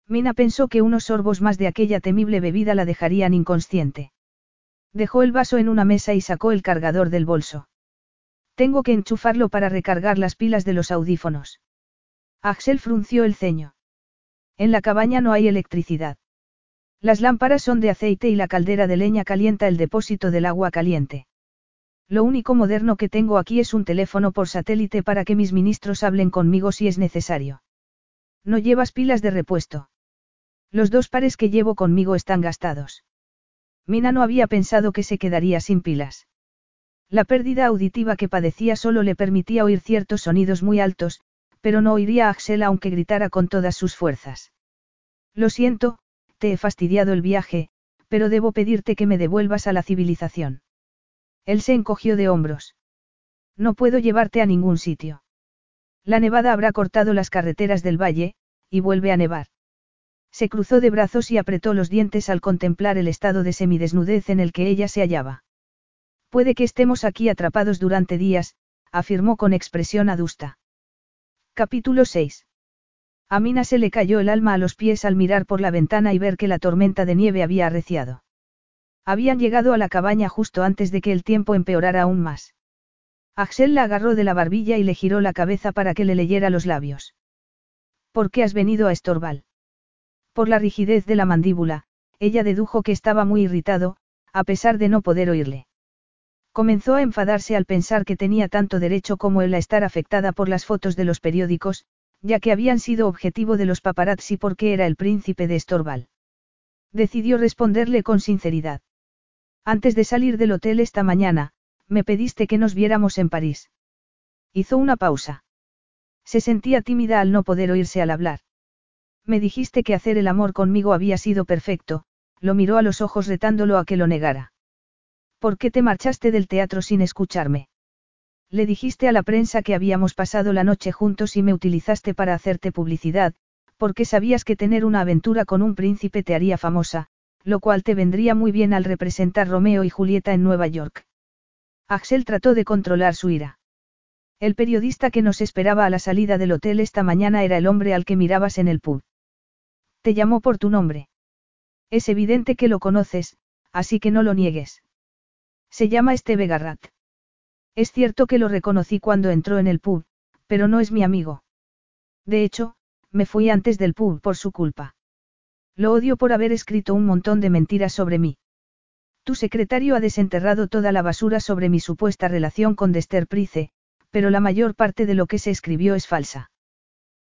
Mina pensó que unos sorbos más de aquella temible bebida la dejarían inconsciente. Dejó el vaso en una mesa y sacó el cargador del bolso. Tengo que enchufarlo para recargar las pilas de los audífonos. Axel frunció el ceño. En la cabaña no hay electricidad. Las lámparas son de aceite y la caldera de leña calienta el depósito del agua caliente. Lo único moderno que tengo aquí es un teléfono por satélite para que mis ministros hablen conmigo si es necesario. No llevas pilas de repuesto. Los dos pares que llevo conmigo están gastados. Mina no había pensado que se quedaría sin pilas. La pérdida auditiva que padecía solo le permitía oír ciertos sonidos muy altos, pero no oiría a Axel aunque gritara con todas sus fuerzas. Lo siento, te he fastidiado el viaje, pero debo pedirte que me devuelvas a la civilización. Él se encogió de hombros. No puedo llevarte a ningún sitio. La nevada habrá cortado las carreteras del valle, y vuelve a nevar. Se cruzó de brazos y apretó los dientes al contemplar el estado de semidesnudez en el que ella se hallaba. Puede que estemos aquí atrapados durante días, afirmó con expresión adusta. Capítulo 6. A Mina se le cayó el alma a los pies al mirar por la ventana y ver que la tormenta de nieve había arreciado. Habían llegado a la cabaña justo antes de que el tiempo empeorara aún más. Axel la agarró de la barbilla y le giró la cabeza para que le leyera los labios. ¿Por qué has venido a Estorval? Por la rigidez de la mandíbula, ella dedujo que estaba muy irritado, a pesar de no poder oírle. Comenzó a enfadarse al pensar que tenía tanto derecho como él a estar afectada por las fotos de los periódicos, ya que habían sido objetivo de los paparazzi porque era el príncipe de Estorval. Decidió responderle con sinceridad. Antes de salir del hotel esta mañana, me pediste que nos viéramos en París. Hizo una pausa. Se sentía tímida al no poder oírse al hablar. Me dijiste que hacer el amor conmigo había sido perfecto, lo miró a los ojos retándolo a que lo negara. ¿Por qué te marchaste del teatro sin escucharme? Le dijiste a la prensa que habíamos pasado la noche juntos y me utilizaste para hacerte publicidad, porque sabías que tener una aventura con un príncipe te haría famosa, lo cual te vendría muy bien al representar Romeo y Julieta en Nueva York. Axel trató de controlar su ira. El periodista que nos esperaba a la salida del hotel esta mañana era el hombre al que mirabas en el pub. Te llamó por tu nombre. Es evidente que lo conoces, así que no lo niegues. Se llama Esteve Garrat. Es cierto que lo reconocí cuando entró en el pub, pero no es mi amigo. De hecho, me fui antes del pub por su culpa. Lo odio por haber escrito un montón de mentiras sobre mí. Tu secretario ha desenterrado toda la basura sobre mi supuesta relación con Dester Price, pero la mayor parte de lo que se escribió es falsa.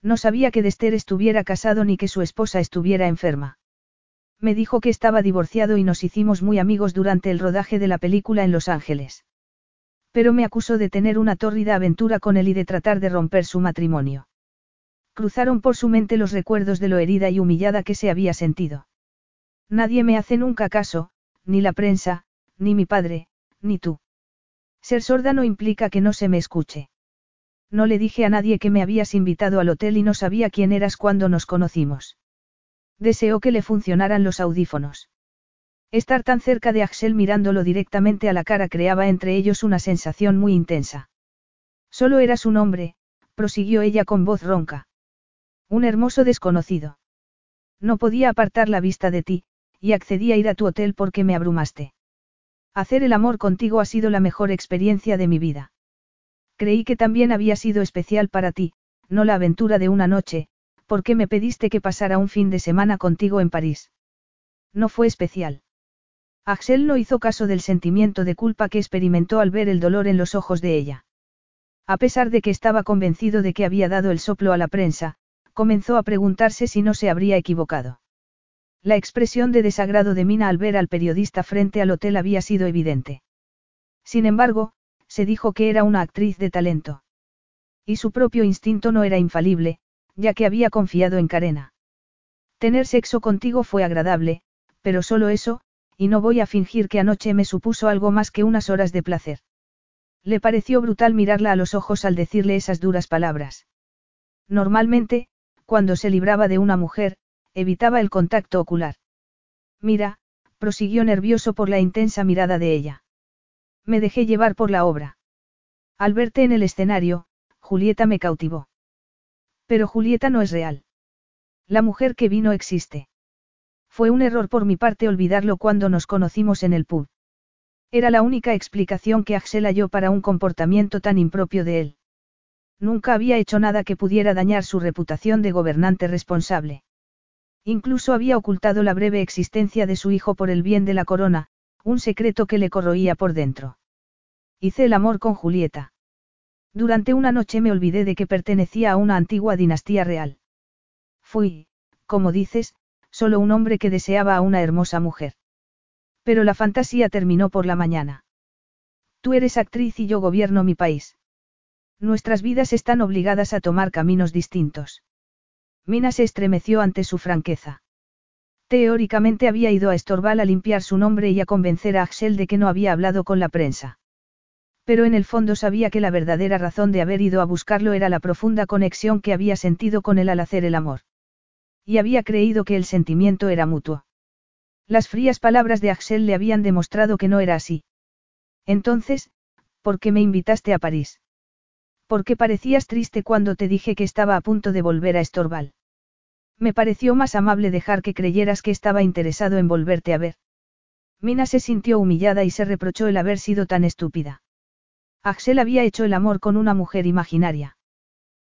No sabía que Dester estuviera casado ni que su esposa estuviera enferma. Me dijo que estaba divorciado y nos hicimos muy amigos durante el rodaje de la película en Los Ángeles. Pero me acusó de tener una tórrida aventura con él y de tratar de romper su matrimonio. Cruzaron por su mente los recuerdos de lo herida y humillada que se había sentido. Nadie me hace nunca caso, ni la prensa, ni mi padre, ni tú. Ser sorda no implica que no se me escuche. No le dije a nadie que me habías invitado al hotel y no sabía quién eras cuando nos conocimos. Deseó que le funcionaran los audífonos. Estar tan cerca de Axel mirándolo directamente a la cara creaba entre ellos una sensación muy intensa. Solo eras un hombre, prosiguió ella con voz ronca. Un hermoso desconocido. No podía apartar la vista de ti, y accedí a ir a tu hotel porque me abrumaste. Hacer el amor contigo ha sido la mejor experiencia de mi vida. Creí que también había sido especial para ti, no la aventura de una noche, porque me pediste que pasara un fin de semana contigo en París. No fue especial. Axel no hizo caso del sentimiento de culpa que experimentó al ver el dolor en los ojos de ella. A pesar de que estaba convencido de que había dado el soplo a la prensa, comenzó a preguntarse si no se habría equivocado. La expresión de desagrado de Mina al ver al periodista frente al hotel había sido evidente. Sin embargo, se dijo que era una actriz de talento. Y su propio instinto no era infalible, ya que había confiado en Karena. Tener sexo contigo fue agradable, pero solo eso, y no voy a fingir que anoche me supuso algo más que unas horas de placer. Le pareció brutal mirarla a los ojos al decirle esas duras palabras. Normalmente, cuando se libraba de una mujer, evitaba el contacto ocular. Mira, prosiguió nervioso por la intensa mirada de ella. Me dejé llevar por la obra. Al verte en el escenario, Julieta me cautivó. Pero Julieta no es real. La mujer que vino existe. Fue un error por mi parte olvidarlo cuando nos conocimos en el pub. Era la única explicación que Axel halló para un comportamiento tan impropio de él. Nunca había hecho nada que pudiera dañar su reputación de gobernante responsable. Incluso había ocultado la breve existencia de su hijo por el bien de la corona, un secreto que le corroía por dentro. Hice el amor con Julieta. Durante una noche me olvidé de que pertenecía a una antigua dinastía real. Fui, como dices, solo un hombre que deseaba a una hermosa mujer. Pero la fantasía terminó por la mañana. Tú eres actriz y yo gobierno mi país. Nuestras vidas están obligadas a tomar caminos distintos. Mina se estremeció ante su franqueza. Teóricamente había ido a Estorval a limpiar su nombre y a convencer a Axel de que no había hablado con la prensa. Pero en el fondo sabía que la verdadera razón de haber ido a buscarlo era la profunda conexión que había sentido con él al hacer el amor. Y había creído que el sentimiento era mutuo. Las frías palabras de Axel le habían demostrado que no era así. Entonces, ¿por qué me invitaste a París? Porque parecías triste cuando te dije que estaba a punto de volver a Estorval. Me pareció más amable dejar que creyeras que estaba interesado en volverte a ver. Mina se sintió humillada y se reprochó el haber sido tan estúpida. Axel había hecho el amor con una mujer imaginaria.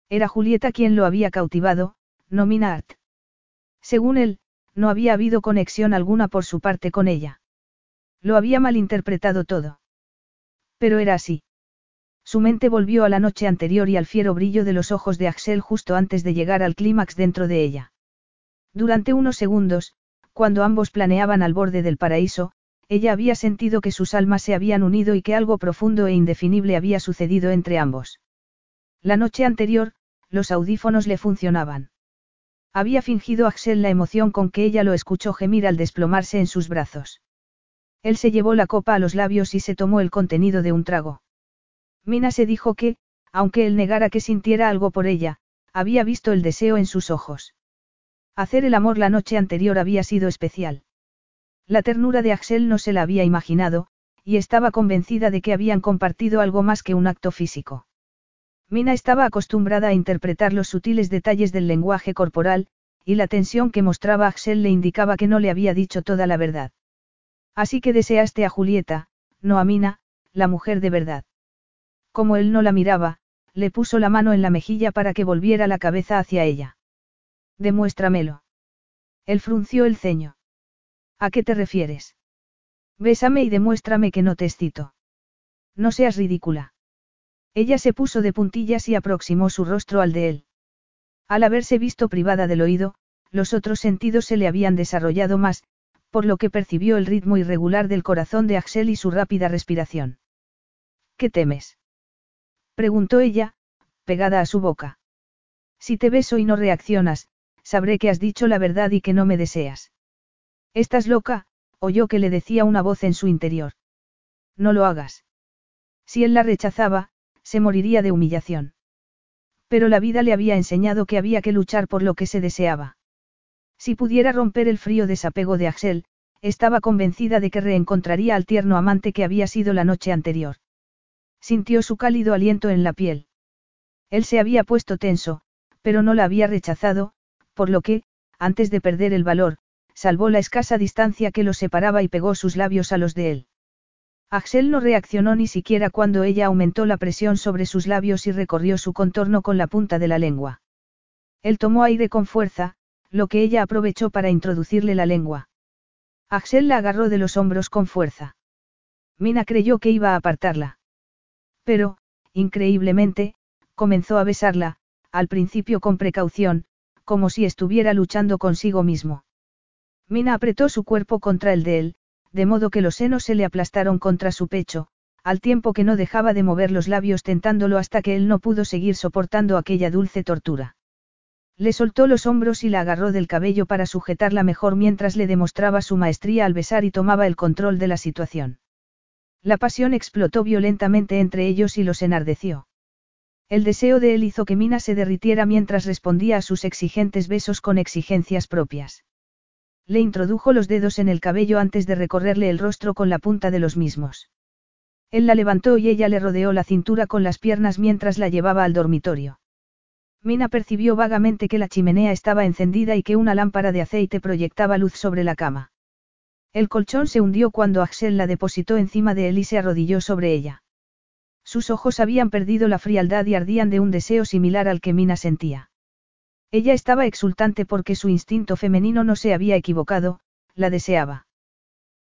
Era Julieta quien lo había cautivado, no. Según él, no había habido conexión alguna por su parte con ella. Lo había malinterpretado todo. Pero era así. Su mente volvió a la noche anterior y al fiero brillo de los ojos de Axel justo antes de llegar al clímax dentro de ella. Durante unos segundos, cuando ambos planeaban al borde del paraíso, ella había sentido que sus almas se habían unido y que algo profundo e indefinible había sucedido entre ambos. La noche anterior, los audífonos le funcionaban. Había fingido Axel la emoción con que ella lo escuchó gemir al desplomarse en sus brazos. Él se llevó la copa a los labios y se tomó el contenido de un trago. Mina se dijo que, aunque él negara que sintiera algo por ella, había visto el deseo en sus ojos. Hacer el amor la noche anterior había sido especial. La ternura de Axel no se la había imaginado, y estaba convencida de que habían compartido algo más que un acto físico. Mina estaba acostumbrada a interpretar los sutiles detalles del lenguaje corporal, y la tensión que mostraba Axel le indicaba que no le había dicho toda la verdad. Así que deseaste a Julieta, no a Mina, la mujer de verdad. Como él no la miraba, le puso la mano en la mejilla para que volviera la cabeza hacia ella. Demuéstramelo. Él frunció el ceño. ¿A qué te refieres? Bésame y demuéstrame que no te excito. No seas ridícula. Ella se puso de puntillas y aproximó su rostro al de él. Al haberse visto privada del oído, los otros sentidos se le habían desarrollado más, por lo que percibió el ritmo irregular del corazón de Axel y su rápida respiración. ¿Qué temes? preguntó ella, pegada a su boca. Si te beso y no reaccionas, sabré que has dicho la verdad y que no me deseas. Estás loca, oyó que le decía una voz en su interior. No lo hagas. Si él la rechazaba, se moriría de humillación. Pero la vida le había enseñado que había que luchar por lo que se deseaba. Si pudiera romper el frío desapego de Axel, estaba convencida de que reencontraría al tierno amante que había sido la noche anterior. Sintió su cálido aliento en la piel. Él se había puesto tenso, pero no la había rechazado, por lo que, antes de perder el valor, salvó la escasa distancia que los separaba y pegó sus labios a los de él. Axel no reaccionó ni siquiera cuando ella aumentó la presión sobre sus labios y recorrió su contorno con la punta de la lengua. Él tomó aire con fuerza, lo que ella aprovechó para introducirle la lengua. Axel la agarró de los hombros con fuerza. Mina creyó que iba a apartarla. Pero, increíblemente, comenzó a besarla, al principio con precaución, como si estuviera luchando consigo mismo. Mina apretó su cuerpo contra el de él, de modo que los senos se le aplastaron contra su pecho, al tiempo que no dejaba de mover los labios tentándolo hasta que él no pudo seguir soportando aquella dulce tortura. Le soltó los hombros y la agarró del cabello para sujetarla mejor mientras le demostraba su maestría al besar y tomaba el control de la situación. La pasión explotó violentamente entre ellos y los enardeció. El deseo de él hizo que Mina se derritiera mientras respondía a sus exigentes besos con exigencias propias. Le introdujo los dedos en el cabello antes de recorrerle el rostro con la punta de los mismos. Él la levantó y ella le rodeó la cintura con las piernas mientras la llevaba al dormitorio. Mina percibió vagamente que la chimenea estaba encendida y que una lámpara de aceite proyectaba luz sobre la cama. El colchón se hundió cuando Axel la depositó encima de él y se arrodilló sobre ella. Sus ojos habían perdido la frialdad y ardían de un deseo similar al que Mina sentía. Ella estaba exultante porque su instinto femenino no se había equivocado, la deseaba.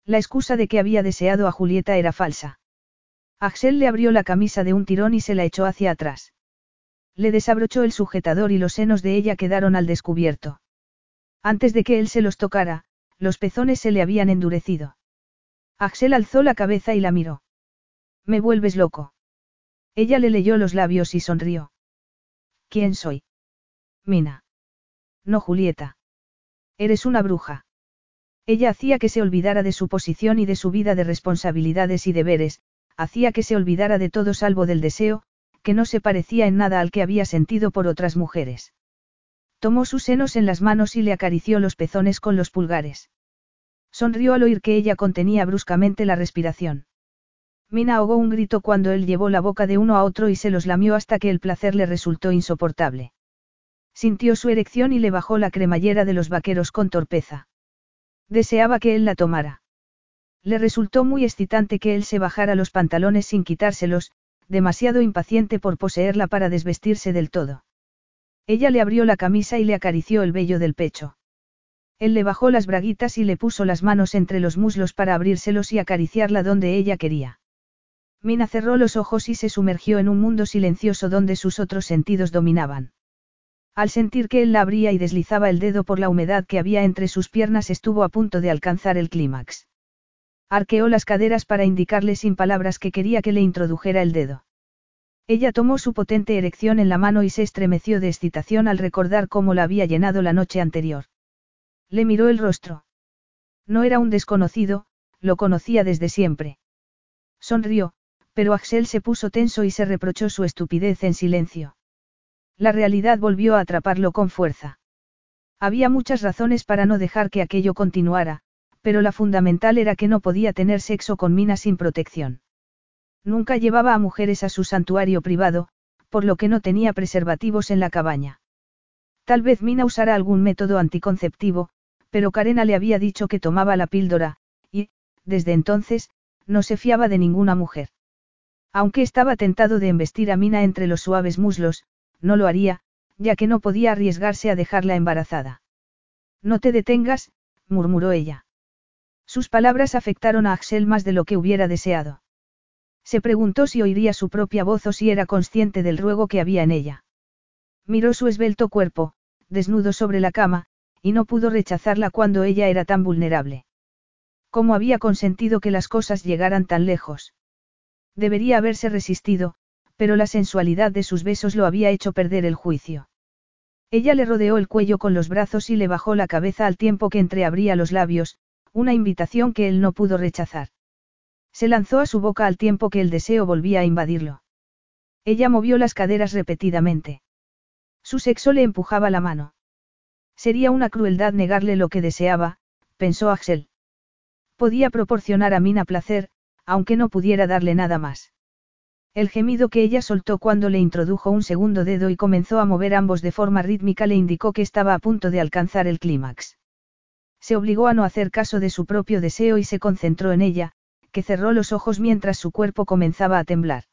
La excusa de que había deseado a Julieta era falsa. Axel le abrió la camisa de un tirón y se la echó hacia atrás. Le desabrochó el sujetador y los senos de ella quedaron al descubierto. Antes de que él se los tocara, los pezones se le habían endurecido. Axel alzó la cabeza y la miró. Me vuelves loco. Ella le leyó los labios y sonrió. ¿Quién soy? Mina. No Julieta. Eres una bruja. Ella hacía que se olvidara de su posición y de su vida de responsabilidades y deberes, hacía que se olvidara de todo salvo del deseo, que no se parecía en nada al que había sentido por otras mujeres. Tomó sus senos en las manos y le acarició los pezones con los pulgares. Sonrió al oír que ella contenía bruscamente la respiración. Mina ahogó un grito cuando él llevó la boca de uno a otro y se los lamió hasta que el placer le resultó insoportable. Sintió su erección y le bajó la cremallera de los vaqueros con torpeza. Deseaba que él la tomara. Le resultó muy excitante que él se bajara los pantalones sin quitárselos, demasiado impaciente por poseerla para desvestirse del todo. Ella le abrió la camisa y le acarició el vello del pecho. Él le bajó las braguitas y le puso las manos entre los muslos para abrírselos y acariciarla donde ella quería. Mina cerró los ojos y se sumergió en un mundo silencioso donde sus otros sentidos dominaban. Al sentir que él la abría y deslizaba el dedo por la humedad que había entre sus piernas estuvo a punto de alcanzar el clímax. Arqueó las caderas para indicarle sin palabras que quería que le introdujera el dedo. Ella tomó su potente erección en la mano y se estremeció de excitación al recordar cómo la había llenado la noche anterior. Le miró el rostro. No era un desconocido, lo conocía desde siempre. Sonrió, pero Axel se puso tenso y se reprochó su estupidez en silencio. La realidad volvió a atraparlo con fuerza. Había muchas razones para no dejar que aquello continuara, pero la fundamental era que no podía tener sexo con Mina sin protección. Nunca llevaba a mujeres a su santuario privado, por lo que no tenía preservativos en la cabaña. Tal vez Mina usara algún método anticonceptivo, pero Karena le había dicho que tomaba la píldora, y, desde entonces, no se fiaba de ninguna mujer. Aunque estaba tentado de embestir a Mina entre los suaves muslos, no lo haría, ya que no podía arriesgarse a dejarla embarazada. No te detengas, murmuró ella. Sus palabras afectaron a Axel más de lo que hubiera deseado. Se preguntó si oiría su propia voz o si era consciente del ruego que había en ella. Miró su esbelto cuerpo, desnudo sobre la cama, y no pudo rechazarla cuando ella era tan vulnerable. ¿Cómo había consentido que las cosas llegaran tan lejos? Debería haberse resistido, pero la sensualidad de sus besos lo había hecho perder el juicio. Ella le rodeó el cuello con los brazos y le bajó la cabeza al tiempo que entreabría los labios, una invitación que él no pudo rechazar. Se lanzó a su boca al tiempo que el deseo volvía a invadirlo. Ella movió las caderas repetidamente. Su sexo le empujaba la mano. Sería una crueldad negarle lo que deseaba, pensó Axel. Podía proporcionar a Mina placer, aunque no pudiera darle nada más. El gemido que ella soltó cuando le introdujo un segundo dedo y comenzó a mover ambos de forma rítmica le indicó que estaba a punto de alcanzar el clímax. Se obligó a no hacer caso de su propio deseo y se concentró en ella, que cerró los ojos mientras su cuerpo comenzaba a temblar.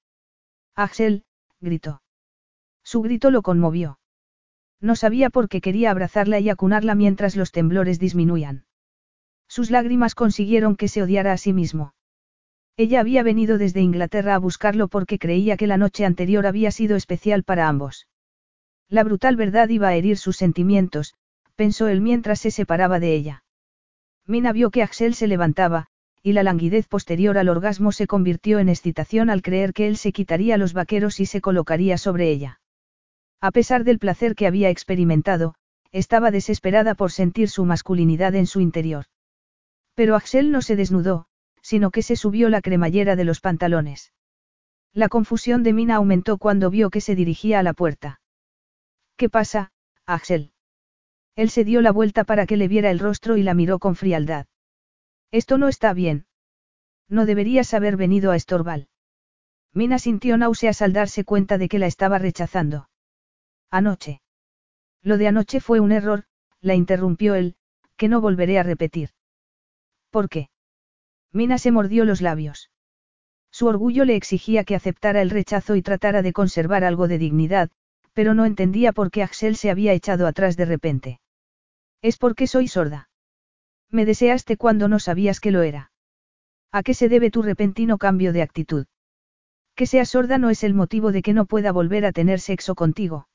Axel, gritó. Su grito lo conmovió. No sabía por qué quería abrazarla y acunarla mientras los temblores disminuían. Sus lágrimas consiguieron que se odiara a sí mismo. Ella había venido desde Inglaterra a buscarlo porque creía que la noche anterior había sido especial para ambos. La brutal verdad iba a herir sus sentimientos, pensó él mientras se separaba de ella. Mina vio que Axel se levantaba, y la languidez posterior al orgasmo se convirtió en excitación al creer que él se quitaría los vaqueros y se colocaría sobre ella. A pesar del placer que había experimentado, estaba desesperada por sentir su masculinidad en su interior. Pero Axel no se desnudó, sino que se subió la cremallera de los pantalones. La confusión de Mina aumentó cuando vio que se dirigía a la puerta. ¿Qué pasa, Axel? Él se dio la vuelta para que le viera el rostro y la miró con frialdad. Esto no está bien. No deberías haber venido a Estorval. Mina sintió náuseas al darse cuenta de que la estaba rechazando. Anoche. Lo de anoche fue un error, la interrumpió él, que no volveré a repetir. ¿Por qué? Mina se mordió los labios. Su orgullo le exigía que aceptara el rechazo y tratara de conservar algo de dignidad, pero no entendía por qué Axel se había echado atrás de repente. Es porque soy sorda. Me deseaste cuando no sabías que lo era. ¿A qué se debe tu repentino cambio de actitud? Que seas sorda no es el motivo de que no pueda volver a tener sexo contigo.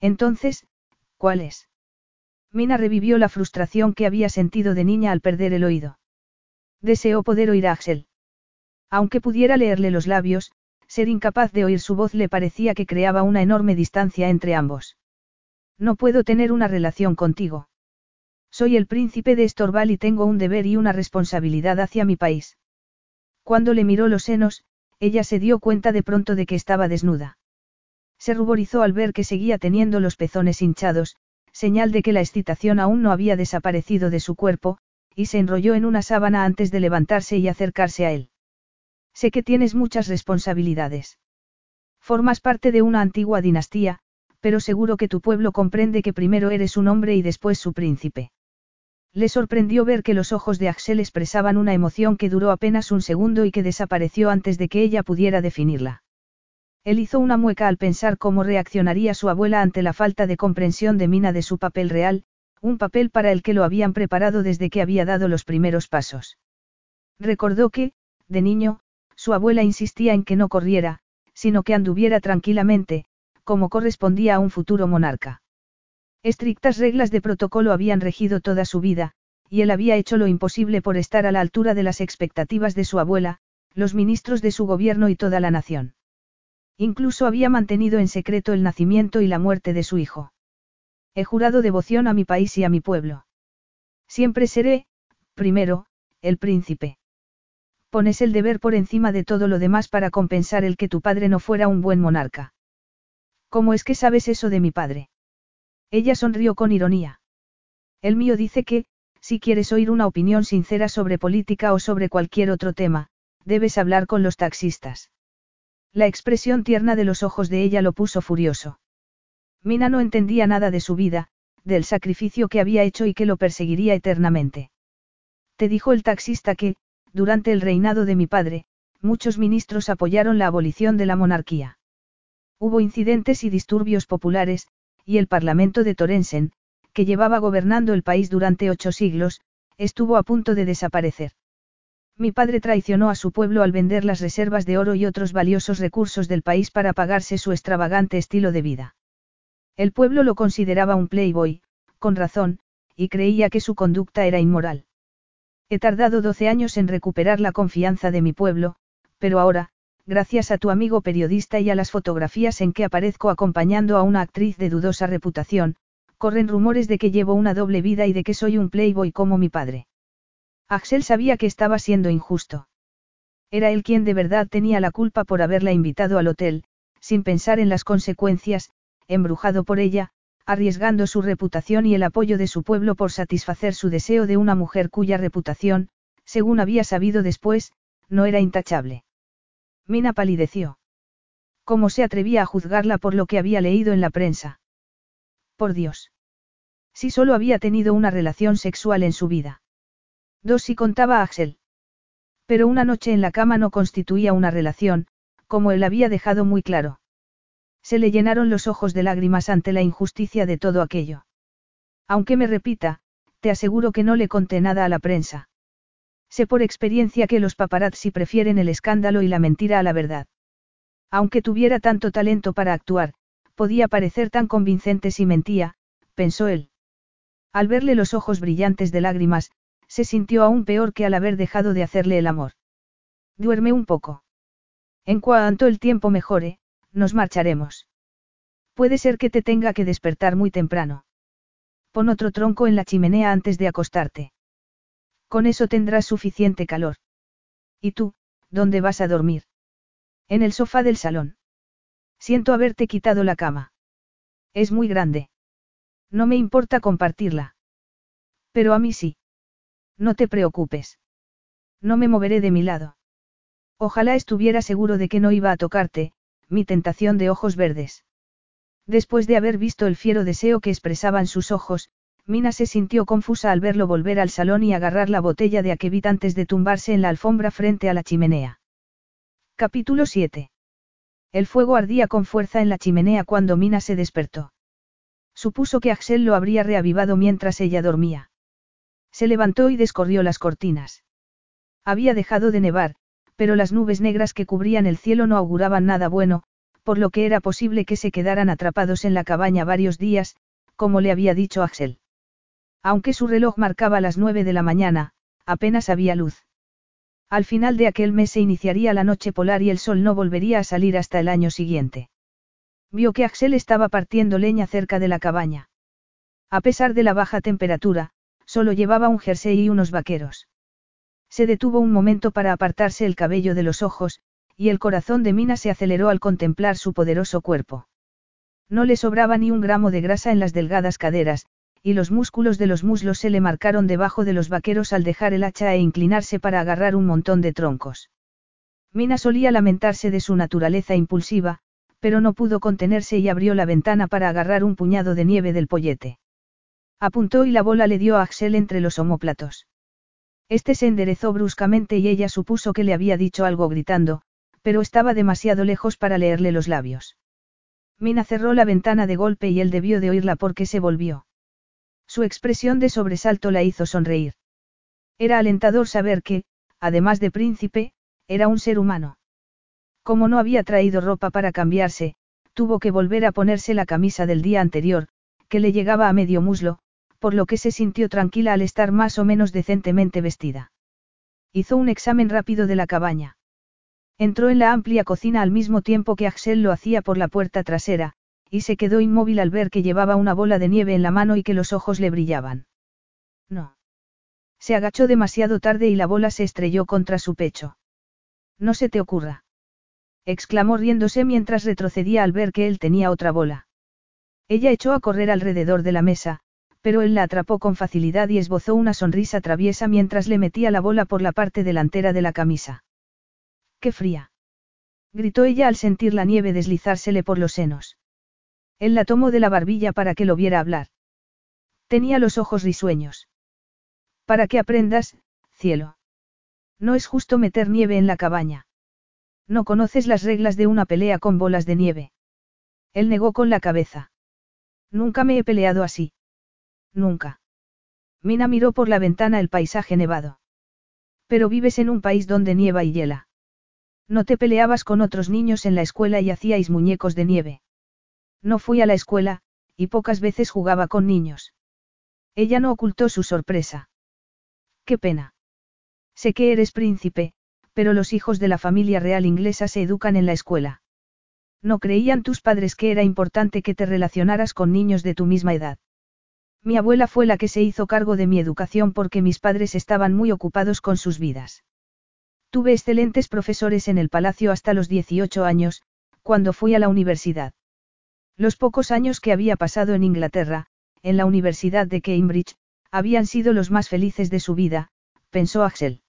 Entonces, ¿cuál es? Mina revivió la frustración que había sentido de niña al perder el oído. Deseó poder oír a Axel. Aunque pudiera leerle los labios, ser incapaz de oír su voz le parecía que creaba una enorme distancia entre ambos. No puedo tener una relación contigo. Soy el príncipe de Estorval y tengo un deber y una responsabilidad hacia mi país. Cuando le miró los senos, ella se dio cuenta de pronto de que estaba desnuda. Se ruborizó al ver que seguía teniendo los pezones hinchados, señal de que la excitación aún no había desaparecido de su cuerpo, y se enrolló en una sábana antes de levantarse y acercarse a él. Sé que tienes muchas responsabilidades. Formas parte de una antigua dinastía, pero seguro que tu pueblo comprende que primero eres un hombre y después su príncipe. Le sorprendió ver que los ojos de Axel expresaban una emoción que duró apenas un segundo y que desapareció antes de que ella pudiera definirla. Él hizo una mueca al pensar cómo reaccionaría su abuela ante la falta de comprensión de Mina de su papel real, un papel para el que lo habían preparado desde que había dado los primeros pasos. Recordó que, de niño, su abuela insistía en que no corriera, sino que anduviera tranquilamente, como correspondía a un futuro monarca. Estrictas reglas de protocolo habían regido toda su vida, y él había hecho lo imposible por estar a la altura de las expectativas de su abuela, los ministros de su gobierno y toda la nación. Incluso había mantenido en secreto el nacimiento y la muerte de su hijo. He jurado devoción a mi país y a mi pueblo. Siempre seré, primero, el príncipe. Pones el deber por encima de todo lo demás para compensar el que tu padre no fuera un buen monarca. ¿Cómo es que sabes eso de mi padre? Ella sonrió con ironía. El mío dice que, si quieres oír una opinión sincera sobre política o sobre cualquier otro tema, debes hablar con los taxistas. La expresión tierna de los ojos de ella lo puso furioso. Mina no entendía nada de su vida, del sacrificio que había hecho y que lo perseguiría eternamente. Te dijo el taxista que, durante el reinado de mi padre, muchos ministros apoyaron la abolición de la monarquía. Hubo incidentes y disturbios populares, y el Parlamento de Torensen, que llevaba gobernando el país durante ocho siglos, estuvo a punto de desaparecer. Mi padre traicionó a su pueblo al vender las reservas de oro y otros valiosos recursos del país para pagarse su extravagante estilo de vida. El pueblo lo consideraba un playboy, con razón, y creía que su conducta era inmoral. He tardado doce años en recuperar la confianza de mi pueblo, pero ahora, gracias a tu amigo periodista y a las fotografías en que aparezco acompañando a una actriz de dudosa reputación, corren rumores de que llevo una doble vida y de que soy un playboy como mi padre. Axel sabía que estaba siendo injusto. Era él quien de verdad tenía la culpa por haberla invitado al hotel, sin pensar en las consecuencias, embrujado por ella, arriesgando su reputación y el apoyo de su pueblo por satisfacer su deseo de una mujer cuya reputación, según había sabido después, no era intachable. Mina palideció. ¿Cómo se atrevía a juzgarla por lo que había leído en la prensa? Por Dios. Si solo había tenido una relación sexual en su vida. Dos si contaba a Axel. Pero una noche en la cama no constituía una relación, como él había dejado muy claro. Se le llenaron los ojos de lágrimas ante la injusticia de todo aquello. Aunque me repita, te aseguro que no le conté nada a la prensa. Sé por experiencia que los paparazzi prefieren el escándalo y la mentira a la verdad. Aunque tuviera tanto talento para actuar, podía parecer tan convincente si mentía, pensó él. Al verle los ojos brillantes de lágrimas, se sintió aún peor que al haber dejado de hacerle el amor. Duerme un poco. En cuanto el tiempo mejore, nos marcharemos. Puede ser que te tenga que despertar muy temprano. Pon otro tronco en la chimenea antes de acostarte. Con eso tendrás suficiente calor. ¿Y tú, dónde vas a dormir? En el sofá del salón. Siento haberte quitado la cama. Es muy grande. No me importa compartirla. Pero a mí sí. No te preocupes. No me moveré de mi lado. Ojalá estuviera seguro de que no iba a tocarte, mi tentación de ojos verdes. Después de haber visto el fiero deseo que expresaban sus ojos, Mina se sintió confusa al verlo volver al salón y agarrar la botella de aquevit antes de tumbarse en la alfombra frente a la chimenea. Capítulo 7. El fuego ardía con fuerza en la chimenea cuando Mina se despertó. Supuso que Axel lo habría reavivado mientras ella dormía. Se levantó y descorrió las cortinas. Había dejado de nevar, pero las nubes negras que cubrían el cielo no auguraban nada bueno, por lo que era posible que se quedaran atrapados en la cabaña varios días, como le había dicho Axel. Aunque su reloj marcaba las nueve de la mañana, apenas había luz. Al final de aquel mes se iniciaría la noche polar y el sol no volvería a salir hasta el año siguiente. Vio que Axel estaba partiendo leña cerca de la cabaña. A pesar de la baja temperatura, solo llevaba un jersey y unos vaqueros. Se detuvo un momento para apartarse el cabello de los ojos, y el corazón de Mina se aceleró al contemplar su poderoso cuerpo. No le sobraba ni un gramo de grasa en las delgadas caderas, y los músculos de los muslos se le marcaron debajo de los vaqueros al dejar el hacha e inclinarse para agarrar un montón de troncos. Mina solía lamentarse de su naturaleza impulsiva, pero no pudo contenerse y abrió la ventana para agarrar un puñado de nieve del pollete. Apuntó y la bola le dio a Axel entre los omóplatos. Este se enderezó bruscamente y ella supuso que le había dicho algo gritando, pero estaba demasiado lejos para leerle los labios. Mina cerró la ventana de golpe y él debió de oírla porque se volvió. Su expresión de sobresalto la hizo sonreír. Era alentador saber que, además de príncipe, era un ser humano. Como no había traído ropa para cambiarse, tuvo que volver a ponerse la camisa del día anterior, que le llegaba a medio muslo, por lo que se sintió tranquila al estar más o menos decentemente vestida. Hizo un examen rápido de la cabaña. Entró en la amplia cocina al mismo tiempo que Axel lo hacía por la puerta trasera, y se quedó inmóvil al ver que llevaba una bola de nieve en la mano y que los ojos le brillaban. No. Se agachó demasiado tarde y la bola se estrelló contra su pecho. No se te ocurra. exclamó riéndose mientras retrocedía al ver que él tenía otra bola. Ella echó a correr alrededor de la mesa, pero él la atrapó con facilidad y esbozó una sonrisa traviesa mientras le metía la bola por la parte delantera de la camisa. ¡Qué fría! gritó ella al sentir la nieve deslizársele por los senos. Él la tomó de la barbilla para que lo viera hablar. Tenía los ojos risueños. Para que aprendas, cielo. No es justo meter nieve en la cabaña. No conoces las reglas de una pelea con bolas de nieve. Él negó con la cabeza. Nunca me he peleado así. Nunca. Mina miró por la ventana el paisaje nevado. Pero vives en un país donde nieva y hiela. No te peleabas con otros niños en la escuela y hacíais muñecos de nieve. No fui a la escuela, y pocas veces jugaba con niños. Ella no ocultó su sorpresa. Qué pena. Sé que eres príncipe, pero los hijos de la familia real inglesa se educan en la escuela. No creían tus padres que era importante que te relacionaras con niños de tu misma edad. Mi abuela fue la que se hizo cargo de mi educación porque mis padres estaban muy ocupados con sus vidas. Tuve excelentes profesores en el palacio hasta los 18 años, cuando fui a la universidad. Los pocos años que había pasado en Inglaterra, en la Universidad de Cambridge, habían sido los más felices de su vida, pensó Axel.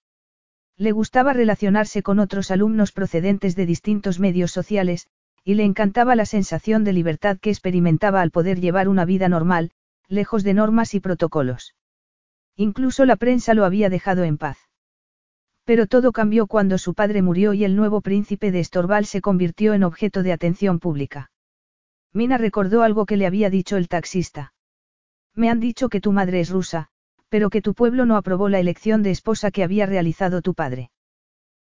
Le gustaba relacionarse con otros alumnos procedentes de distintos medios sociales, y le encantaba la sensación de libertad que experimentaba al poder llevar una vida normal, lejos de normas y protocolos. Incluso la prensa lo había dejado en paz. Pero todo cambió cuando su padre murió y el nuevo príncipe de Estorval se convirtió en objeto de atención pública. Mina recordó algo que le había dicho el taxista. Me han dicho que tu madre es rusa, pero que tu pueblo no aprobó la elección de esposa que había realizado tu padre.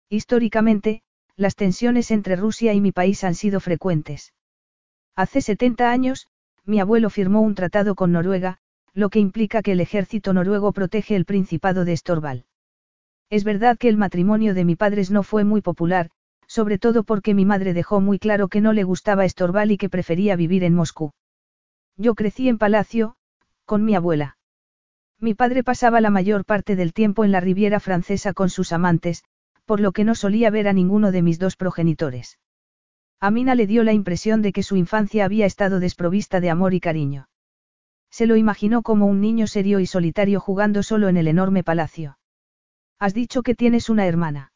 Históricamente, las tensiones entre Rusia y mi país han sido frecuentes. Hace 70 años, mi abuelo firmó un tratado con Noruega, lo que implica que el ejército noruego protege el Principado de Estorval. Es verdad que el matrimonio de mi padre no fue muy popular, sobre todo porque mi madre dejó muy claro que no le gustaba Estorval y que prefería vivir en Moscú. Yo crecí en Palacio, con mi abuela. Mi padre pasaba la mayor parte del tiempo en la Riviera Francesa con sus amantes, por lo que no solía ver a ninguno de mis dos progenitores. A Mina le dio la impresión de que su infancia había estado desprovista de amor y cariño. Se lo imaginó como un niño serio y solitario jugando solo en el enorme palacio. Has dicho que tienes una hermana.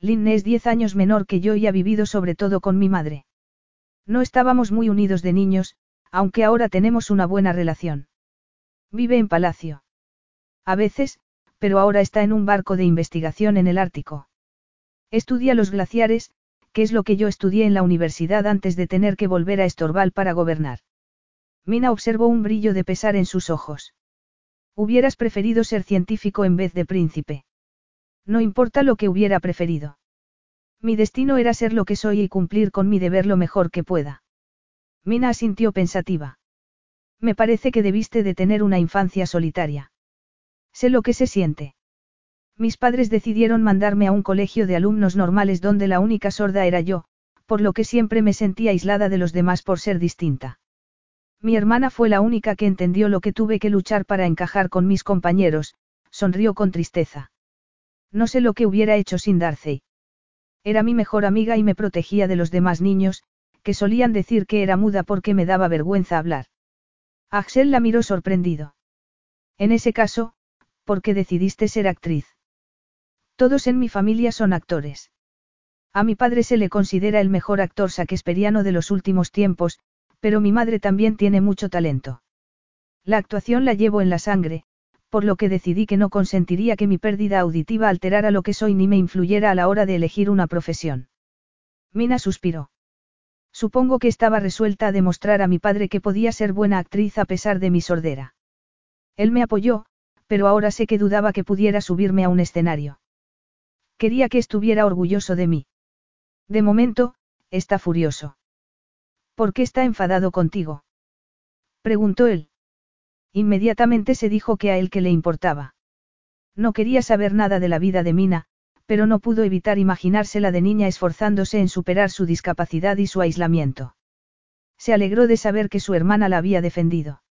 Linne es diez años menor que yo y ha vivido sobre todo con mi madre. No estábamos muy unidos de niños, aunque ahora tenemos una buena relación. Vive en palacio. A veces, pero ahora está en un barco de investigación en el Ártico. Estudia los glaciares, que es lo que yo estudié en la universidad antes de tener que volver a Estorval para gobernar. Mina observó un brillo de pesar en sus ojos. Hubieras preferido ser científico en vez de príncipe. No importa lo que hubiera preferido. Mi destino era ser lo que soy y cumplir con mi deber lo mejor que pueda. Mina asintió pensativa. Me parece que debiste de tener una infancia solitaria. Sé lo que se siente. Mis padres decidieron mandarme a un colegio de alumnos normales donde la única sorda era yo, por lo que siempre me sentía aislada de los demás por ser distinta. Mi hermana fue la única que entendió lo que tuve que luchar para encajar con mis compañeros, sonrió con tristeza. No sé lo que hubiera hecho sin Darcy. Era mi mejor amiga y me protegía de los demás niños, que solían decir que era muda porque me daba vergüenza hablar. Axel la miró sorprendido. En ese caso, ¿Por qué decidiste ser actriz? Todos en mi familia son actores. A mi padre se le considera el mejor actor saquesperiano de los últimos tiempos, pero mi madre también tiene mucho talento. La actuación la llevo en la sangre, por lo que decidí que no consentiría que mi pérdida auditiva alterara lo que soy ni me influyera a la hora de elegir una profesión. Mina suspiró. Supongo que estaba resuelta a demostrar a mi padre que podía ser buena actriz a pesar de mi sordera. Él me apoyó, pero ahora sé que dudaba que pudiera subirme a un escenario. Quería que estuviera orgulloso de mí. De momento, está furioso. ¿Por qué está enfadado contigo? Preguntó él. Inmediatamente se dijo que a él que le importaba. No quería saber nada de la vida de Mina, pero no pudo evitar imaginársela de niña esforzándose en superar su discapacidad y su aislamiento. Se alegró de saber que su hermana la había defendido.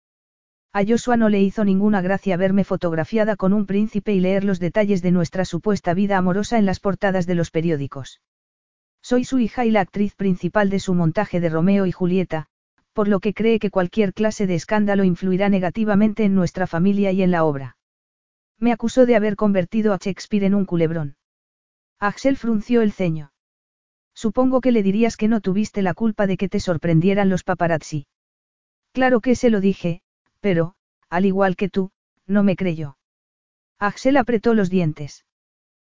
A Joshua no le hizo ninguna gracia verme fotografiada con un príncipe y leer los detalles de nuestra supuesta vida amorosa en las portadas de los periódicos. Soy su hija y la actriz principal de su montaje de Romeo y Julieta, por lo que cree que cualquier clase de escándalo influirá negativamente en nuestra familia y en la obra. Me acusó de haber convertido a Shakespeare en un culebrón. Axel frunció el ceño. Supongo que le dirías que no tuviste la culpa de que te sorprendieran los paparazzi. Claro que se lo dije, pero, al igual que tú, no me creyó. Axel apretó los dientes.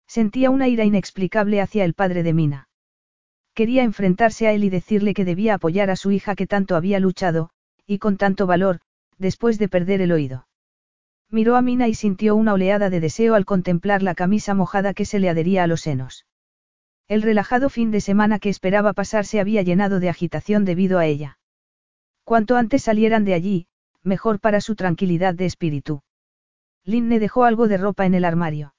Sentía una ira inexplicable hacia el padre de Mina. Quería enfrentarse a él y decirle que debía apoyar a su hija que tanto había luchado, y con tanto valor, después de perder el oído. Miró a Mina y sintió una oleada de deseo al contemplar la camisa mojada que se le adhería a los senos. El relajado fin de semana que esperaba pasar se había llenado de agitación debido a ella. Cuanto antes salieran de allí, mejor para su tranquilidad de espíritu. Linne dejó algo de ropa en el armario.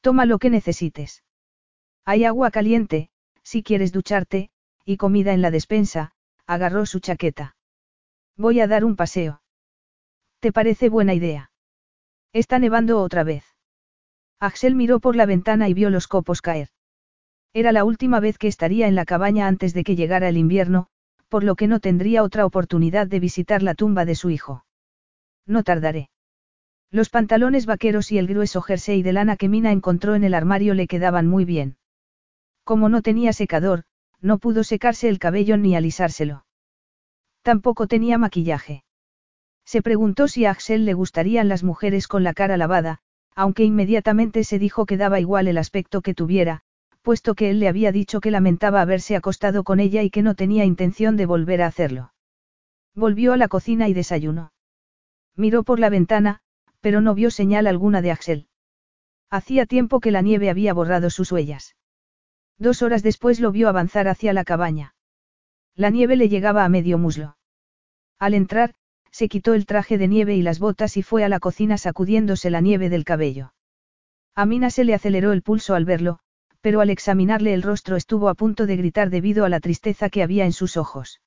Toma lo que necesites. Hay agua caliente, si quieres ducharte, y comida en la despensa, agarró su chaqueta. Voy a dar un paseo. ¿Te parece buena idea? Está nevando otra vez. Axel miró por la ventana y vio los copos caer. Era la última vez que estaría en la cabaña antes de que llegara el invierno, por lo que no tendría otra oportunidad de visitar la tumba de su hijo. No tardaré. Los pantalones vaqueros y el grueso jersey de lana que Mina encontró en el armario le quedaban muy bien. Como no tenía secador, no pudo secarse el cabello ni alisárselo. Tampoco tenía maquillaje. Se preguntó si a Axel le gustarían las mujeres con la cara lavada, aunque inmediatamente se dijo que daba igual el aspecto que tuviera, puesto que él le había dicho que lamentaba haberse acostado con ella y que no tenía intención de volver a hacerlo. Volvió a la cocina y desayunó. Miró por la ventana, pero no vio señal alguna de Axel. Hacía tiempo que la nieve había borrado sus huellas. Dos horas después lo vio avanzar hacia la cabaña. La nieve le llegaba a medio muslo. Al entrar, se quitó el traje de nieve y las botas y fue a la cocina sacudiéndose la nieve del cabello. A Mina se le aceleró el pulso al verlo, pero al examinarle el rostro estuvo a punto de gritar debido a la tristeza que había en sus ojos.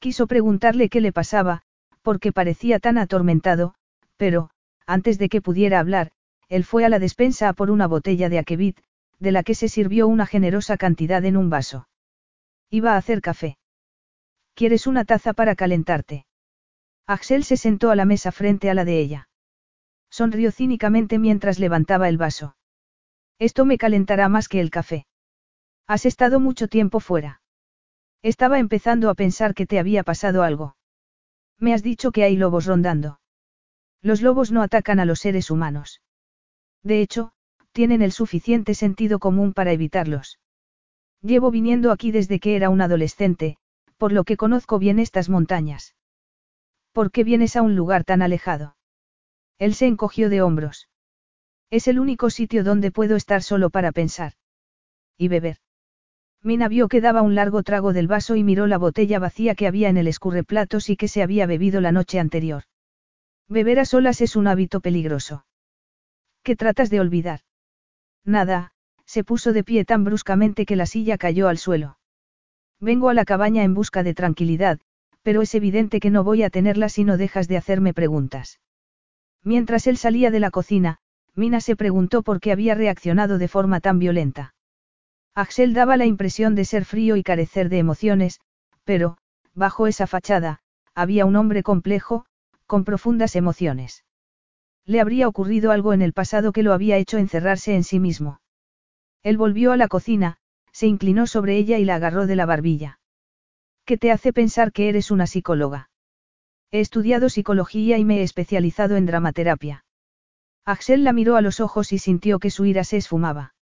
Quiso preguntarle qué le pasaba, porque parecía tan atormentado, pero, antes de que pudiera hablar, él fue a la despensa a por una botella de aquevit, de la que se sirvió una generosa cantidad en un vaso. Iba a hacer café. ¿Quieres una taza para calentarte? Axel se sentó a la mesa frente a la de ella. Sonrió cínicamente mientras levantaba el vaso. Esto me calentará más que el café. Has estado mucho tiempo fuera. Estaba empezando a pensar que te había pasado algo. Me has dicho que hay lobos rondando. Los lobos no atacan a los seres humanos. De hecho, tienen el suficiente sentido común para evitarlos. Llevo viniendo aquí desde que era un adolescente, por lo que conozco bien estas montañas. ¿Por qué vienes a un lugar tan alejado? Él se encogió de hombros. Es el único sitio donde puedo estar solo para pensar. Y beber. Mina vio que daba un largo trago del vaso y miró la botella vacía que había en el escurreplatos y que se había bebido la noche anterior. Beber a solas es un hábito peligroso. ¿Qué tratas de olvidar? Nada, se puso de pie tan bruscamente que la silla cayó al suelo. Vengo a la cabaña en busca de tranquilidad, pero es evidente que no voy a tenerla si no dejas de hacerme preguntas. Mientras él salía de la cocina, Mina se preguntó por qué había reaccionado de forma tan violenta. Axel daba la impresión de ser frío y carecer de emociones, pero, bajo esa fachada, había un hombre complejo, con profundas emociones. Le habría ocurrido algo en el pasado que lo había hecho encerrarse en sí mismo. Él volvió a la cocina, se inclinó sobre ella y la agarró de la barbilla. ¿Qué te hace pensar que eres una psicóloga? He estudiado psicología y me he especializado en dramaterapia. Axel la miró a los ojos y sintió que su ira se esfumaba.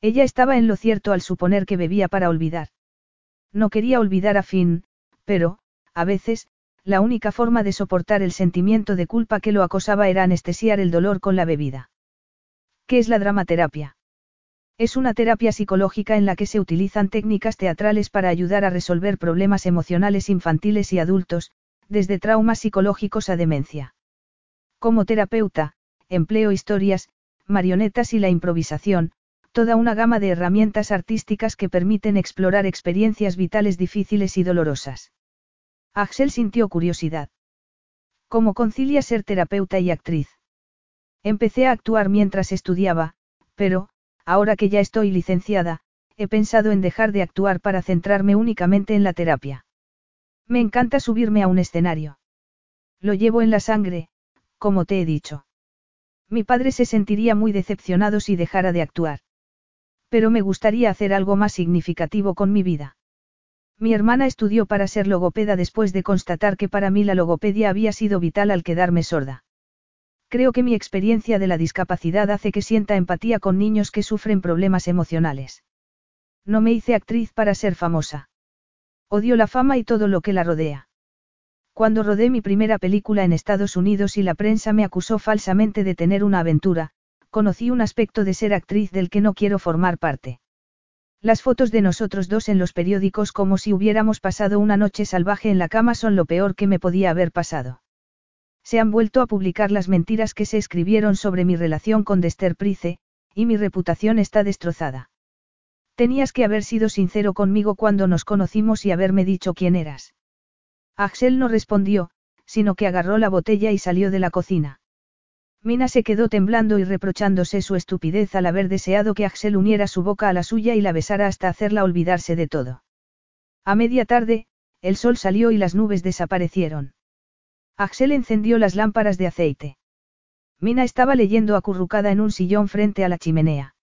Ella estaba en lo cierto al suponer que bebía para olvidar. No quería olvidar a Finn, pero, a veces, la única forma de soportar el sentimiento de culpa que lo acosaba era anestesiar el dolor con la bebida. ¿Qué es la dramaterapia? Es una terapia psicológica en la que se utilizan técnicas teatrales para ayudar a resolver problemas emocionales infantiles y adultos, desde traumas psicológicos a demencia. Como terapeuta, empleo historias, marionetas y la improvisación, toda una gama de herramientas artísticas que permiten explorar experiencias vitales difíciles y dolorosas. Axel sintió curiosidad. ¿Cómo concilia ser terapeuta y actriz? Empecé a actuar mientras estudiaba, pero, ahora que ya estoy licenciada, he pensado en dejar de actuar para centrarme únicamente en la terapia. Me encanta subirme a un escenario. Lo llevo en la sangre, como te he dicho. Mi padre se sentiría muy decepcionado si dejara de actuar. Pero me gustaría hacer algo más significativo con mi vida. Mi hermana estudió para ser logopeda después de constatar que para mí la logopedia había sido vital al quedarme sorda. Creo que mi experiencia de la discapacidad hace que sienta empatía con niños que sufren problemas emocionales. No me hice actriz para ser famosa. Odio la fama y todo lo que la rodea. Cuando rodé mi primera película en Estados Unidos y la prensa me acusó falsamente de tener una aventura, conocí un aspecto de ser actriz del que no quiero formar parte. Las fotos de nosotros dos en los periódicos como si hubiéramos pasado una noche salvaje en la cama son lo peor que me podía haber pasado. Se han vuelto a publicar las mentiras que se escribieron sobre mi relación con Dester Price, y mi reputación está destrozada. Tenías que haber sido sincero conmigo cuando nos conocimos y haberme dicho quién eras. Axel no respondió, sino que agarró la botella y salió de la cocina. Mina se quedó temblando y reprochándose su estupidez al haber deseado que Axel uniera su boca a la suya y la besara hasta hacerla olvidarse de todo. A media tarde, el sol salió y las nubes desaparecieron. Axel encendió las lámparas de aceite. Mina estaba leyendo acurrucada en un sillón frente a la chimenea.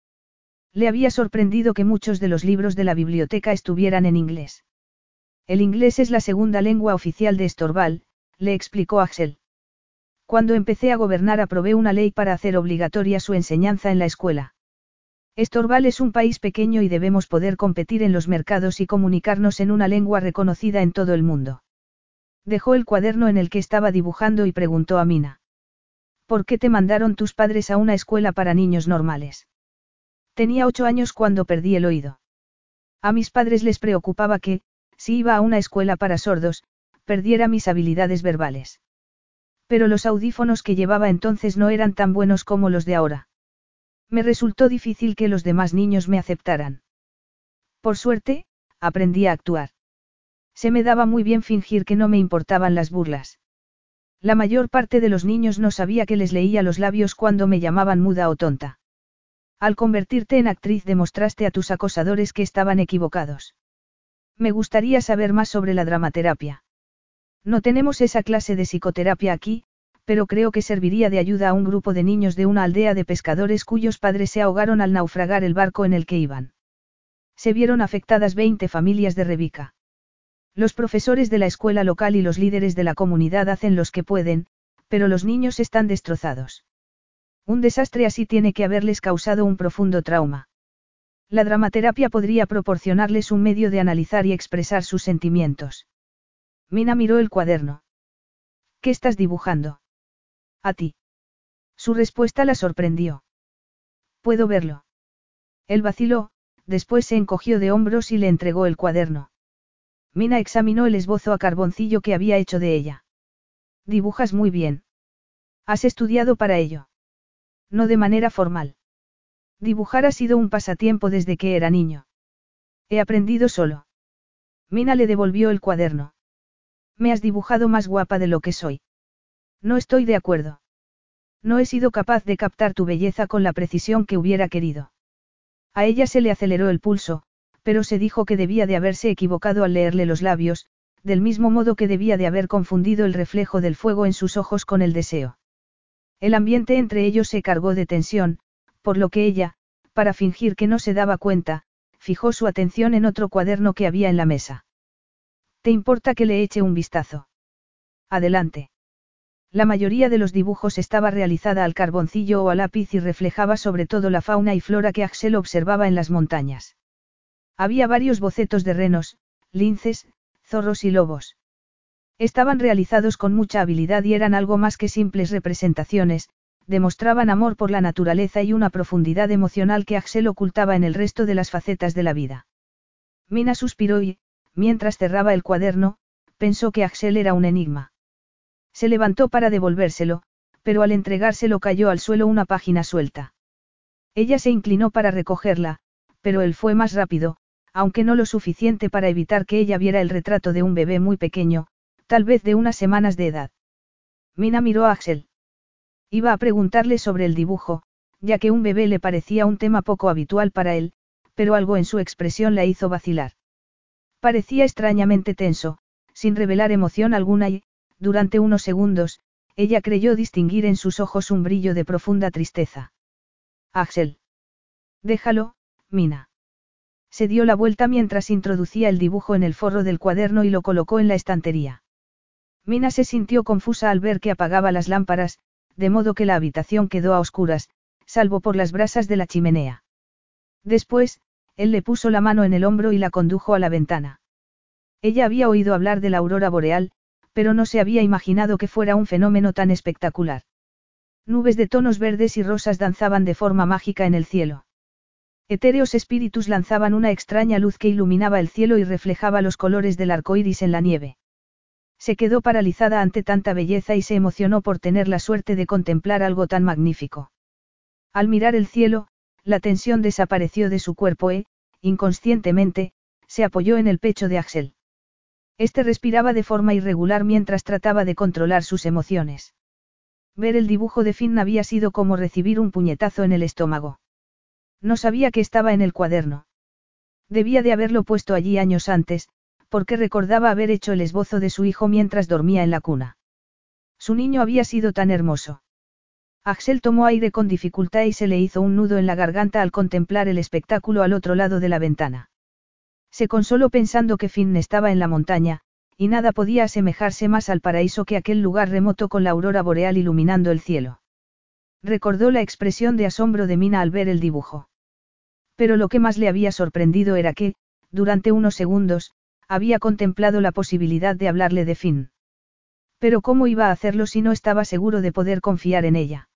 Le había sorprendido que muchos de los libros de la biblioteca estuvieran en inglés. El inglés es la segunda lengua oficial de Estorval, le explicó Axel. Cuando empecé a gobernar aprobé una ley para hacer obligatoria su enseñanza en la escuela. Estorval es un país pequeño y debemos poder competir en los mercados y comunicarnos en una lengua reconocida en todo el mundo. Dejó el cuaderno en el que estaba dibujando y preguntó a Mina. ¿Por qué te mandaron tus padres a una escuela para niños normales? Tenía ocho años cuando perdí el oído. A mis padres les preocupaba que, si iba a una escuela para sordos, perdiera mis habilidades verbales. Pero los audífonos que llevaba entonces no eran tan buenos como los de ahora. Me resultó difícil que los demás niños me aceptaran. Por suerte, aprendí a actuar. Se me daba muy bien fingir que no me importaban las burlas. La mayor parte de los niños no sabía que les leía los labios cuando me llamaban muda o tonta. Al convertirte en actriz demostraste a tus acosadores que estaban equivocados. Me gustaría saber más sobre la dramaterapia. No tenemos esa clase de psicoterapia aquí, pero creo que serviría de ayuda a un grupo de niños de una aldea de pescadores cuyos padres se ahogaron al naufragar el barco en el que iban. Se vieron afectadas 20 familias de Rebica. Los profesores de la escuela local y los líderes de la comunidad hacen los que pueden, pero los niños están destrozados. Un desastre así tiene que haberles causado un profundo trauma. La dramaterapia podría proporcionarles un medio de analizar y expresar sus sentimientos. Mina miró el cuaderno. ¿Qué estás dibujando? A ti. Su respuesta la sorprendió. Puedo verlo. Él vaciló, después se encogió de hombros y le entregó el cuaderno. Mina examinó el esbozo a carboncillo que había hecho de ella. Dibujas muy bien. ¿Has estudiado para ello? No de manera formal. Dibujar ha sido un pasatiempo desde que era niño. He aprendido solo. Mina le devolvió el cuaderno. Me has dibujado más guapa de lo que soy. No estoy de acuerdo. No he sido capaz de captar tu belleza con la precisión que hubiera querido. A ella se le aceleró el pulso, pero se dijo que debía de haberse equivocado al leerle los labios, del mismo modo que debía de haber confundido el reflejo del fuego en sus ojos con el deseo. El ambiente entre ellos se cargó de tensión, por lo que ella, para fingir que no se daba cuenta, fijó su atención en otro cuaderno que había en la mesa. ¿Te importa que le eche un vistazo? Adelante. La mayoría de los dibujos estaba realizada al carboncillo o a lápiz y reflejaba sobre todo la fauna y flora que Axel observaba en las montañas. Había varios bocetos de renos, linces, zorros y lobos. Estaban realizados con mucha habilidad y eran algo más que simples representaciones, demostraban amor por la naturaleza y una profundidad emocional que Axel ocultaba en el resto de las facetas de la vida. Mina suspiró y, mientras cerraba el cuaderno, pensó que Axel era un enigma. Se levantó para devolvérselo, pero al entregárselo cayó al suelo una página suelta. Ella se inclinó para recogerla, pero él fue más rápido, aunque no lo suficiente para evitar que ella viera el retrato de un bebé muy pequeño, tal vez de unas semanas de edad. Mina miró a Axel. Iba a preguntarle sobre el dibujo, ya que un bebé le parecía un tema poco habitual para él, pero algo en su expresión la hizo vacilar. Parecía extrañamente tenso, sin revelar emoción alguna y, durante unos segundos, ella creyó distinguir en sus ojos un brillo de profunda tristeza. Axel. Déjalo, Mina. Se dio la vuelta mientras introducía el dibujo en el forro del cuaderno y lo colocó en la estantería. Mina se sintió confusa al ver que apagaba las lámparas, de modo que la habitación quedó a oscuras, salvo por las brasas de la chimenea. Después, él le puso la mano en el hombro y la condujo a la ventana. Ella había oído hablar de la aurora boreal, pero no se había imaginado que fuera un fenómeno tan espectacular. Nubes de tonos verdes y rosas danzaban de forma mágica en el cielo. Etéreos espíritus lanzaban una extraña luz que iluminaba el cielo y reflejaba los colores del arco iris en la nieve. Se quedó paralizada ante tanta belleza y se emocionó por tener la suerte de contemplar algo tan magnífico. Al mirar el cielo, la tensión desapareció de su cuerpo e, inconscientemente, se apoyó en el pecho de Axel. Este respiraba de forma irregular mientras trataba de controlar sus emociones. Ver el dibujo de Finn había sido como recibir un puñetazo en el estómago. No sabía que estaba en el cuaderno. Debía de haberlo puesto allí años antes, porque recordaba haber hecho el esbozo de su hijo mientras dormía en la cuna. Su niño había sido tan hermoso. Axel tomó aire con dificultad y se le hizo un nudo en la garganta al contemplar el espectáculo al otro lado de la ventana. Se consoló pensando que Finn estaba en la montaña, y nada podía asemejarse más al paraíso que aquel lugar remoto con la aurora boreal iluminando el cielo. Recordó la expresión de asombro de Mina al ver el dibujo. Pero lo que más le había sorprendido era que, durante unos segundos, había contemplado la posibilidad de hablarle de Finn. Pero ¿cómo iba a hacerlo si no estaba seguro de poder confiar en ella?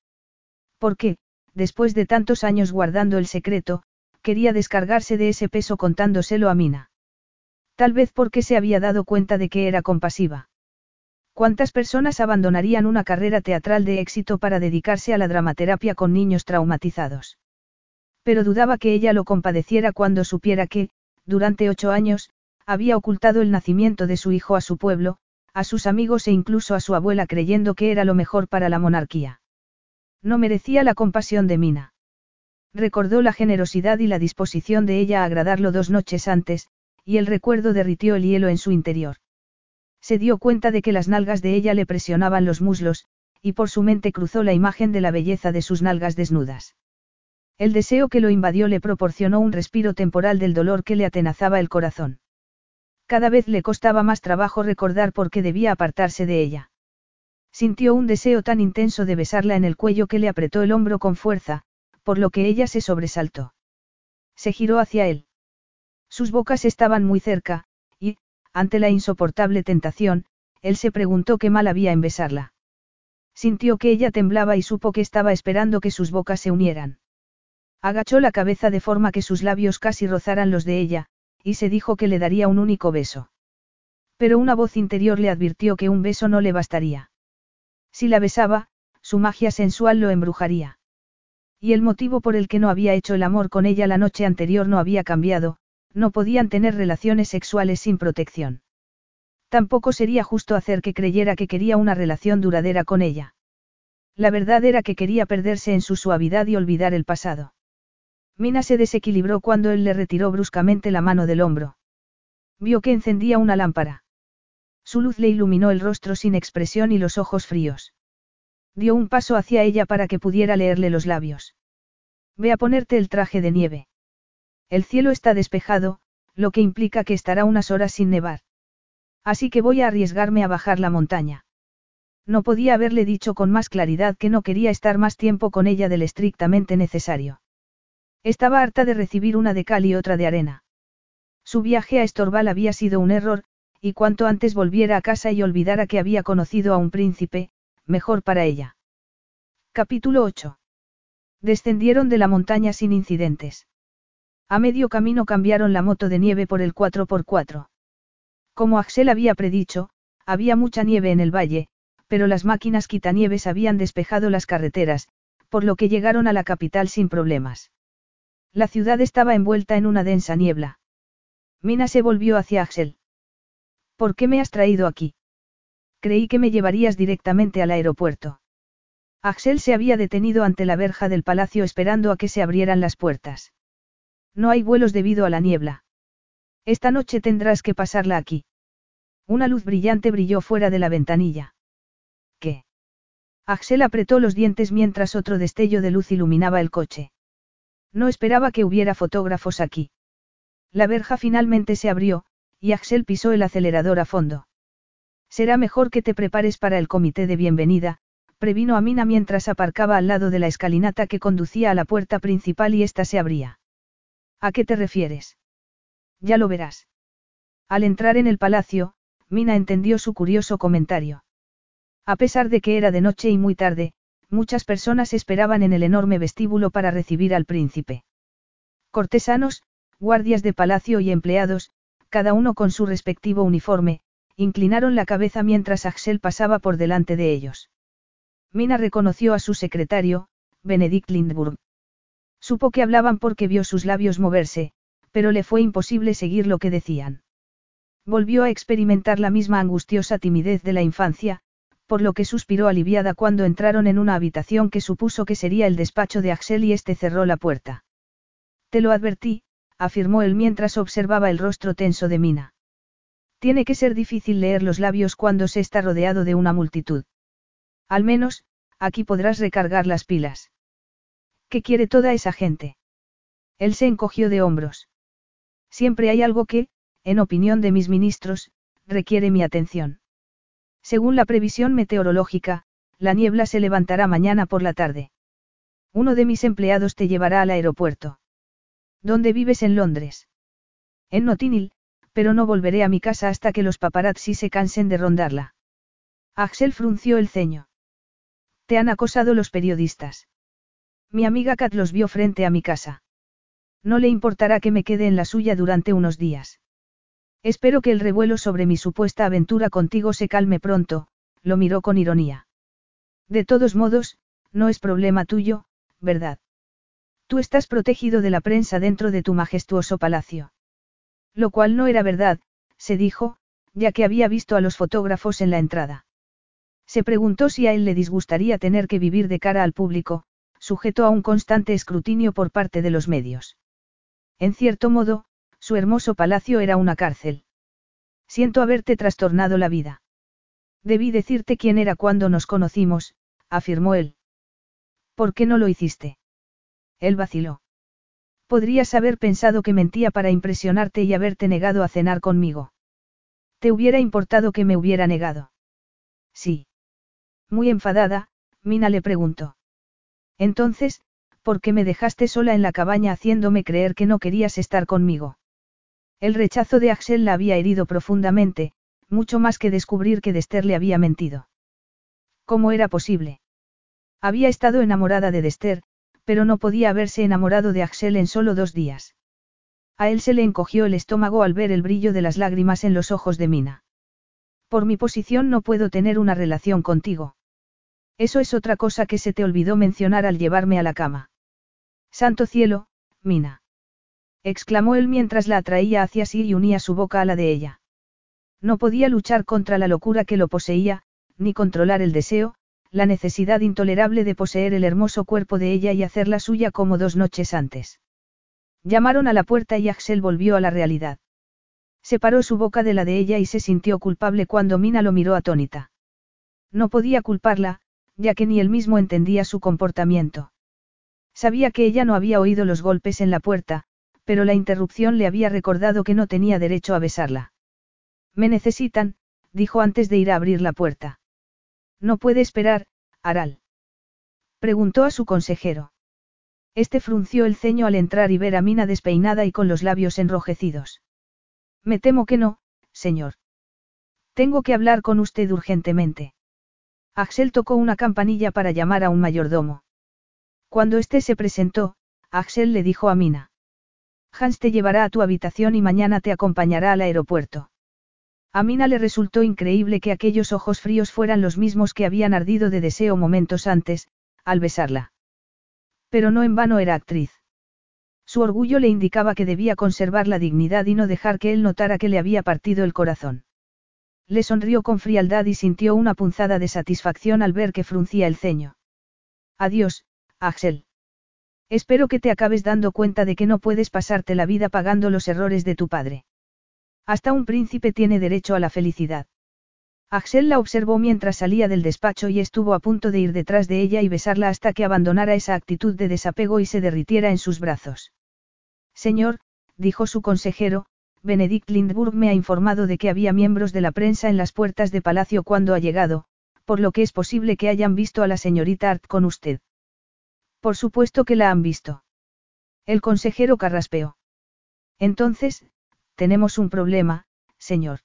Porque, después de tantos años guardando el secreto, quería descargarse de ese peso contándoselo a Mina. Tal vez porque se había dado cuenta de que era compasiva. ¿Cuántas personas abandonarían una carrera teatral de éxito para dedicarse a la dramaterapia con niños traumatizados? Pero dudaba que ella lo compadeciera cuando supiera que, durante ocho años, había ocultado el nacimiento de su hijo a su pueblo, a sus amigos e incluso a su abuela creyendo que era lo mejor para la monarquía. No merecía la compasión de Mina. Recordó la generosidad y la disposición de ella a agradarlo dos noches antes, y el recuerdo derritió el hielo en su interior. Se dio cuenta de que las nalgas de ella le presionaban los muslos, y por su mente cruzó la imagen de la belleza de sus nalgas desnudas. El deseo que lo invadió le proporcionó un respiro temporal del dolor que le atenazaba el corazón. Cada vez le costaba más trabajo recordar por qué debía apartarse de ella. Sintió un deseo tan intenso de besarla en el cuello que le apretó el hombro con fuerza, por lo que ella se sobresaltó. Se giró hacia él. Sus bocas estaban muy cerca, y, ante la insoportable tentación, él se preguntó qué mal había en besarla. Sintió que ella temblaba y supo que estaba esperando que sus bocas se unieran. Agachó la cabeza de forma que sus labios casi rozaran los de ella, y se dijo que le daría un único beso. Pero una voz interior le advirtió que un beso no le bastaría. Si la besaba, su magia sensual lo embrujaría. Y el motivo por el que no había hecho el amor con ella la noche anterior no había cambiado, no podían tener relaciones sexuales sin protección. Tampoco sería justo hacer que creyera que quería una relación duradera con ella. La verdad era que quería perderse en su suavidad y olvidar el pasado. Mina se desequilibró cuando él le retiró bruscamente la mano del hombro. Vio que encendía una lámpara. Su luz le iluminó el rostro sin expresión y los ojos fríos. Dio un paso hacia ella para que pudiera leerle los labios. Ve a ponerte el traje de nieve. El cielo está despejado, lo que implica que estará unas horas sin nevar. Así que voy a arriesgarme a bajar la montaña. No podía haberle dicho con más claridad que no quería estar más tiempo con ella del estrictamente necesario. Estaba harta de recibir una de cal y otra de arena. Su viaje a Estorval había sido un error, y cuanto antes volviera a casa y olvidara que había conocido a un príncipe, mejor para ella. Capítulo 8. Descendieron de la montaña sin incidentes. A medio camino cambiaron la moto de nieve por el 4x4. Como Axel había predicho, había mucha nieve en el valle, pero las máquinas quitanieves habían despejado las carreteras, por lo que llegaron a la capital sin problemas. La ciudad estaba envuelta en una densa niebla. Mina se volvió hacia Axel. ¿Por qué me has traído aquí? Creí que me llevarías directamente al aeropuerto. Axel se había detenido ante la verja del palacio esperando a que se abrieran las puertas. No hay vuelos debido a la niebla. Esta noche tendrás que pasarla aquí. Una luz brillante brilló fuera de la ventanilla. ¿Qué? Axel apretó los dientes mientras otro destello de luz iluminaba el coche. No esperaba que hubiera fotógrafos aquí. La verja finalmente se abrió, y Axel pisó el acelerador a fondo. Será mejor que te prepares para el comité de bienvenida, previno a Mina mientras aparcaba al lado de la escalinata que conducía a la puerta principal y ésta se abría. ¿A qué te refieres? Ya lo verás. Al entrar en el palacio, Mina entendió su curioso comentario. A pesar de que era de noche y muy tarde, muchas personas esperaban en el enorme vestíbulo para recibir al príncipe. Cortesanos, guardias de palacio y empleados, cada uno con su respectivo uniforme, inclinaron la cabeza mientras Axel pasaba por delante de ellos. Mina reconoció a su secretario, Benedict Lindburg. Supo que hablaban porque vio sus labios moverse, pero le fue imposible seguir lo que decían. Volvió a experimentar la misma angustiosa timidez de la infancia, por lo que suspiró aliviada cuando entraron en una habitación que supuso que sería el despacho de Axel y este cerró la puerta. Te lo advertí, afirmó él mientras observaba el rostro tenso de Mina. Tiene que ser difícil leer los labios cuando se está rodeado de una multitud. Al menos, aquí podrás recargar las pilas. ¿Qué quiere toda esa gente? Él se encogió de hombros. Siempre hay algo que, en opinión de mis ministros, requiere mi atención. Según la previsión meteorológica, la niebla se levantará mañana por la tarde. Uno de mis empleados te llevará al aeropuerto. ¿Dónde vives en Londres? En Notinil, pero no volveré a mi casa hasta que los paparazzi se cansen de rondarla. Axel frunció el ceño. Te han acosado los periodistas. Mi amiga Kat los vio frente a mi casa. No le importará que me quede en la suya durante unos días. Espero que el revuelo sobre mi supuesta aventura contigo se calme pronto, lo miró con ironía. De todos modos, no es problema tuyo, ¿verdad? Tú estás protegido de la prensa dentro de tu majestuoso palacio. Lo cual no era verdad, se dijo, ya que había visto a los fotógrafos en la entrada. Se preguntó si a él le disgustaría tener que vivir de cara al público, sujeto a un constante escrutinio por parte de los medios. En cierto modo, su hermoso palacio era una cárcel. Siento haberte trastornado la vida. Debí decirte quién era cuando nos conocimos, afirmó él. ¿Por qué no lo hiciste? Él vaciló. Podrías haber pensado que mentía para impresionarte y haberte negado a cenar conmigo. ¿Te hubiera importado que me hubiera negado? Sí. Muy enfadada, Mina le preguntó. Entonces, ¿por qué me dejaste sola en la cabaña haciéndome creer que no querías estar conmigo? El rechazo de Axel la había herido profundamente, mucho más que descubrir que Dester le había mentido. ¿Cómo era posible? Había estado enamorada de Dester, pero no podía haberse enamorado de Axel en solo dos días. A él se le encogió el estómago al ver el brillo de las lágrimas en los ojos de Mina. Por mi posición no puedo tener una relación contigo. Eso es otra cosa que se te olvidó mencionar al llevarme a la cama. Santo cielo, Mina. Exclamó él mientras la atraía hacia sí y unía su boca a la de ella. No podía luchar contra la locura que lo poseía, ni controlar el deseo, la necesidad intolerable de poseer el hermoso cuerpo de ella y hacerla suya como dos noches antes. Llamaron a la puerta y Axel volvió a la realidad. Separó su boca de la de ella y se sintió culpable cuando Mina lo miró atónita. No podía culparla, ya que ni él mismo entendía su comportamiento. Sabía que ella no había oído los golpes en la puerta, pero la interrupción le había recordado que no tenía derecho a besarla. Me necesitan, dijo antes de ir a abrir la puerta. No puede esperar, Aral. Preguntó a su consejero. Este frunció el ceño al entrar y ver a Mina despeinada y con los labios enrojecidos. Me temo que no, señor. Tengo que hablar con usted urgentemente. Axel tocó una campanilla para llamar a un mayordomo. Cuando éste se presentó, Axel le dijo a Mina. Hans te llevará a tu habitación y mañana te acompañará al aeropuerto. A Mina le resultó increíble que aquellos ojos fríos fueran los mismos que habían ardido de deseo momentos antes, al besarla. Pero no en vano era actriz. Su orgullo le indicaba que debía conservar la dignidad y no dejar que él notara que le había partido el corazón. Le sonrió con frialdad y sintió una punzada de satisfacción al ver que fruncía el ceño. Adiós, Axel. Espero que te acabes dando cuenta de que no puedes pasarte la vida pagando los errores de tu padre. Hasta un príncipe tiene derecho a la felicidad. Axel la observó mientras salía del despacho y estuvo a punto de ir detrás de ella y besarla hasta que abandonara esa actitud de desapego y se derritiera en sus brazos. Señor, dijo su consejero, Benedict Lindburg me ha informado de que había miembros de la prensa en las puertas de palacio cuando ha llegado, por lo que es posible que hayan visto a la señorita Art con usted. Por supuesto que la han visto. El consejero carraspeó. Entonces, tenemos un problema, señor.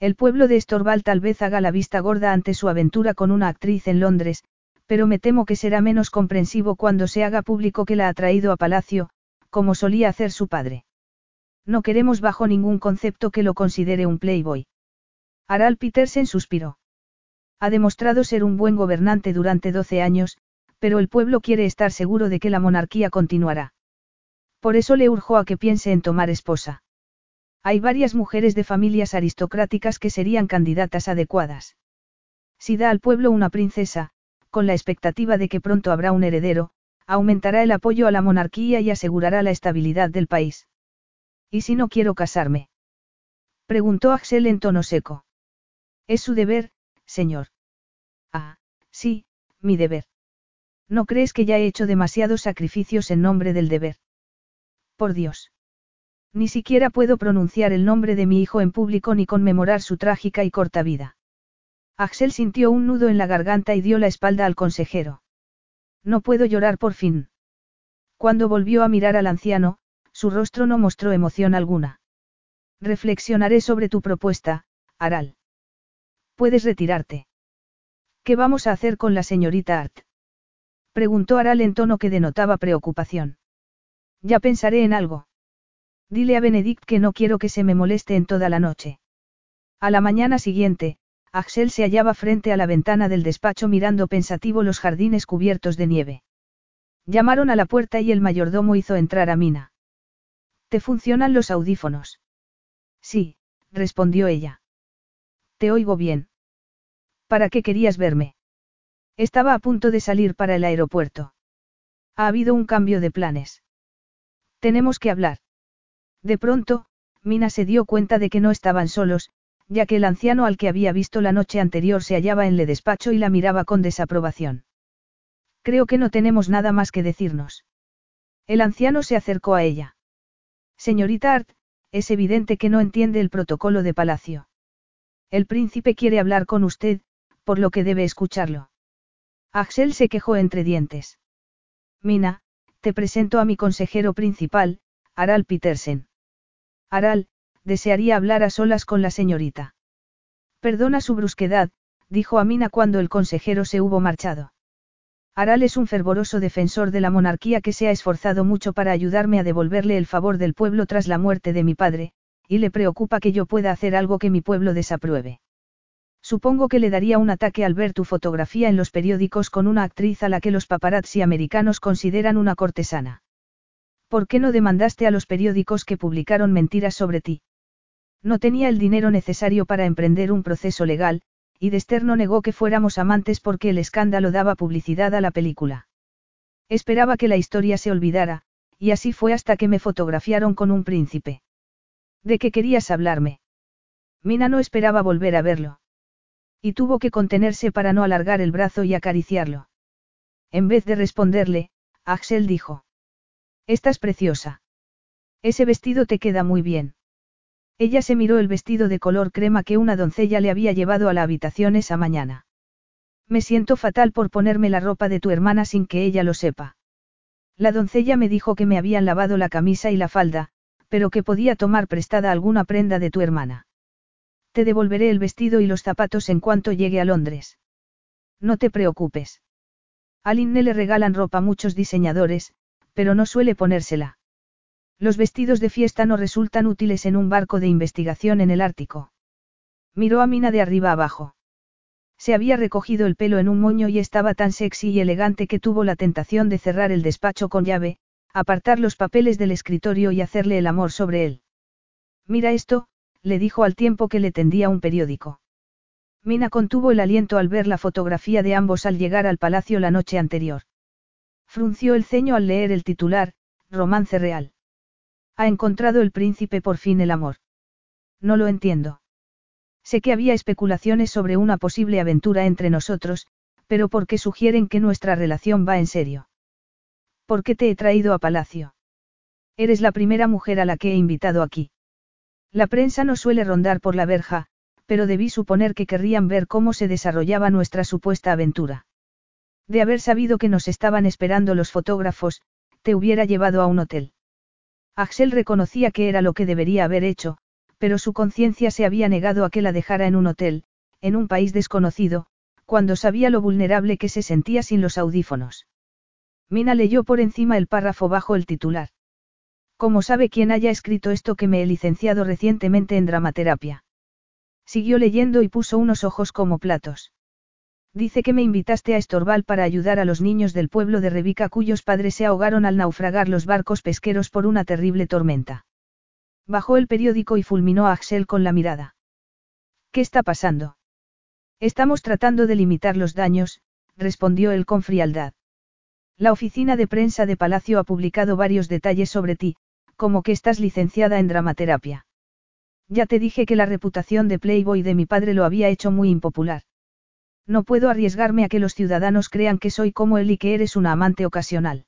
El pueblo de Estorval tal vez haga la vista gorda ante su aventura con una actriz en Londres, pero me temo que será menos comprensivo cuando se haga público que la ha traído a palacio, como solía hacer su padre. No queremos bajo ningún concepto que lo considere un playboy. Aral Petersen suspiró. Ha demostrado ser un buen gobernante durante 12 años, pero el pueblo quiere estar seguro de que la monarquía continuará. Por eso le urgó a que piense en tomar esposa. Hay varias mujeres de familias aristocráticas que serían candidatas adecuadas. Si da al pueblo una princesa, con la expectativa de que pronto habrá un heredero, aumentará el apoyo a la monarquía y asegurará la estabilidad del país. ¿Y si no quiero casarme? Preguntó Axel en tono seco. Es su deber, señor. Ah, sí, mi deber. ¿No crees que ya he hecho demasiados sacrificios en nombre del deber? Por Dios. Ni siquiera puedo pronunciar el nombre de mi hijo en público ni conmemorar su trágica y corta vida. Axel sintió un nudo en la garganta y dio la espalda al consejero. No puedo llorar por fin. Cuando volvió a mirar al anciano, su rostro no mostró emoción alguna. Reflexionaré sobre tu propuesta, Aral. Puedes retirarte. ¿Qué vamos a hacer con la señorita Art? Preguntó Aral en tono que denotaba preocupación. Ya pensaré en algo. Dile a Benedict que no quiero que se me moleste en toda la noche. A la mañana siguiente, Axel se hallaba frente a la ventana del despacho mirando pensativo los jardines cubiertos de nieve. Llamaron a la puerta y el mayordomo hizo entrar a Mina. ¿Te funcionan los audífonos? Sí, respondió ella. Te oigo bien. ¿Para qué querías verme? Estaba a punto de salir para el aeropuerto. Ha habido un cambio de planes. Tenemos que hablar. De pronto, Mina se dio cuenta de que no estaban solos, ya que el anciano al que había visto la noche anterior se hallaba en el despacho y la miraba con desaprobación. Creo que no tenemos nada más que decirnos. El anciano se acercó a ella. Señorita Art, es evidente que no entiende el protocolo de palacio. El príncipe quiere hablar con usted, por lo que debe escucharlo. Axel se quejó entre dientes. Mina, te presento a mi consejero principal, Aral Petersen. Aral, desearía hablar a solas con la señorita. Perdona su brusquedad, dijo Amina cuando el consejero se hubo marchado. Aral es un fervoroso defensor de la monarquía que se ha esforzado mucho para ayudarme a devolverle el favor del pueblo tras la muerte de mi padre, y le preocupa que yo pueda hacer algo que mi pueblo desapruebe. Supongo que le daría un ataque al ver tu fotografía en los periódicos con una actriz a la que los paparazzi americanos consideran una cortesana. ¿Por qué no demandaste a los periódicos que publicaron mentiras sobre ti? No tenía el dinero necesario para emprender un proceso legal, y Dester no negó que fuéramos amantes porque el escándalo daba publicidad a la película. Esperaba que la historia se olvidara, y así fue hasta que me fotografiaron con un príncipe. ¿De qué querías hablarme? Mina no esperaba volver a verlo. Y tuvo que contenerse para no alargar el brazo y acariciarlo. En vez de responderle, Axel dijo. Estás preciosa. Ese vestido te queda muy bien. Ella se miró el vestido de color crema que una doncella le había llevado a la habitación esa mañana. Me siento fatal por ponerme la ropa de tu hermana sin que ella lo sepa. La doncella me dijo que me habían lavado la camisa y la falda, pero que podía tomar prestada alguna prenda de tu hermana. Te devolveré el vestido y los zapatos en cuanto llegue a Londres. No te preocupes. A Linne le regalan ropa muchos diseñadores, pero no suele ponérsela. Los vestidos de fiesta no resultan útiles en un barco de investigación en el Ártico. Miró a Mina de arriba abajo. Se había recogido el pelo en un moño y estaba tan sexy y elegante que tuvo la tentación de cerrar el despacho con llave, apartar los papeles del escritorio y hacerle el amor sobre él. Mira esto, le dijo al tiempo que le tendía un periódico. Mina contuvo el aliento al ver la fotografía de ambos al llegar al palacio la noche anterior. Frunció el ceño al leer el titular, Romance Real. Ha encontrado el príncipe por fin el amor. No lo entiendo. Sé que había especulaciones sobre una posible aventura entre nosotros, pero ¿por qué sugieren que nuestra relación va en serio? ¿Por qué te he traído a palacio? Eres la primera mujer a la que he invitado aquí. La prensa no suele rondar por la verja, pero debí suponer que querrían ver cómo se desarrollaba nuestra supuesta aventura. De haber sabido que nos estaban esperando los fotógrafos, te hubiera llevado a un hotel. Axel reconocía que era lo que debería haber hecho, pero su conciencia se había negado a que la dejara en un hotel, en un país desconocido, cuando sabía lo vulnerable que se sentía sin los audífonos. Mina leyó por encima el párrafo bajo el titular. ¿Cómo sabe quién haya escrito esto que me he licenciado recientemente en dramaterapia? Siguió leyendo y puso unos ojos como platos. Dice que me invitaste a Estorval para ayudar a los niños del pueblo de Rebica cuyos padres se ahogaron al naufragar los barcos pesqueros por una terrible tormenta. Bajó el periódico y fulminó a Axel con la mirada. ¿Qué está pasando? Estamos tratando de limitar los daños, respondió él con frialdad. La oficina de prensa de Palacio ha publicado varios detalles sobre ti, como que estás licenciada en dramaterapia. Ya te dije que la reputación de Playboy de mi padre lo había hecho muy impopular. No puedo arriesgarme a que los ciudadanos crean que soy como él y que eres una amante ocasional.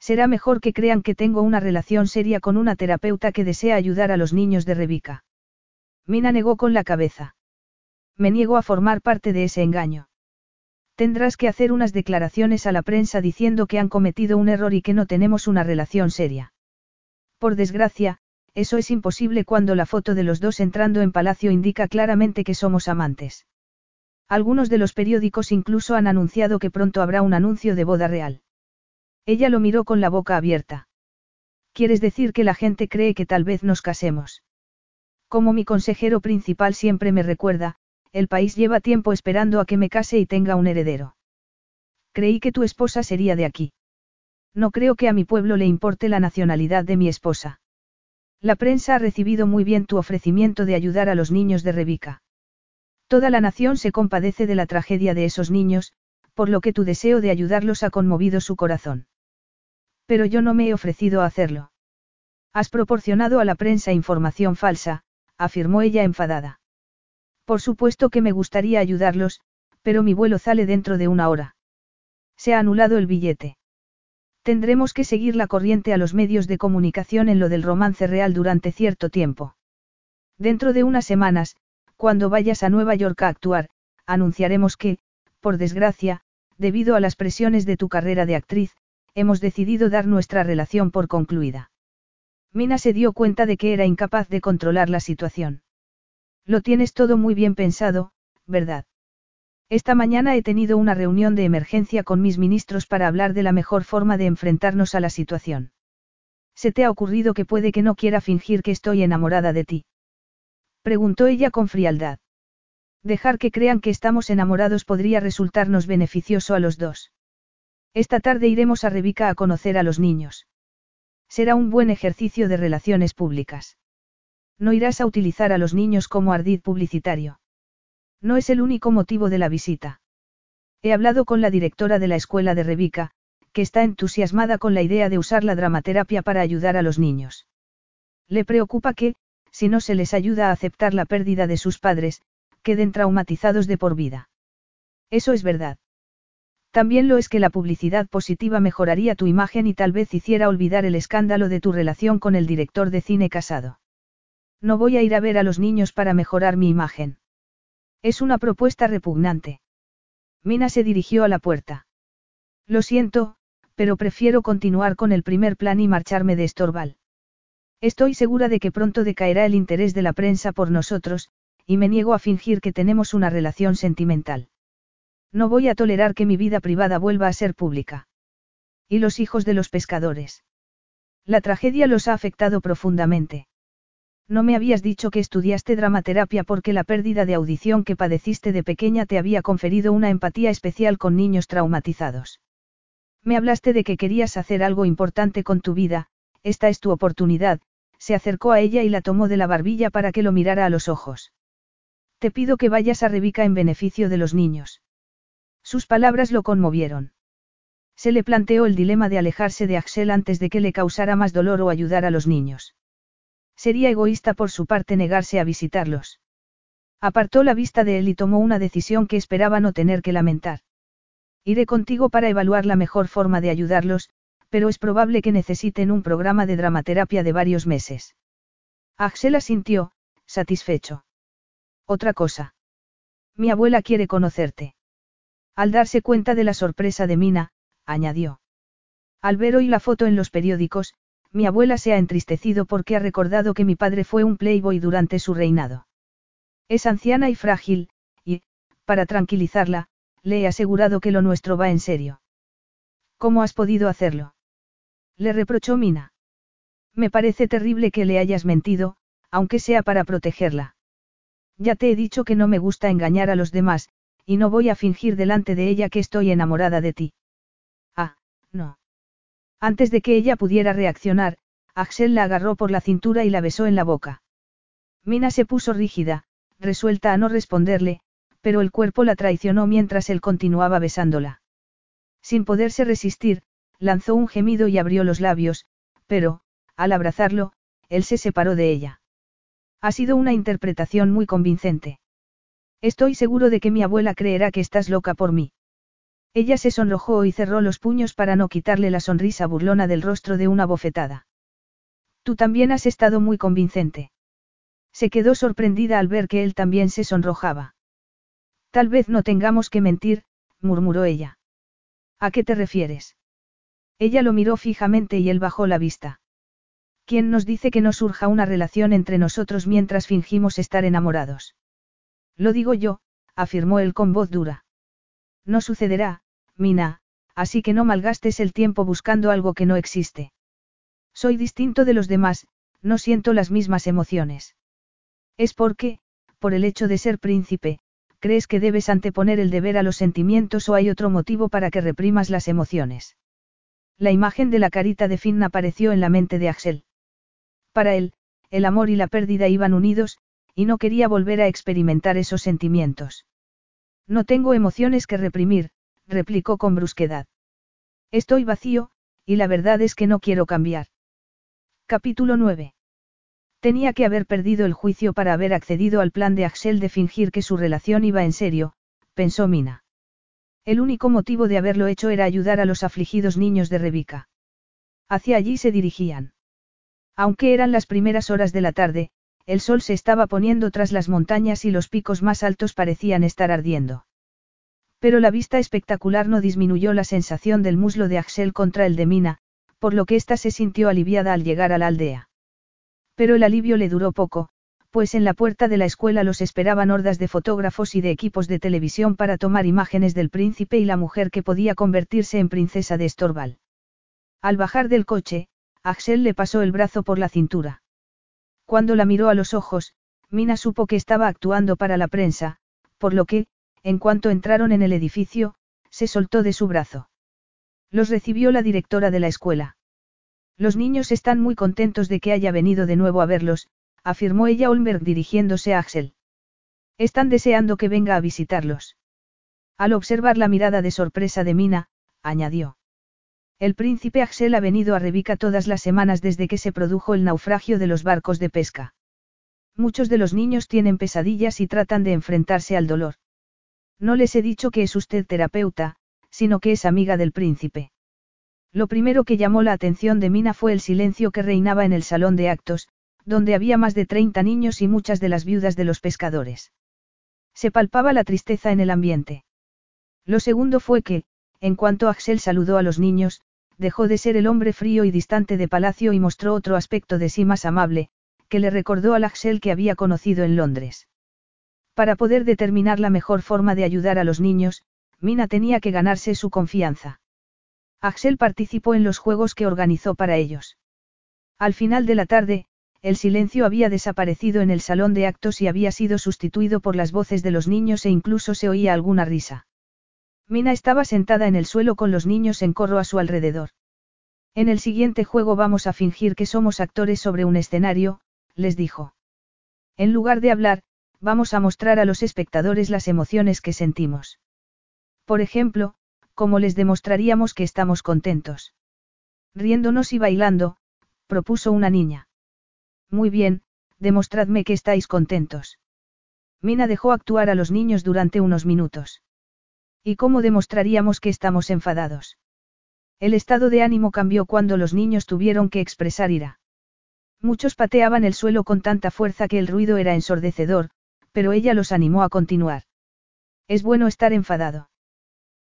Será mejor que crean que tengo una relación seria con una terapeuta que desea ayudar a los niños de Rebeca. Mina negó con la cabeza. Me niego a formar parte de ese engaño. Tendrás que hacer unas declaraciones a la prensa diciendo que han cometido un error y que no tenemos una relación seria. Por desgracia, eso es imposible cuando la foto de los dos entrando en palacio indica claramente que somos amantes. Algunos de los periódicos incluso han anunciado que pronto habrá un anuncio de boda real. Ella lo miró con la boca abierta. ¿Quieres decir que la gente cree que tal vez nos casemos? Como mi consejero principal siempre me recuerda, el país lleva tiempo esperando a que me case y tenga un heredero. Creí que tu esposa sería de aquí. No creo que a mi pueblo le importe la nacionalidad de mi esposa. La prensa ha recibido muy bien tu ofrecimiento de ayudar a los niños de Rebica. Toda la nación se compadece de la tragedia de esos niños, por lo que tu deseo de ayudarlos ha conmovido su corazón. Pero yo no me he ofrecido a hacerlo. Has proporcionado a la prensa información falsa, afirmó ella enfadada. Por supuesto que me gustaría ayudarlos, pero mi vuelo sale dentro de una hora. Se ha anulado el billete. Tendremos que seguir la corriente a los medios de comunicación en lo del romance real durante cierto tiempo. Dentro de unas semanas, cuando vayas a Nueva York a actuar, anunciaremos que, por desgracia, debido a las presiones de tu carrera de actriz, hemos decidido dar nuestra relación por concluida. Mina se dio cuenta de que era incapaz de controlar la situación. Lo tienes todo muy bien pensado, ¿verdad? Esta mañana he tenido una reunión de emergencia con mis ministros para hablar de la mejor forma de enfrentarnos a la situación. ¿Se te ha ocurrido que puede que no quiera fingir que estoy enamorada de ti? Preguntó ella con frialdad. Dejar que crean que estamos enamorados podría resultarnos beneficioso a los dos. Esta tarde iremos a Rebica a conocer a los niños. Será un buen ejercicio de relaciones públicas. No irás a utilizar a los niños como ardid publicitario. No es el único motivo de la visita. He hablado con la directora de la escuela de Rebica, que está entusiasmada con la idea de usar la dramaterapia para ayudar a los niños. Le preocupa que, si no se les ayuda a aceptar la pérdida de sus padres, queden traumatizados de por vida. Eso es verdad. También lo es que la publicidad positiva mejoraría tu imagen y tal vez hiciera olvidar el escándalo de tu relación con el director de cine casado. No voy a ir a ver a los niños para mejorar mi imagen. Es una propuesta repugnante. Mina se dirigió a la puerta. Lo siento, pero prefiero continuar con el primer plan y marcharme de Estorval. Estoy segura de que pronto decaerá el interés de la prensa por nosotros, y me niego a fingir que tenemos una relación sentimental. No voy a tolerar que mi vida privada vuelva a ser pública. ¿Y los hijos de los pescadores? La tragedia los ha afectado profundamente. No me habías dicho que estudiaste dramaterapia porque la pérdida de audición que padeciste de pequeña te había conferido una empatía especial con niños traumatizados. Me hablaste de que querías hacer algo importante con tu vida, esta es tu oportunidad, se acercó a ella y la tomó de la barbilla para que lo mirara a los ojos. Te pido que vayas a Rebeca en beneficio de los niños. Sus palabras lo conmovieron. Se le planteó el dilema de alejarse de Axel antes de que le causara más dolor o ayudar a los niños. Sería egoísta por su parte negarse a visitarlos. Apartó la vista de él y tomó una decisión que esperaba no tener que lamentar. Iré contigo para evaluar la mejor forma de ayudarlos, pero es probable que necesiten un programa de dramaterapia de varios meses. Axel asintió, satisfecho. Otra cosa. Mi abuela quiere conocerte. Al darse cuenta de la sorpresa de Mina, añadió. Al ver hoy la foto en los periódicos, mi abuela se ha entristecido porque ha recordado que mi padre fue un playboy durante su reinado. Es anciana y frágil, y, para tranquilizarla, le he asegurado que lo nuestro va en serio. ¿Cómo has podido hacerlo? Le reprochó Mina. Me parece terrible que le hayas mentido, aunque sea para protegerla. Ya te he dicho que no me gusta engañar a los demás, y no voy a fingir delante de ella que estoy enamorada de ti. Ah, no. Antes de que ella pudiera reaccionar, Axel la agarró por la cintura y la besó en la boca. Mina se puso rígida, resuelta a no responderle, pero el cuerpo la traicionó mientras él continuaba besándola. Sin poderse resistir, lanzó un gemido y abrió los labios, pero, al abrazarlo, él se separó de ella. Ha sido una interpretación muy convincente. Estoy seguro de que mi abuela creerá que estás loca por mí. Ella se sonrojó y cerró los puños para no quitarle la sonrisa burlona del rostro de una bofetada. Tú también has estado muy convincente. Se quedó sorprendida al ver que él también se sonrojaba. Tal vez no tengamos que mentir, murmuró ella. ¿A qué te refieres? Ella lo miró fijamente y él bajó la vista. ¿Quién nos dice que no surja una relación entre nosotros mientras fingimos estar enamorados? Lo digo yo, afirmó él con voz dura. No sucederá, Mina, así que no malgastes el tiempo buscando algo que no existe. Soy distinto de los demás, no siento las mismas emociones. Es porque, por el hecho de ser príncipe, crees que debes anteponer el deber a los sentimientos o hay otro motivo para que reprimas las emociones. La imagen de la carita de Finn apareció en la mente de Axel. Para él, el amor y la pérdida iban unidos, y no quería volver a experimentar esos sentimientos. No tengo emociones que reprimir, replicó con brusquedad. Estoy vacío, y la verdad es que no quiero cambiar. Capítulo 9. Tenía que haber perdido el juicio para haber accedido al plan de Axel de fingir que su relación iba en serio, pensó Mina. El único motivo de haberlo hecho era ayudar a los afligidos niños de Rebeca. Hacia allí se dirigían. Aunque eran las primeras horas de la tarde, el sol se estaba poniendo tras las montañas y los picos más altos parecían estar ardiendo. Pero la vista espectacular no disminuyó la sensación del muslo de Axel contra el de Mina, por lo que ésta se sintió aliviada al llegar a la aldea. Pero el alivio le duró poco, pues en la puerta de la escuela los esperaban hordas de fotógrafos y de equipos de televisión para tomar imágenes del príncipe y la mujer que podía convertirse en princesa de Estorval. Al bajar del coche, Axel le pasó el brazo por la cintura. Cuando la miró a los ojos, Mina supo que estaba actuando para la prensa, por lo que, en cuanto entraron en el edificio, se soltó de su brazo. Los recibió la directora de la escuela. Los niños están muy contentos de que haya venido de nuevo a verlos, afirmó ella Olmerg dirigiéndose a Axel. Están deseando que venga a visitarlos. Al observar la mirada de sorpresa de Mina, añadió. El príncipe Axel ha venido a Rebica todas las semanas desde que se produjo el naufragio de los barcos de pesca. Muchos de los niños tienen pesadillas y tratan de enfrentarse al dolor. No les he dicho que es usted terapeuta, sino que es amiga del príncipe. Lo primero que llamó la atención de Mina fue el silencio que reinaba en el salón de actos, donde había más de 30 niños y muchas de las viudas de los pescadores. Se palpaba la tristeza en el ambiente. Lo segundo fue que, en cuanto Axel saludó a los niños, dejó de ser el hombre frío y distante de palacio y mostró otro aspecto de sí más amable, que le recordó al Axel que había conocido en Londres. Para poder determinar la mejor forma de ayudar a los niños, Mina tenía que ganarse su confianza. Axel participó en los juegos que organizó para ellos. Al final de la tarde, el silencio había desaparecido en el salón de actos y había sido sustituido por las voces de los niños e incluso se oía alguna risa. Mina estaba sentada en el suelo con los niños en corro a su alrededor. En el siguiente juego vamos a fingir que somos actores sobre un escenario, les dijo. En lugar de hablar, vamos a mostrar a los espectadores las emociones que sentimos. Por ejemplo, ¿cómo les demostraríamos que estamos contentos? Riéndonos y bailando, propuso una niña. Muy bien, demostradme que estáis contentos. Mina dejó actuar a los niños durante unos minutos. ¿Y cómo demostraríamos que estamos enfadados? El estado de ánimo cambió cuando los niños tuvieron que expresar ira. Muchos pateaban el suelo con tanta fuerza que el ruido era ensordecedor, pero ella los animó a continuar. Es bueno estar enfadado.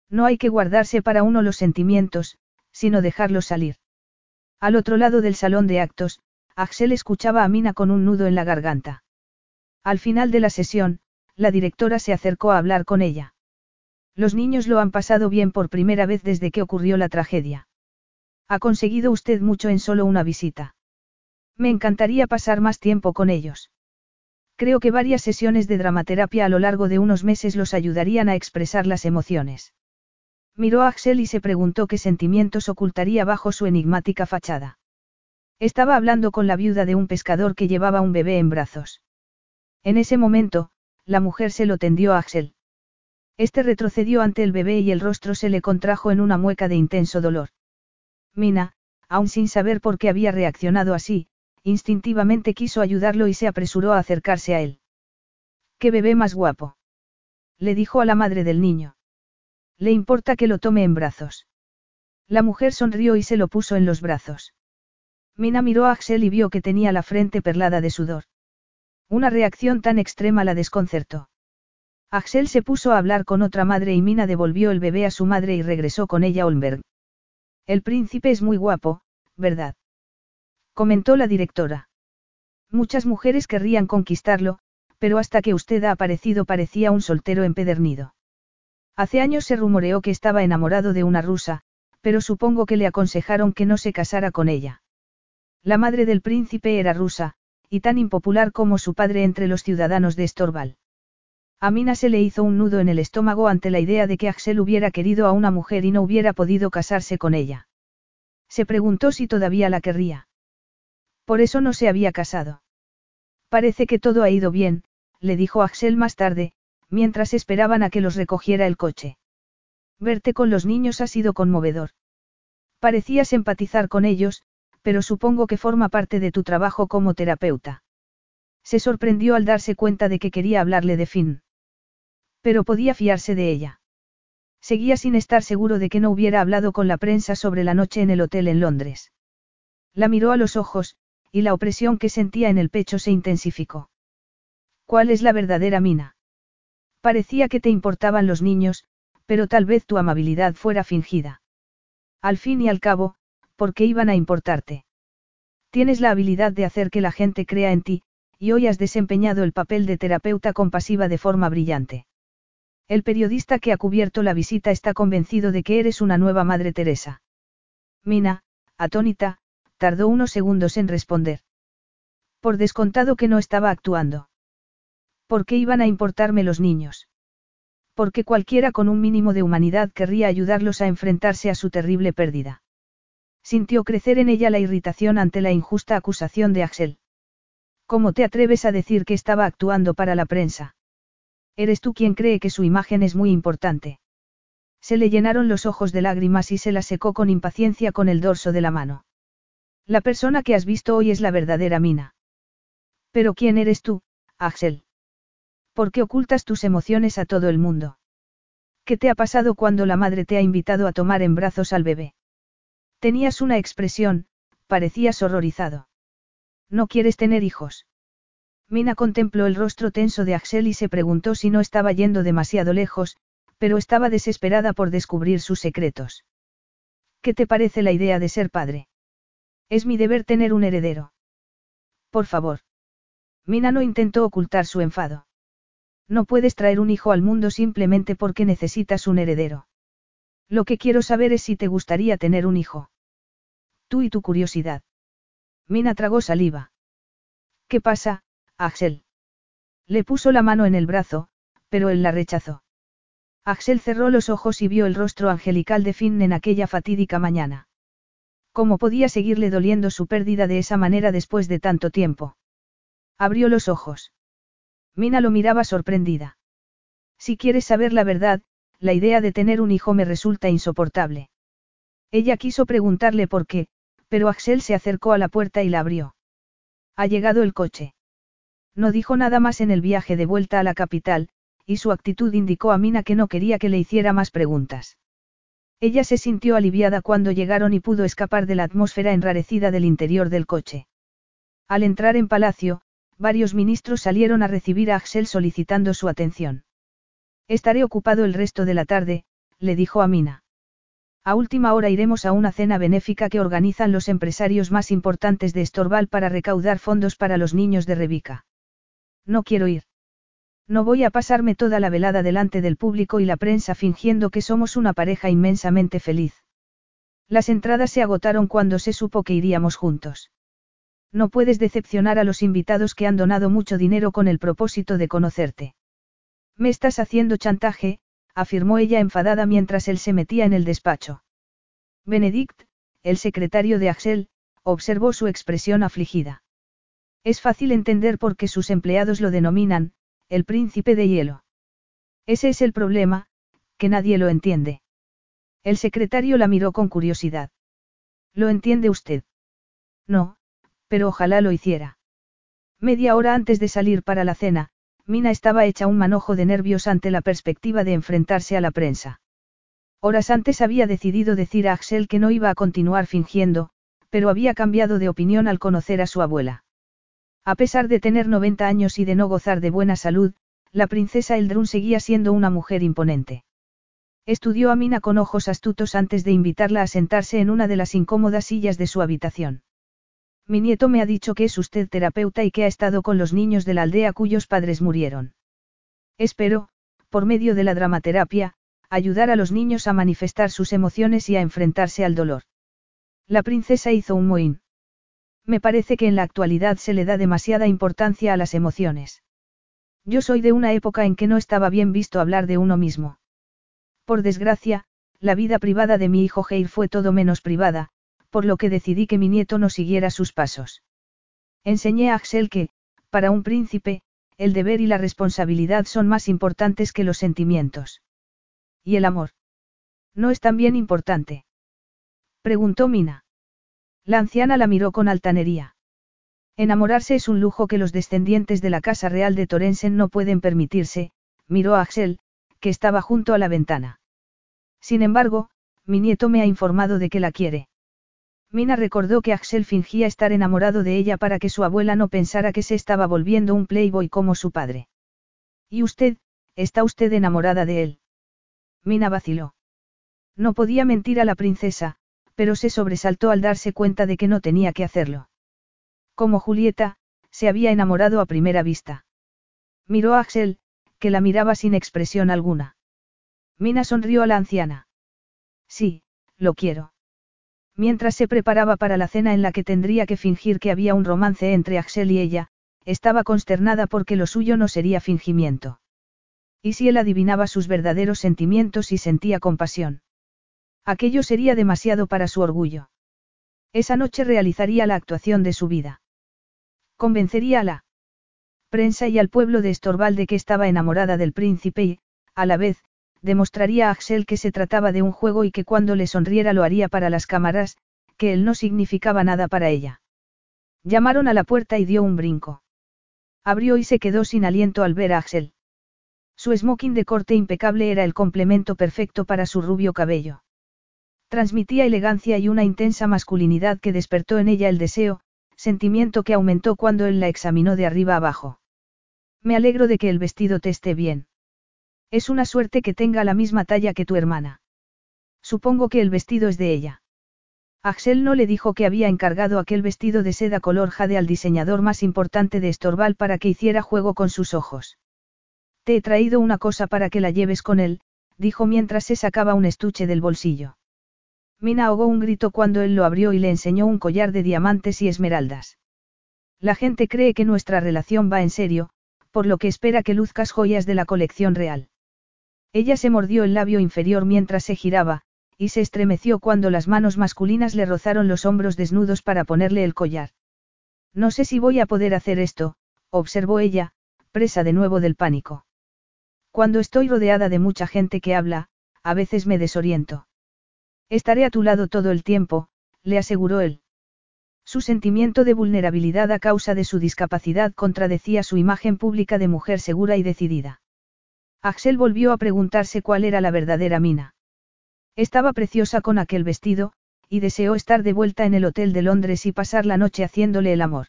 No hay que guardarse para uno los sentimientos, sino dejarlos salir. Al otro lado del salón de actos, Axel escuchaba a Mina con un nudo en la garganta. Al final de la sesión, la directora se acercó a hablar con ella. Los niños lo han pasado bien por primera vez desde que ocurrió la tragedia. Ha conseguido usted mucho en solo una visita. Me encantaría pasar más tiempo con ellos. Creo que varias sesiones de dramaterapia a lo largo de unos meses los ayudarían a expresar las emociones. Miró a Axel y se preguntó qué sentimientos ocultaría bajo su enigmática fachada. Estaba hablando con la viuda de un pescador que llevaba un bebé en brazos. En ese momento, la mujer se lo tendió a Axel. Este retrocedió ante el bebé y el rostro se le contrajo en una mueca de intenso dolor. Mina, aun sin saber por qué había reaccionado así, instintivamente quiso ayudarlo y se apresuró a acercarse a él. ¡Qué bebé más guapo! Le dijo a la madre del niño. ¿Le importa que lo tome en brazos? La mujer sonrió y se lo puso en los brazos. Mina miró a Axel y vio que tenía la frente perlada de sudor. Una reacción tan extrema la desconcertó. Axel se puso a hablar con otra madre y Mina devolvió el bebé a su madre y regresó con ella a Olmberg. El príncipe es muy guapo, ¿verdad? Comentó la directora. Muchas mujeres querrían conquistarlo, pero hasta que usted ha aparecido parecía un soltero empedernido. Hace años se rumoreó que estaba enamorado de una rusa, pero supongo que le aconsejaron que no se casara con ella. La madre del príncipe era rusa, y tan impopular como su padre entre los ciudadanos de Estorval. A Mina se le hizo un nudo en el estómago ante la idea de que Axel hubiera querido a una mujer y no hubiera podido casarse con ella. Se preguntó si todavía la querría. Por eso no se había casado. Parece que todo ha ido bien, le dijo Axel más tarde, mientras esperaban a que los recogiera el coche. Verte con los niños ha sido conmovedor. Parecías empatizar con ellos, pero supongo que forma parte de tu trabajo como terapeuta. Se sorprendió al darse cuenta de que quería hablarle de Finn. Pero podía fiarse de ella. Seguía sin estar seguro de que no hubiera hablado con la prensa sobre la noche en el hotel en Londres. La miró a los ojos, y la opresión que sentía en el pecho se intensificó. ¿Cuál es la verdadera mina? Parecía que te importaban los niños, pero tal vez tu amabilidad fuera fingida. Al fin y al cabo, ¿por qué iban a importarte? Tienes la habilidad de hacer que la gente crea en ti, y hoy has desempeñado el papel de terapeuta compasiva de forma brillante. El periodista que ha cubierto la visita está convencido de que eres una nueva Madre Teresa. Mina, atónita, tardó unos segundos en responder. Por descontado que no estaba actuando. ¿Por qué iban a importarme los niños? Porque cualquiera con un mínimo de humanidad querría ayudarlos a enfrentarse a su terrible pérdida. Sintió crecer en ella la irritación ante la injusta acusación de Axel. ¿Cómo te atreves a decir que estaba actuando para la prensa? Eres tú quien cree que su imagen es muy importante. Se le llenaron los ojos de lágrimas y se la secó con impaciencia con el dorso de la mano. La persona que has visto hoy es la verdadera Mina. Pero ¿quién eres tú, Axel? ¿Por qué ocultas tus emociones a todo el mundo? ¿Qué te ha pasado cuando la madre te ha invitado a tomar en brazos al bebé? Tenías una expresión, parecías horrorizado. ¿No quieres tener hijos? Mina contempló el rostro tenso de Axel y se preguntó si no estaba yendo demasiado lejos, pero estaba desesperada por descubrir sus secretos. ¿Qué te parece la idea de ser padre? Es mi deber tener un heredero. Por favor. Mina no intentó ocultar su enfado. No puedes traer un hijo al mundo simplemente porque necesitas un heredero. Lo que quiero saber es si te gustaría tener un hijo. Tú y tu curiosidad. Mina tragó saliva. ¿Qué pasa, Axel? Le puso la mano en el brazo, pero él la rechazó. Axel cerró los ojos y vio el rostro angelical de Finn en aquella fatídica mañana. ¿Cómo podía seguirle doliendo su pérdida de esa manera después de tanto tiempo? Abrió los ojos. Mina lo miraba sorprendida. Si quieres saber la verdad, la idea de tener un hijo me resulta insoportable. Ella quiso preguntarle por qué, pero Axel se acercó a la puerta y la abrió. Ha llegado el coche. No dijo nada más en el viaje de vuelta a la capital, y su actitud indicó a Mina que no quería que le hiciera más preguntas. Ella se sintió aliviada cuando llegaron y pudo escapar de la atmósfera enrarecida del interior del coche. Al entrar en palacio, varios ministros salieron a recibir a Axel solicitando su atención. Estaré ocupado el resto de la tarde, le dijo a Mina. A última hora iremos a una cena benéfica que organizan los empresarios más importantes de Estorval para recaudar fondos para los niños de Rebica. No quiero ir. No voy a pasarme toda la velada delante del público y la prensa fingiendo que somos una pareja inmensamente feliz. Las entradas se agotaron cuando se supo que iríamos juntos. No puedes decepcionar a los invitados que han donado mucho dinero con el propósito de conocerte. Me estás haciendo chantaje, afirmó ella enfadada mientras él se metía en el despacho. Benedict, el secretario de Axel, observó su expresión afligida. Es fácil entender por qué sus empleados lo denominan, el príncipe de hielo. Ese es el problema, que nadie lo entiende. El secretario la miró con curiosidad. ¿Lo entiende usted? No, pero ojalá lo hiciera. Media hora antes de salir para la cena, Mina estaba hecha un manojo de nervios ante la perspectiva de enfrentarse a la prensa. Horas antes había decidido decir a Axel que no iba a continuar fingiendo, pero había cambiado de opinión al conocer a su abuela. A pesar de tener 90 años y de no gozar de buena salud, la princesa Eldrun seguía siendo una mujer imponente. Estudió a Mina con ojos astutos antes de invitarla a sentarse en una de las incómodas sillas de su habitación. Mi nieto me ha dicho que es usted terapeuta y que ha estado con los niños de la aldea cuyos padres murieron. Espero, por medio de la dramaterapia, ayudar a los niños a manifestar sus emociones y a enfrentarse al dolor. La princesa hizo un mohín. Me parece que en la actualidad se le da demasiada importancia a las emociones. Yo soy de una época en que no estaba bien visto hablar de uno mismo. Por desgracia, la vida privada de mi hijo Jair fue todo menos privada, por lo que decidí que mi nieto no siguiera sus pasos. Enseñé a Axel que, para un príncipe, el deber y la responsabilidad son más importantes que los sentimientos. ¿Y el amor? ¿No es también importante? Preguntó Mina. La anciana la miró con altanería. Enamorarse es un lujo que los descendientes de la Casa Real de Torensen no pueden permitirse, miró a Axel, que estaba junto a la ventana. Sin embargo, mi nieto me ha informado de que la quiere. Mina recordó que Axel fingía estar enamorado de ella para que su abuela no pensara que se estaba volviendo un playboy como su padre. ¿Y usted, está usted enamorada de él? Mina vaciló. No podía mentir a la princesa, pero se sobresaltó al darse cuenta de que no tenía que hacerlo. Como Julieta, se había enamorado a primera vista. Miró a Axel, que la miraba sin expresión alguna. Mina sonrió a la anciana. Sí, lo quiero. Mientras se preparaba para la cena en la que tendría que fingir que había un romance entre Axel y ella, estaba consternada porque lo suyo no sería fingimiento. ¿Y si él adivinaba sus verdaderos sentimientos y sentía compasión? Aquello sería demasiado para su orgullo. Esa noche realizaría la actuación de su vida. Convencería a la prensa y al pueblo de Estorval de que estaba enamorada del príncipe y, a la vez, demostraría a Axel que se trataba de un juego y que cuando le sonriera lo haría para las cámaras, que él no significaba nada para ella. Llamaron a la puerta y dio un brinco. Abrió y se quedó sin aliento al ver a Axel. Su smoking de corte impecable era el complemento perfecto para su rubio cabello. Transmitía elegancia y una intensa masculinidad que despertó en ella el deseo, sentimiento que aumentó cuando él la examinó de arriba abajo. Me alegro de que el vestido te esté bien. Es una suerte que tenga la misma talla que tu hermana. Supongo que el vestido es de ella. Axel no le dijo que había encargado aquel vestido de seda color jade al diseñador más importante de Estorval para que hiciera juego con sus ojos. Te he traído una cosa para que la lleves con él, dijo mientras se sacaba un estuche del bolsillo. Mina ahogó un grito cuando él lo abrió y le enseñó un collar de diamantes y esmeraldas. La gente cree que nuestra relación va en serio, por lo que espera que luzcas joyas de la colección real. Ella se mordió el labio inferior mientras se giraba, y se estremeció cuando las manos masculinas le rozaron los hombros desnudos para ponerle el collar. No sé si voy a poder hacer esto, observó ella, presa de nuevo del pánico. Cuando estoy rodeada de mucha gente que habla, a veces me desoriento. Estaré a tu lado todo el tiempo, le aseguró él. Su sentimiento de vulnerabilidad a causa de su discapacidad contradecía su imagen pública de mujer segura y decidida. Axel volvió a preguntarse cuál era la verdadera Mina. Estaba preciosa con aquel vestido, y deseó estar de vuelta en el hotel de Londres y pasar la noche haciéndole el amor.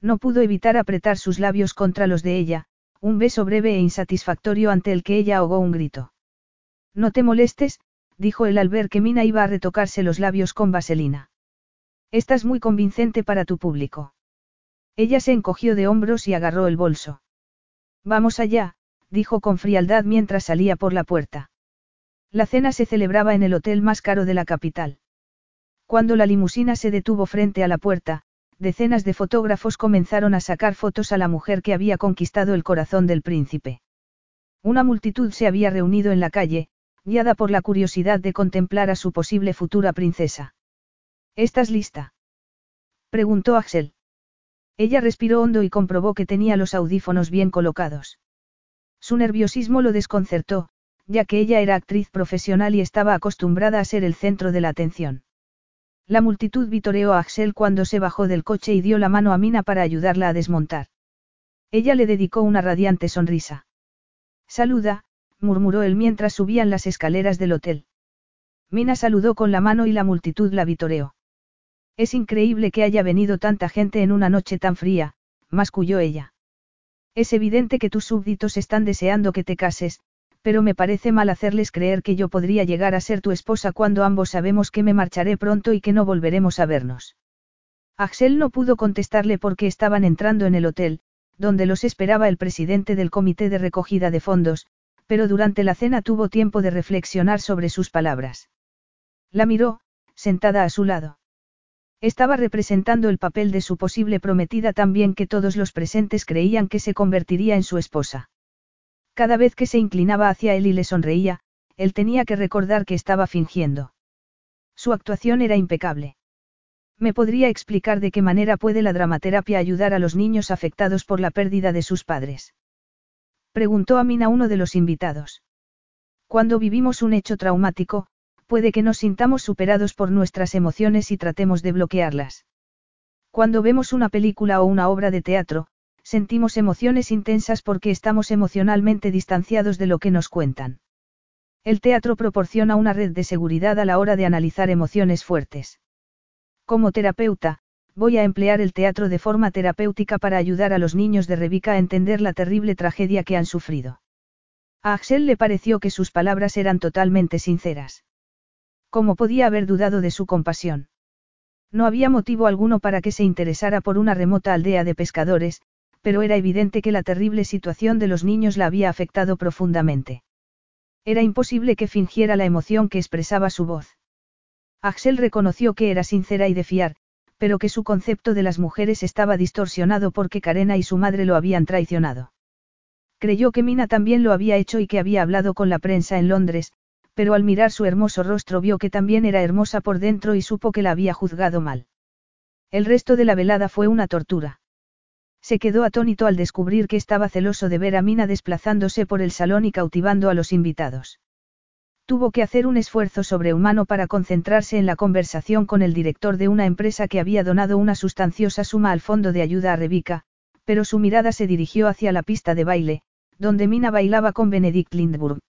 No pudo evitar apretar sus labios contra los de ella, un beso breve e insatisfactorio ante el que ella ahogó un grito. No te molestes, dijo él al ver que Mina iba a retocarse los labios con vaselina. Estás muy convincente para tu público. Ella se encogió de hombros y agarró el bolso. Vamos allá, dijo con frialdad mientras salía por la puerta. La cena se celebraba en el hotel más caro de la capital. Cuando la limusina se detuvo frente a la puerta, decenas de fotógrafos comenzaron a sacar fotos a la mujer que había conquistado el corazón del príncipe. Una multitud se había reunido en la calle, guiada por la curiosidad de contemplar a su posible futura princesa. ¿Estás lista? preguntó Axel. Ella respiró hondo y comprobó que tenía los audífonos bien colocados. Su nerviosismo lo desconcertó, ya que ella era actriz profesional y estaba acostumbrada a ser el centro de la atención. La multitud vitoreó a Axel cuando se bajó del coche y dio la mano a Mina para ayudarla a desmontar. Ella le dedicó una radiante sonrisa. Saluda, murmuró él mientras subían las escaleras del hotel. Mina saludó con la mano y la multitud la vitoreó. Es increíble que haya venido tanta gente en una noche tan fría, masculló ella. Es evidente que tus súbditos están deseando que te cases, pero me parece mal hacerles creer que yo podría llegar a ser tu esposa cuando ambos sabemos que me marcharé pronto y que no volveremos a vernos. Axel no pudo contestarle porque estaban entrando en el hotel, donde los esperaba el presidente del comité de recogida de fondos, pero durante la cena tuvo tiempo de reflexionar sobre sus palabras. La miró, sentada a su lado. Estaba representando el papel de su posible prometida tan bien que todos los presentes creían que se convertiría en su esposa. Cada vez que se inclinaba hacia él y le sonreía, él tenía que recordar que estaba fingiendo. Su actuación era impecable. ¿Me podría explicar de qué manera puede la dramaterapia ayudar a los niños afectados por la pérdida de sus padres? Preguntó a Mina uno de los invitados. Cuando vivimos un hecho traumático, puede que nos sintamos superados por nuestras emociones y tratemos de bloquearlas. Cuando vemos una película o una obra de teatro, sentimos emociones intensas porque estamos emocionalmente distanciados de lo que nos cuentan. El teatro proporciona una red de seguridad a la hora de analizar emociones fuertes. Como terapeuta, voy a emplear el teatro de forma terapéutica para ayudar a los niños de Rebeca a entender la terrible tragedia que han sufrido. A Axel le pareció que sus palabras eran totalmente sinceras. ¿Cómo podía haber dudado de su compasión? No había motivo alguno para que se interesara por una remota aldea de pescadores, pero era evidente que la terrible situación de los niños la había afectado profundamente. Era imposible que fingiera la emoción que expresaba su voz. Axel reconoció que era sincera y de fiar, pero que su concepto de las mujeres estaba distorsionado porque Karena y su madre lo habían traicionado. Creyó que Mina también lo había hecho y que había hablado con la prensa en Londres, pero al mirar su hermoso rostro vio que también era hermosa por dentro y supo que la había juzgado mal. El resto de la velada fue una tortura. Se quedó atónito al descubrir que estaba celoso de ver a Mina desplazándose por el salón y cautivando a los invitados. Tuvo que hacer un esfuerzo sobrehumano para concentrarse en la conversación con el director de una empresa que había donado una sustanciosa suma al fondo de ayuda a Rebeca, pero su mirada se dirigió hacia la pista de baile, donde Mina bailaba con Benedict Lindburg.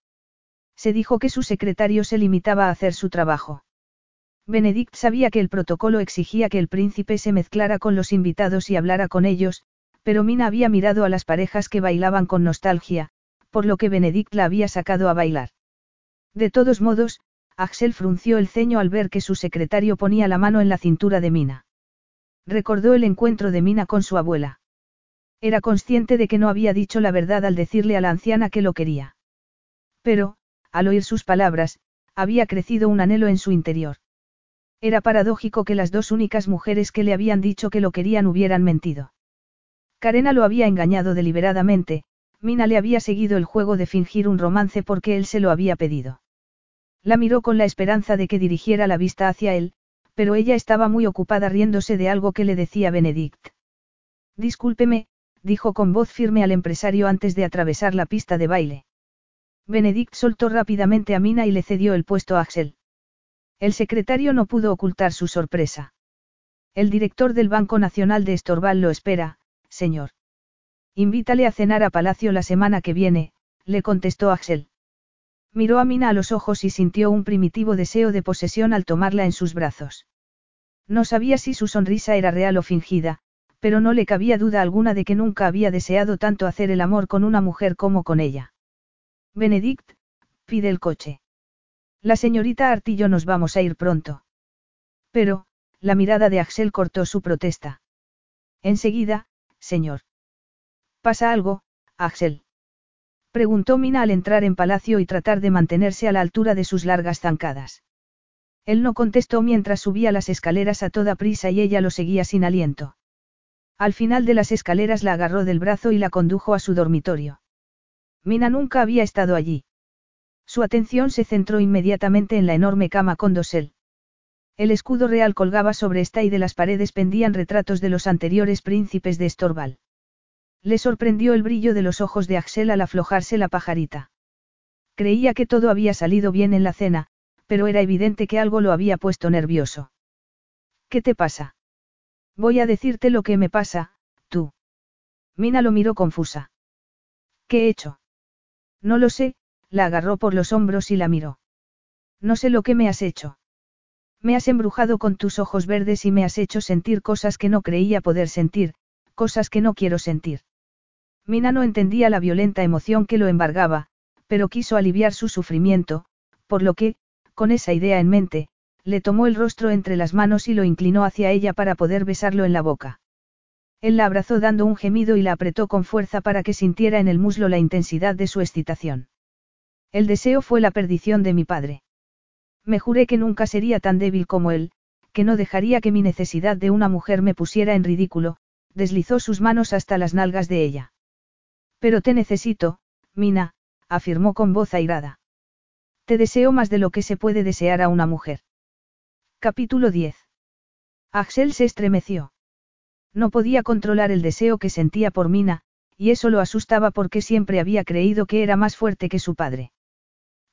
Se dijo que su secretario se limitaba a hacer su trabajo. Benedict sabía que el protocolo exigía que el príncipe se mezclara con los invitados y hablara con ellos, pero Mina había mirado a las parejas que bailaban con nostalgia, por lo que Benedict la había sacado a bailar. De todos modos, Axel frunció el ceño al ver que su secretario ponía la mano en la cintura de Mina. Recordó el encuentro de Mina con su abuela. Era consciente de que no había dicho la verdad al decirle a la anciana que lo quería. Pero, al oír sus palabras, había crecido un anhelo en su interior. Era paradójico que las dos únicas mujeres que le habían dicho que lo querían hubieran mentido. Karena lo había engañado deliberadamente, Mina le había seguido el juego de fingir un romance porque él se lo había pedido. La miró con la esperanza de que dirigiera la vista hacia él, pero ella estaba muy ocupada riéndose de algo que le decía Benedict. Discúlpeme, dijo con voz firme al empresario antes de atravesar la pista de baile. Benedict soltó rápidamente a Mina y le cedió el puesto a Axel. El secretario no pudo ocultar su sorpresa. El director del Banco Nacional de Estorval lo espera, señor. Invítale a cenar a Palacio la semana que viene, le contestó Axel. Miró a Mina a los ojos y sintió un primitivo deseo de posesión al tomarla en sus brazos. No sabía si su sonrisa era real o fingida, pero no le cabía duda alguna de que nunca había deseado tanto hacer el amor con una mujer como con ella. Benedict, pide el coche. La señorita Artillo nos vamos a ir pronto. Pero, la mirada de Axel cortó su protesta. Enseguida, señor. ¿Pasa algo, Axel? Preguntó Mina al entrar en palacio y tratar de mantenerse a la altura de sus largas zancadas. Él no contestó mientras subía las escaleras a toda prisa y ella lo seguía sin aliento. Al final de las escaleras la agarró del brazo y la condujo a su dormitorio. Mina nunca había estado allí. Su atención se centró inmediatamente en la enorme cama con dosel. El escudo real colgaba sobre esta y de las paredes pendían retratos de los anteriores príncipes de Estorval. Le sorprendió el brillo de los ojos de Axel al aflojarse la pajarita. Creía que todo había salido bien en la cena, pero era evidente que algo lo había puesto nervioso. ¿Qué te pasa? Voy a decirte lo que me pasa, tú. Mina lo miró confusa. ¿Qué he hecho? No lo sé, la agarró por los hombros y la miró. No sé lo que me has hecho. Me has embrujado con tus ojos verdes y me has hecho sentir cosas que no creía poder sentir, cosas que no quiero sentir. Mina no entendía la violenta emoción que lo embargaba, pero quiso aliviar su sufrimiento, por lo que, con esa idea en mente, le tomó el rostro entre las manos y lo inclinó hacia ella para poder besarlo en la boca. Él la abrazó dando un gemido y la apretó con fuerza para que sintiera en el muslo la intensidad de su excitación. El deseo fue la perdición de mi padre. Me juré que nunca sería tan débil como él, que no dejaría que mi necesidad de una mujer me pusiera en ridículo, deslizó sus manos hasta las nalgas de ella. Pero te necesito, Mina, afirmó con voz airada. Te deseo más de lo que se puede desear a una mujer. Capítulo 10. Axel se estremeció. No podía controlar el deseo que sentía por Mina, y eso lo asustaba porque siempre había creído que era más fuerte que su padre.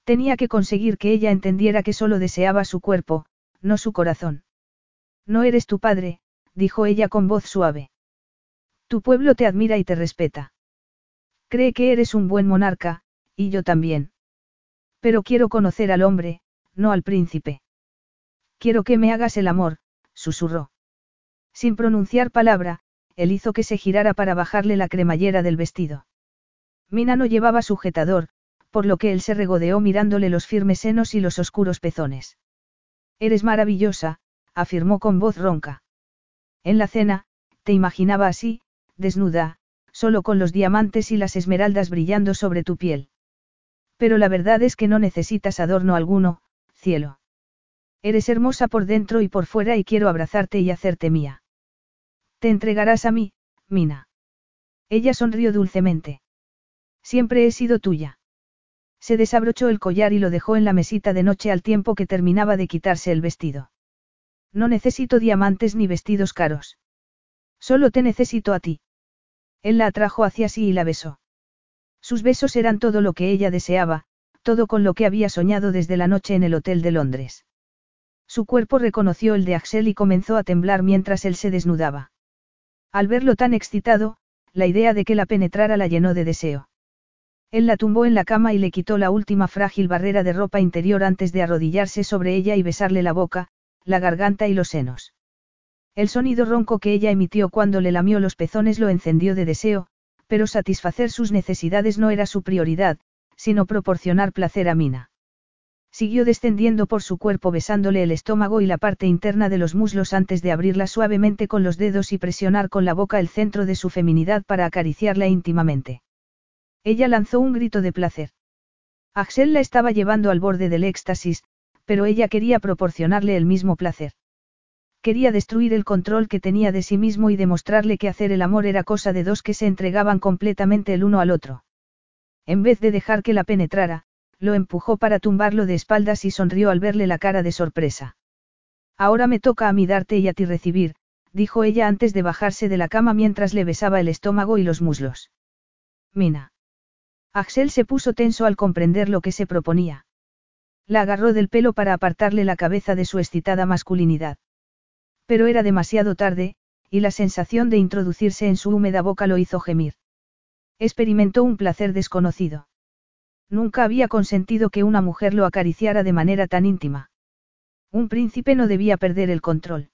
Tenía que conseguir que ella entendiera que solo deseaba su cuerpo, no su corazón. No eres tu padre, dijo ella con voz suave. Tu pueblo te admira y te respeta. Cree que eres un buen monarca, y yo también. Pero quiero conocer al hombre, no al príncipe. Quiero que me hagas el amor, susurró. Sin pronunciar palabra, él hizo que se girara para bajarle la cremallera del vestido. Mina no llevaba sujetador, por lo que él se regodeó mirándole los firmes senos y los oscuros pezones. Eres maravillosa, afirmó con voz ronca. En la cena, te imaginaba así, desnuda, solo con los diamantes y las esmeraldas brillando sobre tu piel. Pero la verdad es que no necesitas adorno alguno, cielo. Eres hermosa por dentro y por fuera y quiero abrazarte y hacerte mía. Te entregarás a mí, Mina. Ella sonrió dulcemente. Siempre he sido tuya. Se desabrochó el collar y lo dejó en la mesita de noche al tiempo que terminaba de quitarse el vestido. No necesito diamantes ni vestidos caros. Solo te necesito a ti. Él la atrajo hacia sí y la besó. Sus besos eran todo lo que ella deseaba, todo con lo que había soñado desde la noche en el Hotel de Londres. Su cuerpo reconoció el de Axel y comenzó a temblar mientras él se desnudaba. Al verlo tan excitado, la idea de que la penetrara la llenó de deseo. Él la tumbó en la cama y le quitó la última frágil barrera de ropa interior antes de arrodillarse sobre ella y besarle la boca, la garganta y los senos. El sonido ronco que ella emitió cuando le lamió los pezones lo encendió de deseo, pero satisfacer sus necesidades no era su prioridad, sino proporcionar placer a Mina. Siguió descendiendo por su cuerpo besándole el estómago y la parte interna de los muslos antes de abrirla suavemente con los dedos y presionar con la boca el centro de su feminidad para acariciarla íntimamente. Ella lanzó un grito de placer. Axel la estaba llevando al borde del éxtasis, pero ella quería proporcionarle el mismo placer. Quería destruir el control que tenía de sí mismo y demostrarle que hacer el amor era cosa de dos que se entregaban completamente el uno al otro. En vez de dejar que la penetrara, lo empujó para tumbarlo de espaldas y sonrió al verle la cara de sorpresa. Ahora me toca a mí darte y a ti recibir, dijo ella antes de bajarse de la cama mientras le besaba el estómago y los muslos. Mina. Axel se puso tenso al comprender lo que se proponía. La agarró del pelo para apartarle la cabeza de su excitada masculinidad. Pero era demasiado tarde, y la sensación de introducirse en su húmeda boca lo hizo gemir. Experimentó un placer desconocido. Nunca había consentido que una mujer lo acariciara de manera tan íntima. Un príncipe no debía perder el control.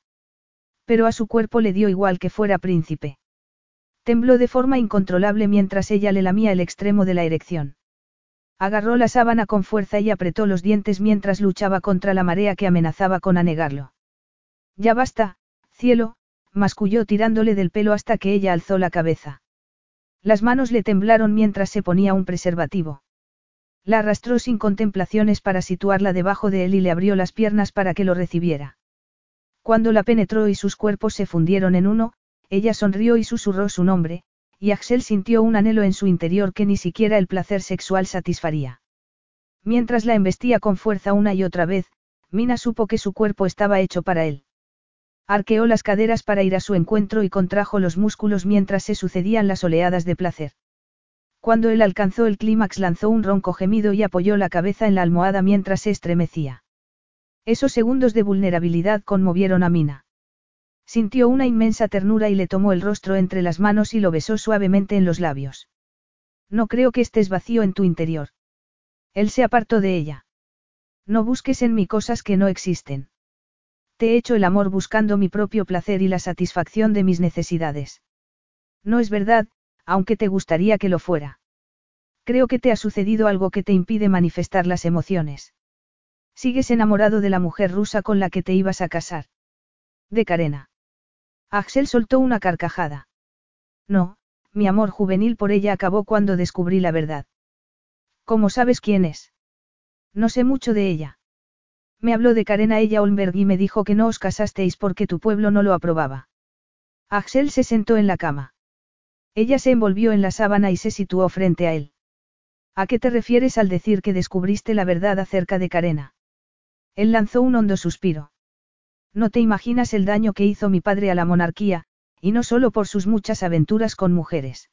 Pero a su cuerpo le dio igual que fuera príncipe. Tembló de forma incontrolable mientras ella le lamía el extremo de la erección. Agarró la sábana con fuerza y apretó los dientes mientras luchaba contra la marea que amenazaba con anegarlo. Ya basta, cielo, masculló tirándole del pelo hasta que ella alzó la cabeza. Las manos le temblaron mientras se ponía un preservativo. La arrastró sin contemplaciones para situarla debajo de él y le abrió las piernas para que lo recibiera. Cuando la penetró y sus cuerpos se fundieron en uno, ella sonrió y susurró su nombre, y Axel sintió un anhelo en su interior que ni siquiera el placer sexual satisfaría. Mientras la embestía con fuerza una y otra vez, Mina supo que su cuerpo estaba hecho para él. Arqueó las caderas para ir a su encuentro y contrajo los músculos mientras se sucedían las oleadas de placer. Cuando él alcanzó el clímax lanzó un ronco gemido y apoyó la cabeza en la almohada mientras se estremecía. Esos segundos de vulnerabilidad conmovieron a Mina. Sintió una inmensa ternura y le tomó el rostro entre las manos y lo besó suavemente en los labios. No creo que estés vacío en tu interior. Él se apartó de ella. No busques en mí cosas que no existen. Te he hecho el amor buscando mi propio placer y la satisfacción de mis necesidades. No es verdad, aunque te gustaría que lo fuera. Creo que te ha sucedido algo que te impide manifestar las emociones. Sigues enamorado de la mujer rusa con la que te ibas a casar. De Karena. Axel soltó una carcajada. No, mi amor juvenil por ella acabó cuando descubrí la verdad. ¿Cómo sabes quién es? No sé mucho de ella. Me habló de Karena ella Olmberg y me dijo que no os casasteis porque tu pueblo no lo aprobaba. Axel se sentó en la cama. Ella se envolvió en la sábana y se situó frente a él. ¿A qué te refieres al decir que descubriste la verdad acerca de Karena? Él lanzó un hondo suspiro. No te imaginas el daño que hizo mi padre a la monarquía, y no solo por sus muchas aventuras con mujeres.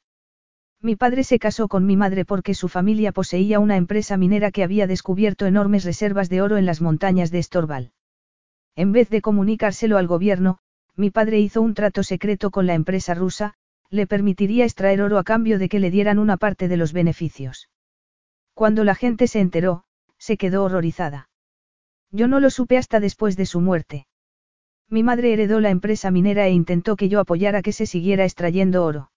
Mi padre se casó con mi madre porque su familia poseía una empresa minera que había descubierto enormes reservas de oro en las montañas de Estorval. En vez de comunicárselo al gobierno, mi padre hizo un trato secreto con la empresa rusa, le permitiría extraer oro a cambio de que le dieran una parte de los beneficios. Cuando la gente se enteró, se quedó horrorizada. Yo no lo supe hasta después de su muerte. Mi madre heredó la empresa minera e intentó que yo apoyara que se siguiera extrayendo oro.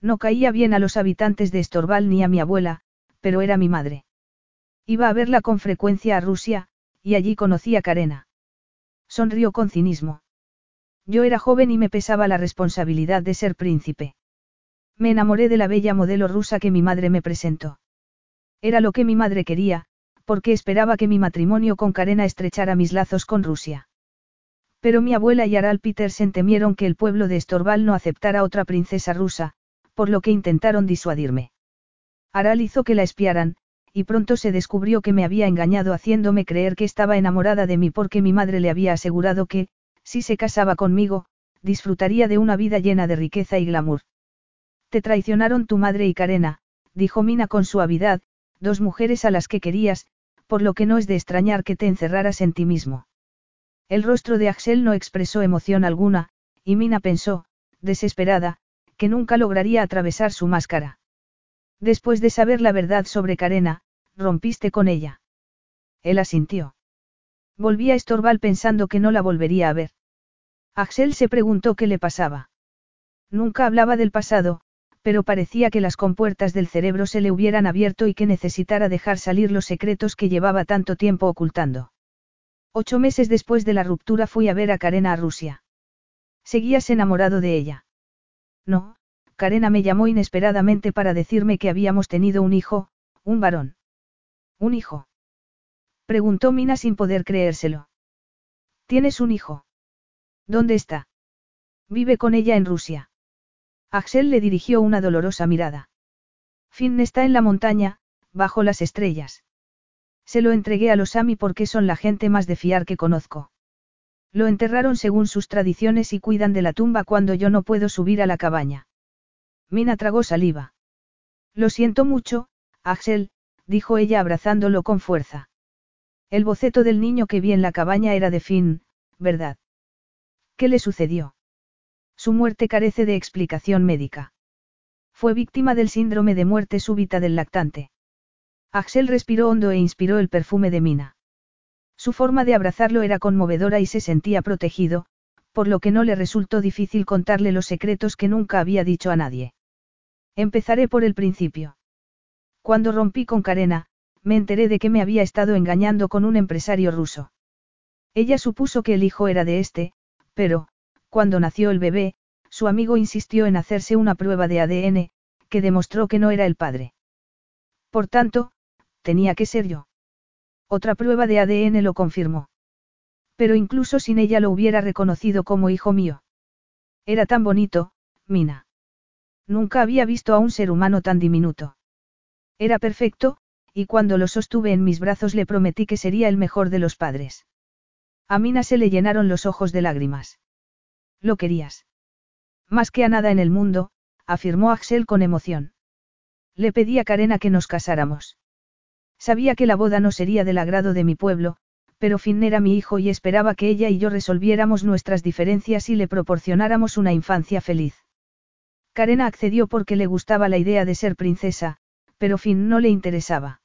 No caía bien a los habitantes de Estorval ni a mi abuela, pero era mi madre. Iba a verla con frecuencia a Rusia, y allí conocí a Karena. Sonrió con cinismo. Yo era joven y me pesaba la responsabilidad de ser príncipe. Me enamoré de la bella modelo rusa que mi madre me presentó. Era lo que mi madre quería, porque esperaba que mi matrimonio con Karena estrechara mis lazos con Rusia. Pero mi abuela y Aral Petersen temieron que el pueblo de Estorval no aceptara otra princesa rusa, por lo que intentaron disuadirme. Aral hizo que la espiaran, y pronto se descubrió que me había engañado haciéndome creer que estaba enamorada de mí porque mi madre le había asegurado que, si se casaba conmigo, disfrutaría de una vida llena de riqueza y glamour. Te traicionaron tu madre y Karena, dijo Mina con suavidad, dos mujeres a las que querías, por lo que no es de extrañar que te encerraras en ti mismo. El rostro de Axel no expresó emoción alguna, y Mina pensó, desesperada, que nunca lograría atravesar su máscara. Después de saber la verdad sobre Karena, rompiste con ella. Él asintió. Volvía a Estorval pensando que no la volvería a ver. Axel se preguntó qué le pasaba. Nunca hablaba del pasado, pero parecía que las compuertas del cerebro se le hubieran abierto y que necesitara dejar salir los secretos que llevaba tanto tiempo ocultando. Ocho meses después de la ruptura fui a ver a Karena a Rusia. ¿Seguías enamorado de ella? No, Karena me llamó inesperadamente para decirme que habíamos tenido un hijo, un varón. ¿Un hijo? Preguntó Mina sin poder creérselo. ¿Tienes un hijo? ¿Dónde está? Vive con ella en Rusia. Axel le dirigió una dolorosa mirada. Finn está en la montaña, bajo las estrellas. Se lo entregué a los Ami porque son la gente más de fiar que conozco. Lo enterraron según sus tradiciones y cuidan de la tumba cuando yo no puedo subir a la cabaña. Mina tragó saliva. Lo siento mucho, Axel, dijo ella abrazándolo con fuerza. El boceto del niño que vi en la cabaña era de Finn, ¿verdad? ¿Qué le sucedió? Su muerte carece de explicación médica. Fue víctima del síndrome de muerte súbita del lactante. Axel respiró hondo e inspiró el perfume de Mina. Su forma de abrazarlo era conmovedora y se sentía protegido, por lo que no le resultó difícil contarle los secretos que nunca había dicho a nadie. Empezaré por el principio. Cuando rompí con Karena, me enteré de que me había estado engañando con un empresario ruso. Ella supuso que el hijo era de este, pero, cuando nació el bebé, su amigo insistió en hacerse una prueba de ADN, que demostró que no era el padre. Por tanto, tenía que ser yo. Otra prueba de ADN lo confirmó. Pero incluso sin ella lo hubiera reconocido como hijo mío. Era tan bonito, Mina. Nunca había visto a un ser humano tan diminuto. Era perfecto, y cuando lo sostuve en mis brazos le prometí que sería el mejor de los padres. A Mina se le llenaron los ojos de lágrimas. Lo querías. Más que a nada en el mundo, afirmó Axel con emoción. Le pedí a Karena que nos casáramos. Sabía que la boda no sería del agrado de mi pueblo, pero Finn era mi hijo y esperaba que ella y yo resolviéramos nuestras diferencias y le proporcionáramos una infancia feliz. Karena accedió porque le gustaba la idea de ser princesa, pero Finn no le interesaba.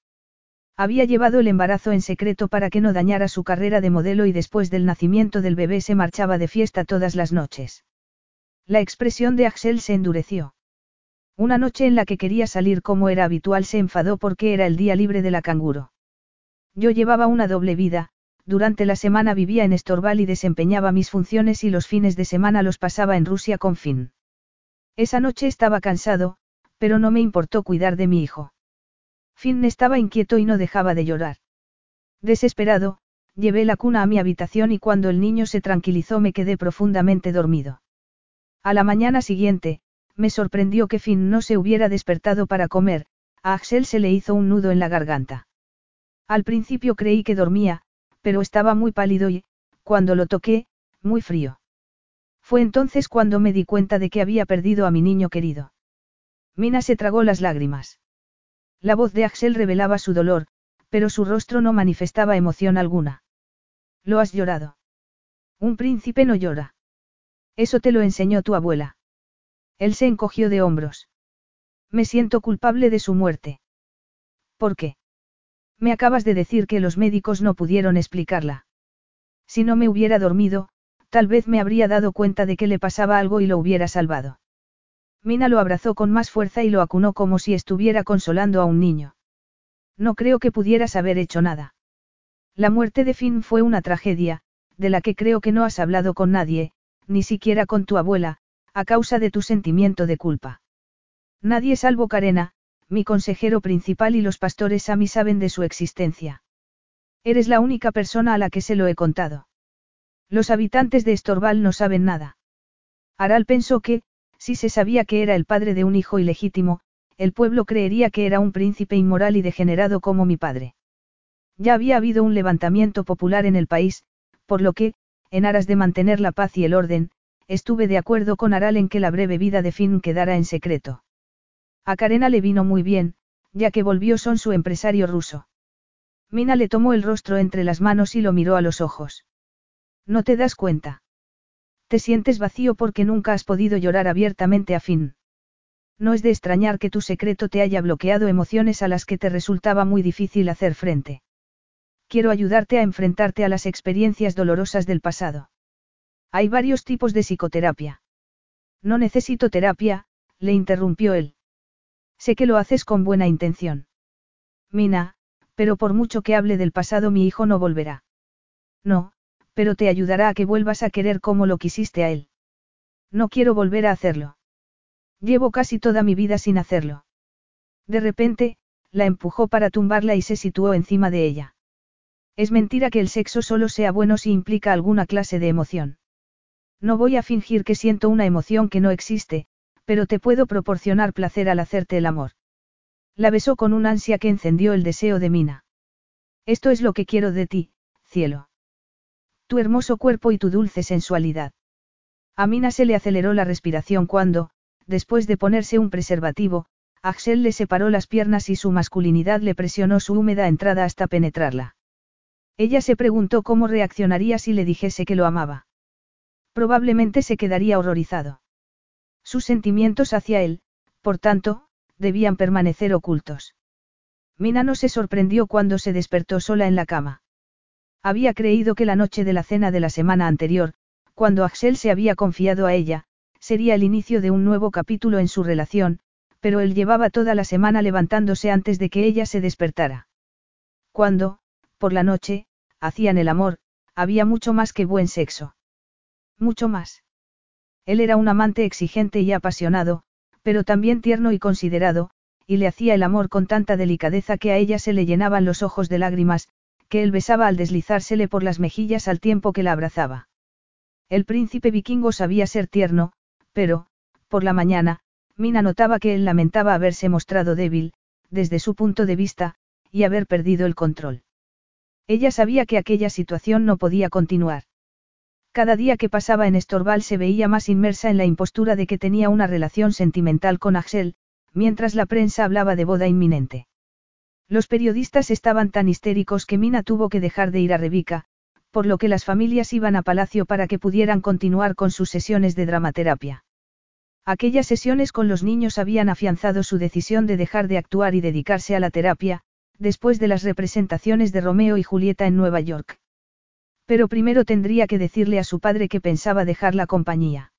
Había llevado el embarazo en secreto para que no dañara su carrera de modelo y después del nacimiento del bebé se marchaba de fiesta todas las noches. La expresión de Axel se endureció. Una noche en la que quería salir como era habitual se enfadó porque era el día libre de la canguro. Yo llevaba una doble vida, durante la semana vivía en Estorval y desempeñaba mis funciones y los fines de semana los pasaba en Rusia con Finn. Esa noche estaba cansado, pero no me importó cuidar de mi hijo. Finn estaba inquieto y no dejaba de llorar. Desesperado, llevé la cuna a mi habitación y cuando el niño se tranquilizó me quedé profundamente dormido. A la mañana siguiente, me sorprendió que Finn no se hubiera despertado para comer, a Axel se le hizo un nudo en la garganta. Al principio creí que dormía, pero estaba muy pálido y, cuando lo toqué, muy frío. Fue entonces cuando me di cuenta de que había perdido a mi niño querido. Mina se tragó las lágrimas. La voz de Axel revelaba su dolor, pero su rostro no manifestaba emoción alguna. ¿Lo has llorado? Un príncipe no llora. Eso te lo enseñó tu abuela. Él se encogió de hombros. Me siento culpable de su muerte. ¿Por qué? Me acabas de decir que los médicos no pudieron explicarla. Si no me hubiera dormido, tal vez me habría dado cuenta de que le pasaba algo y lo hubiera salvado. Mina lo abrazó con más fuerza y lo acunó como si estuviera consolando a un niño. No creo que pudieras haber hecho nada. La muerte de Finn fue una tragedia, de la que creo que no has hablado con nadie, ni siquiera con tu abuela, a causa de tu sentimiento de culpa. Nadie salvo Karena, mi consejero principal y los pastores a mí saben de su existencia. Eres la única persona a la que se lo he contado. Los habitantes de Estorval no saben nada. Aral pensó que, si se sabía que era el padre de un hijo ilegítimo, el pueblo creería que era un príncipe inmoral y degenerado como mi padre. Ya había habido un levantamiento popular en el país, por lo que, en aras de mantener la paz y el orden, estuve de acuerdo con Aral en que la breve vida de Finn quedara en secreto. A Karena le vino muy bien, ya que volvió son su empresario ruso. Mina le tomó el rostro entre las manos y lo miró a los ojos. ¿No te das cuenta? Te sientes vacío porque nunca has podido llorar abiertamente a Finn. No es de extrañar que tu secreto te haya bloqueado emociones a las que te resultaba muy difícil hacer frente. Quiero ayudarte a enfrentarte a las experiencias dolorosas del pasado. Hay varios tipos de psicoterapia. No necesito terapia, le interrumpió él. Sé que lo haces con buena intención. Mina, pero por mucho que hable del pasado mi hijo no volverá. No, pero te ayudará a que vuelvas a querer como lo quisiste a él. No quiero volver a hacerlo. Llevo casi toda mi vida sin hacerlo. De repente, la empujó para tumbarla y se situó encima de ella. Es mentira que el sexo solo sea bueno si implica alguna clase de emoción. No voy a fingir que siento una emoción que no existe, pero te puedo proporcionar placer al hacerte el amor. La besó con un ansia que encendió el deseo de Mina. Esto es lo que quiero de ti, cielo. Tu hermoso cuerpo y tu dulce sensualidad. A Mina se le aceleró la respiración cuando, después de ponerse un preservativo, Axel le separó las piernas y su masculinidad le presionó su húmeda entrada hasta penetrarla. Ella se preguntó cómo reaccionaría si le dijese que lo amaba. Probablemente se quedaría horrorizado. Sus sentimientos hacia él, por tanto, debían permanecer ocultos. Mina no se sorprendió cuando se despertó sola en la cama. Había creído que la noche de la cena de la semana anterior, cuando Axel se había confiado a ella, sería el inicio de un nuevo capítulo en su relación, pero él llevaba toda la semana levantándose antes de que ella se despertara. Cuando, por la noche, hacían el amor, había mucho más que buen sexo. Mucho más. Él era un amante exigente y apasionado, pero también tierno y considerado, y le hacía el amor con tanta delicadeza que a ella se le llenaban los ojos de lágrimas, que él besaba al deslizársele por las mejillas al tiempo que la abrazaba. El príncipe vikingo sabía ser tierno, pero, por la mañana, Mina notaba que él lamentaba haberse mostrado débil, desde su punto de vista, y haber perdido el control. Ella sabía que aquella situación no podía continuar. Cada día que pasaba en Estorval se veía más inmersa en la impostura de que tenía una relación sentimental con Axel, mientras la prensa hablaba de boda inminente. Los periodistas estaban tan histéricos que Mina tuvo que dejar de ir a Rebica, por lo que las familias iban a palacio para que pudieran continuar con sus sesiones de dramaterapia. Aquellas sesiones con los niños habían afianzado su decisión de dejar de actuar y dedicarse a la terapia, después de las representaciones de Romeo y Julieta en Nueva York. Pero primero tendría que decirle a su padre que pensaba dejar la compañía.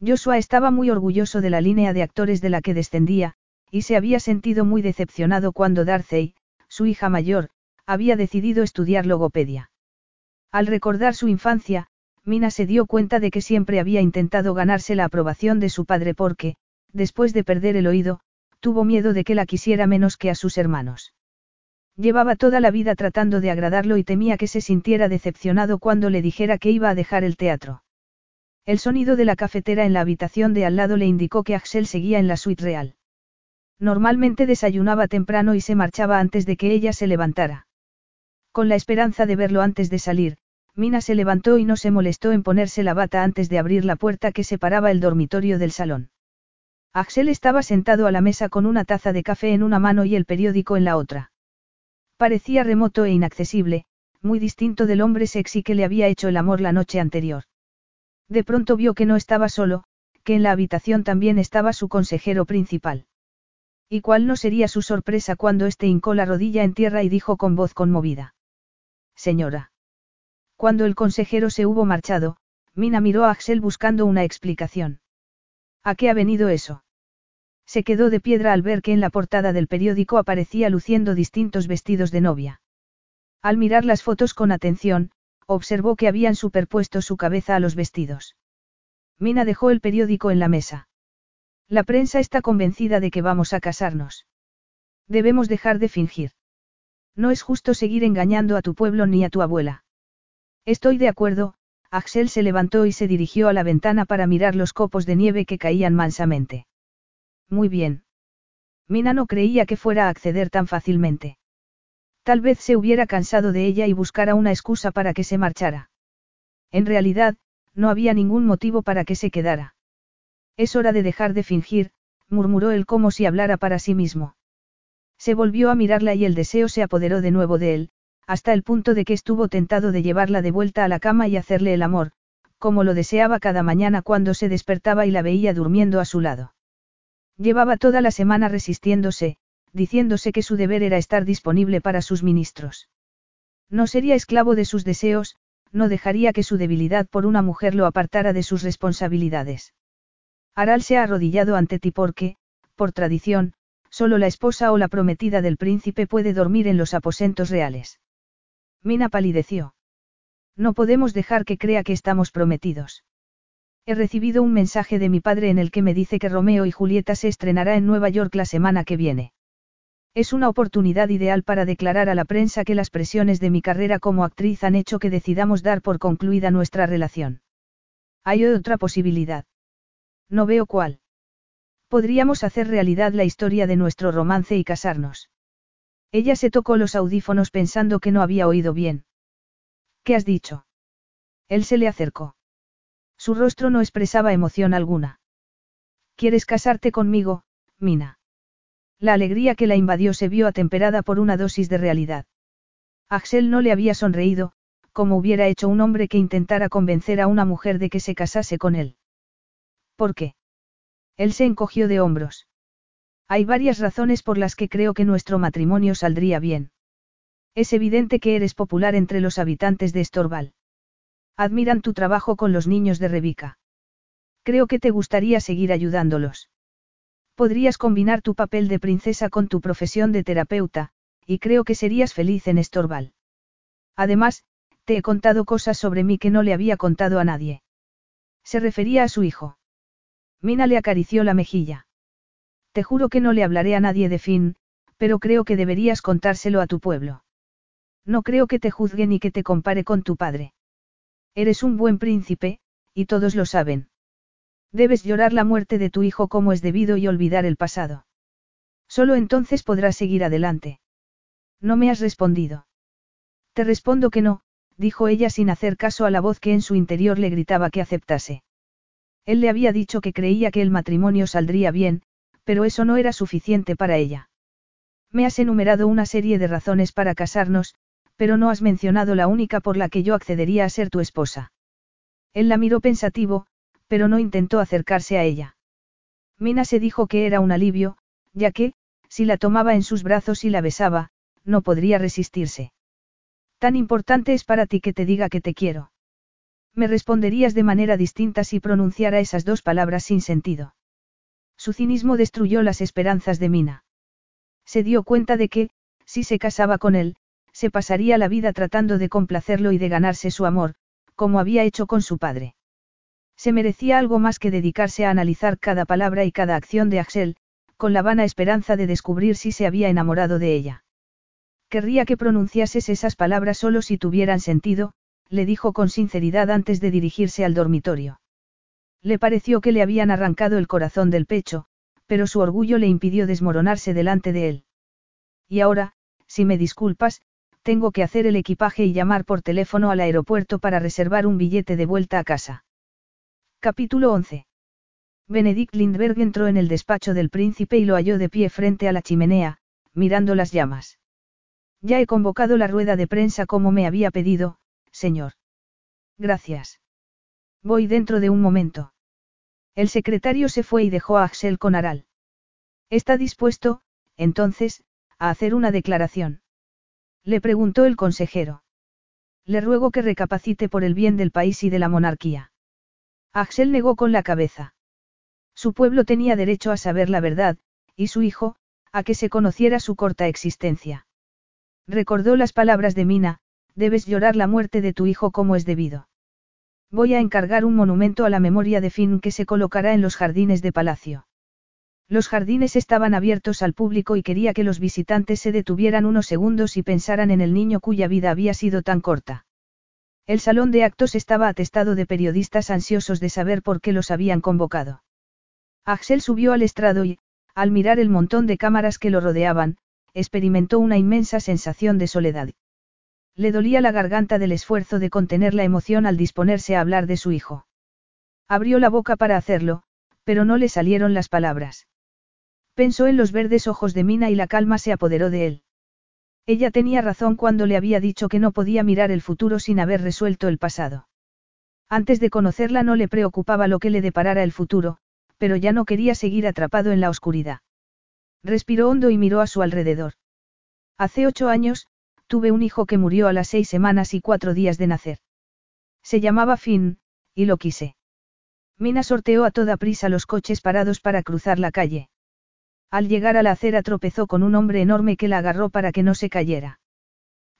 Joshua estaba muy orgulloso de la línea de actores de la que descendía, y se había sentido muy decepcionado cuando Darcy, su hija mayor, había decidido estudiar logopedia. Al recordar su infancia, Mina se dio cuenta de que siempre había intentado ganarse la aprobación de su padre porque, después de perder el oído, tuvo miedo de que la quisiera menos que a sus hermanos. Llevaba toda la vida tratando de agradarlo y temía que se sintiera decepcionado cuando le dijera que iba a dejar el teatro. El sonido de la cafetera en la habitación de al lado le indicó que Axel seguía en la suite real. Normalmente desayunaba temprano y se marchaba antes de que ella se levantara. Con la esperanza de verlo antes de salir, Mina se levantó y no se molestó en ponerse la bata antes de abrir la puerta que separaba el dormitorio del salón. Axel estaba sentado a la mesa con una taza de café en una mano y el periódico en la otra. Parecía remoto e inaccesible, muy distinto del hombre sexy que le había hecho el amor la noche anterior. De pronto vio que no estaba solo, que en la habitación también estaba su consejero principal. ¿Y cuál no sería su sorpresa cuando éste hincó la rodilla en tierra y dijo con voz conmovida? Señora. Cuando el consejero se hubo marchado, Mina miró a Axel buscando una explicación. ¿A qué ha venido eso? Se quedó de piedra al ver que en la portada del periódico aparecía luciendo distintos vestidos de novia. Al mirar las fotos con atención, observó que habían superpuesto su cabeza a los vestidos. Mina dejó el periódico en la mesa. La prensa está convencida de que vamos a casarnos. Debemos dejar de fingir. No es justo seguir engañando a tu pueblo ni a tu abuela. Estoy de acuerdo, Axel se levantó y se dirigió a la ventana para mirar los copos de nieve que caían mansamente. Muy bien. Mina no creía que fuera a acceder tan fácilmente. Tal vez se hubiera cansado de ella y buscara una excusa para que se marchara. En realidad, no había ningún motivo para que se quedara. Es hora de dejar de fingir, murmuró él como si hablara para sí mismo. Se volvió a mirarla y el deseo se apoderó de nuevo de él, hasta el punto de que estuvo tentado de llevarla de vuelta a la cama y hacerle el amor, como lo deseaba cada mañana cuando se despertaba y la veía durmiendo a su lado. Llevaba toda la semana resistiéndose, diciéndose que su deber era estar disponible para sus ministros. No sería esclavo de sus deseos, no dejaría que su debilidad por una mujer lo apartara de sus responsabilidades. Aral se ha arrodillado ante ti porque, por tradición, solo la esposa o la prometida del príncipe puede dormir en los aposentos reales. Mina palideció. No podemos dejar que crea que estamos prometidos. He recibido un mensaje de mi padre en el que me dice que Romeo y Julieta se estrenará en Nueva York la semana que viene. Es una oportunidad ideal para declarar a la prensa que las presiones de mi carrera como actriz han hecho que decidamos dar por concluida nuestra relación. Hay otra posibilidad. No veo cuál. Podríamos hacer realidad la historia de nuestro romance y casarnos. Ella se tocó los audífonos pensando que no había oído bien. ¿Qué has dicho? Él se le acercó. Su rostro no expresaba emoción alguna. ¿Quieres casarte conmigo, Mina? La alegría que la invadió se vio atemperada por una dosis de realidad. Axel no le había sonreído, como hubiera hecho un hombre que intentara convencer a una mujer de que se casase con él. ¿Por qué? Él se encogió de hombros. Hay varias razones por las que creo que nuestro matrimonio saldría bien. Es evidente que eres popular entre los habitantes de Estorval. Admiran tu trabajo con los niños de Rebeca. Creo que te gustaría seguir ayudándolos. Podrías combinar tu papel de princesa con tu profesión de terapeuta, y creo que serías feliz en Estorval. Además, te he contado cosas sobre mí que no le había contado a nadie. Se refería a su hijo. Mina le acarició la mejilla. Te juro que no le hablaré a nadie de Finn, pero creo que deberías contárselo a tu pueblo. No creo que te juzgue ni que te compare con tu padre. Eres un buen príncipe, y todos lo saben. Debes llorar la muerte de tu hijo como es debido y olvidar el pasado. Solo entonces podrás seguir adelante. No me has respondido. Te respondo que no, dijo ella sin hacer caso a la voz que en su interior le gritaba que aceptase. Él le había dicho que creía que el matrimonio saldría bien, pero eso no era suficiente para ella. Me has enumerado una serie de razones para casarnos, pero no has mencionado la única por la que yo accedería a ser tu esposa. Él la miró pensativo, pero no intentó acercarse a ella. Mina se dijo que era un alivio, ya que, si la tomaba en sus brazos y la besaba, no podría resistirse. Tan importante es para ti que te diga que te quiero. Me responderías de manera distinta si pronunciara esas dos palabras sin sentido. Su cinismo destruyó las esperanzas de Mina. Se dio cuenta de que, si se casaba con él, se pasaría la vida tratando de complacerlo y de ganarse su amor, como había hecho con su padre. Se merecía algo más que dedicarse a analizar cada palabra y cada acción de Axel, con la vana esperanza de descubrir si se había enamorado de ella. Querría que pronunciases esas palabras solo si tuvieran sentido, le dijo con sinceridad antes de dirigirse al dormitorio. Le pareció que le habían arrancado el corazón del pecho, pero su orgullo le impidió desmoronarse delante de él. Y ahora, si me disculpas, tengo que hacer el equipaje y llamar por teléfono al aeropuerto para reservar un billete de vuelta a casa. Capítulo 11. Benedict Lindbergh entró en el despacho del príncipe y lo halló de pie frente a la chimenea, mirando las llamas. Ya he convocado la rueda de prensa como me había pedido, señor. Gracias. Voy dentro de un momento. El secretario se fue y dejó a Axel con Aral. ¿Está dispuesto, entonces, a hacer una declaración? Le preguntó el consejero. Le ruego que recapacite por el bien del país y de la monarquía. Axel negó con la cabeza. Su pueblo tenía derecho a saber la verdad, y su hijo, a que se conociera su corta existencia. Recordó las palabras de Mina, debes llorar la muerte de tu hijo como es debido. Voy a encargar un monumento a la memoria de Finn que se colocará en los jardines de palacio. Los jardines estaban abiertos al público y quería que los visitantes se detuvieran unos segundos y pensaran en el niño cuya vida había sido tan corta. El salón de actos estaba atestado de periodistas ansiosos de saber por qué los habían convocado. Axel subió al estrado y, al mirar el montón de cámaras que lo rodeaban, experimentó una inmensa sensación de soledad. Le dolía la garganta del esfuerzo de contener la emoción al disponerse a hablar de su hijo. Abrió la boca para hacerlo, pero no le salieron las palabras. Pensó en los verdes ojos de Mina y la calma se apoderó de él. Ella tenía razón cuando le había dicho que no podía mirar el futuro sin haber resuelto el pasado. Antes de conocerla no le preocupaba lo que le deparara el futuro, pero ya no quería seguir atrapado en la oscuridad. Respiró hondo y miró a su alrededor. Hace ocho años, tuve un hijo que murió a las seis semanas y cuatro días de nacer. Se llamaba Finn, y lo quise. Mina sorteó a toda prisa los coches parados para cruzar la calle. Al llegar a la acera tropezó con un hombre enorme que la agarró para que no se cayera.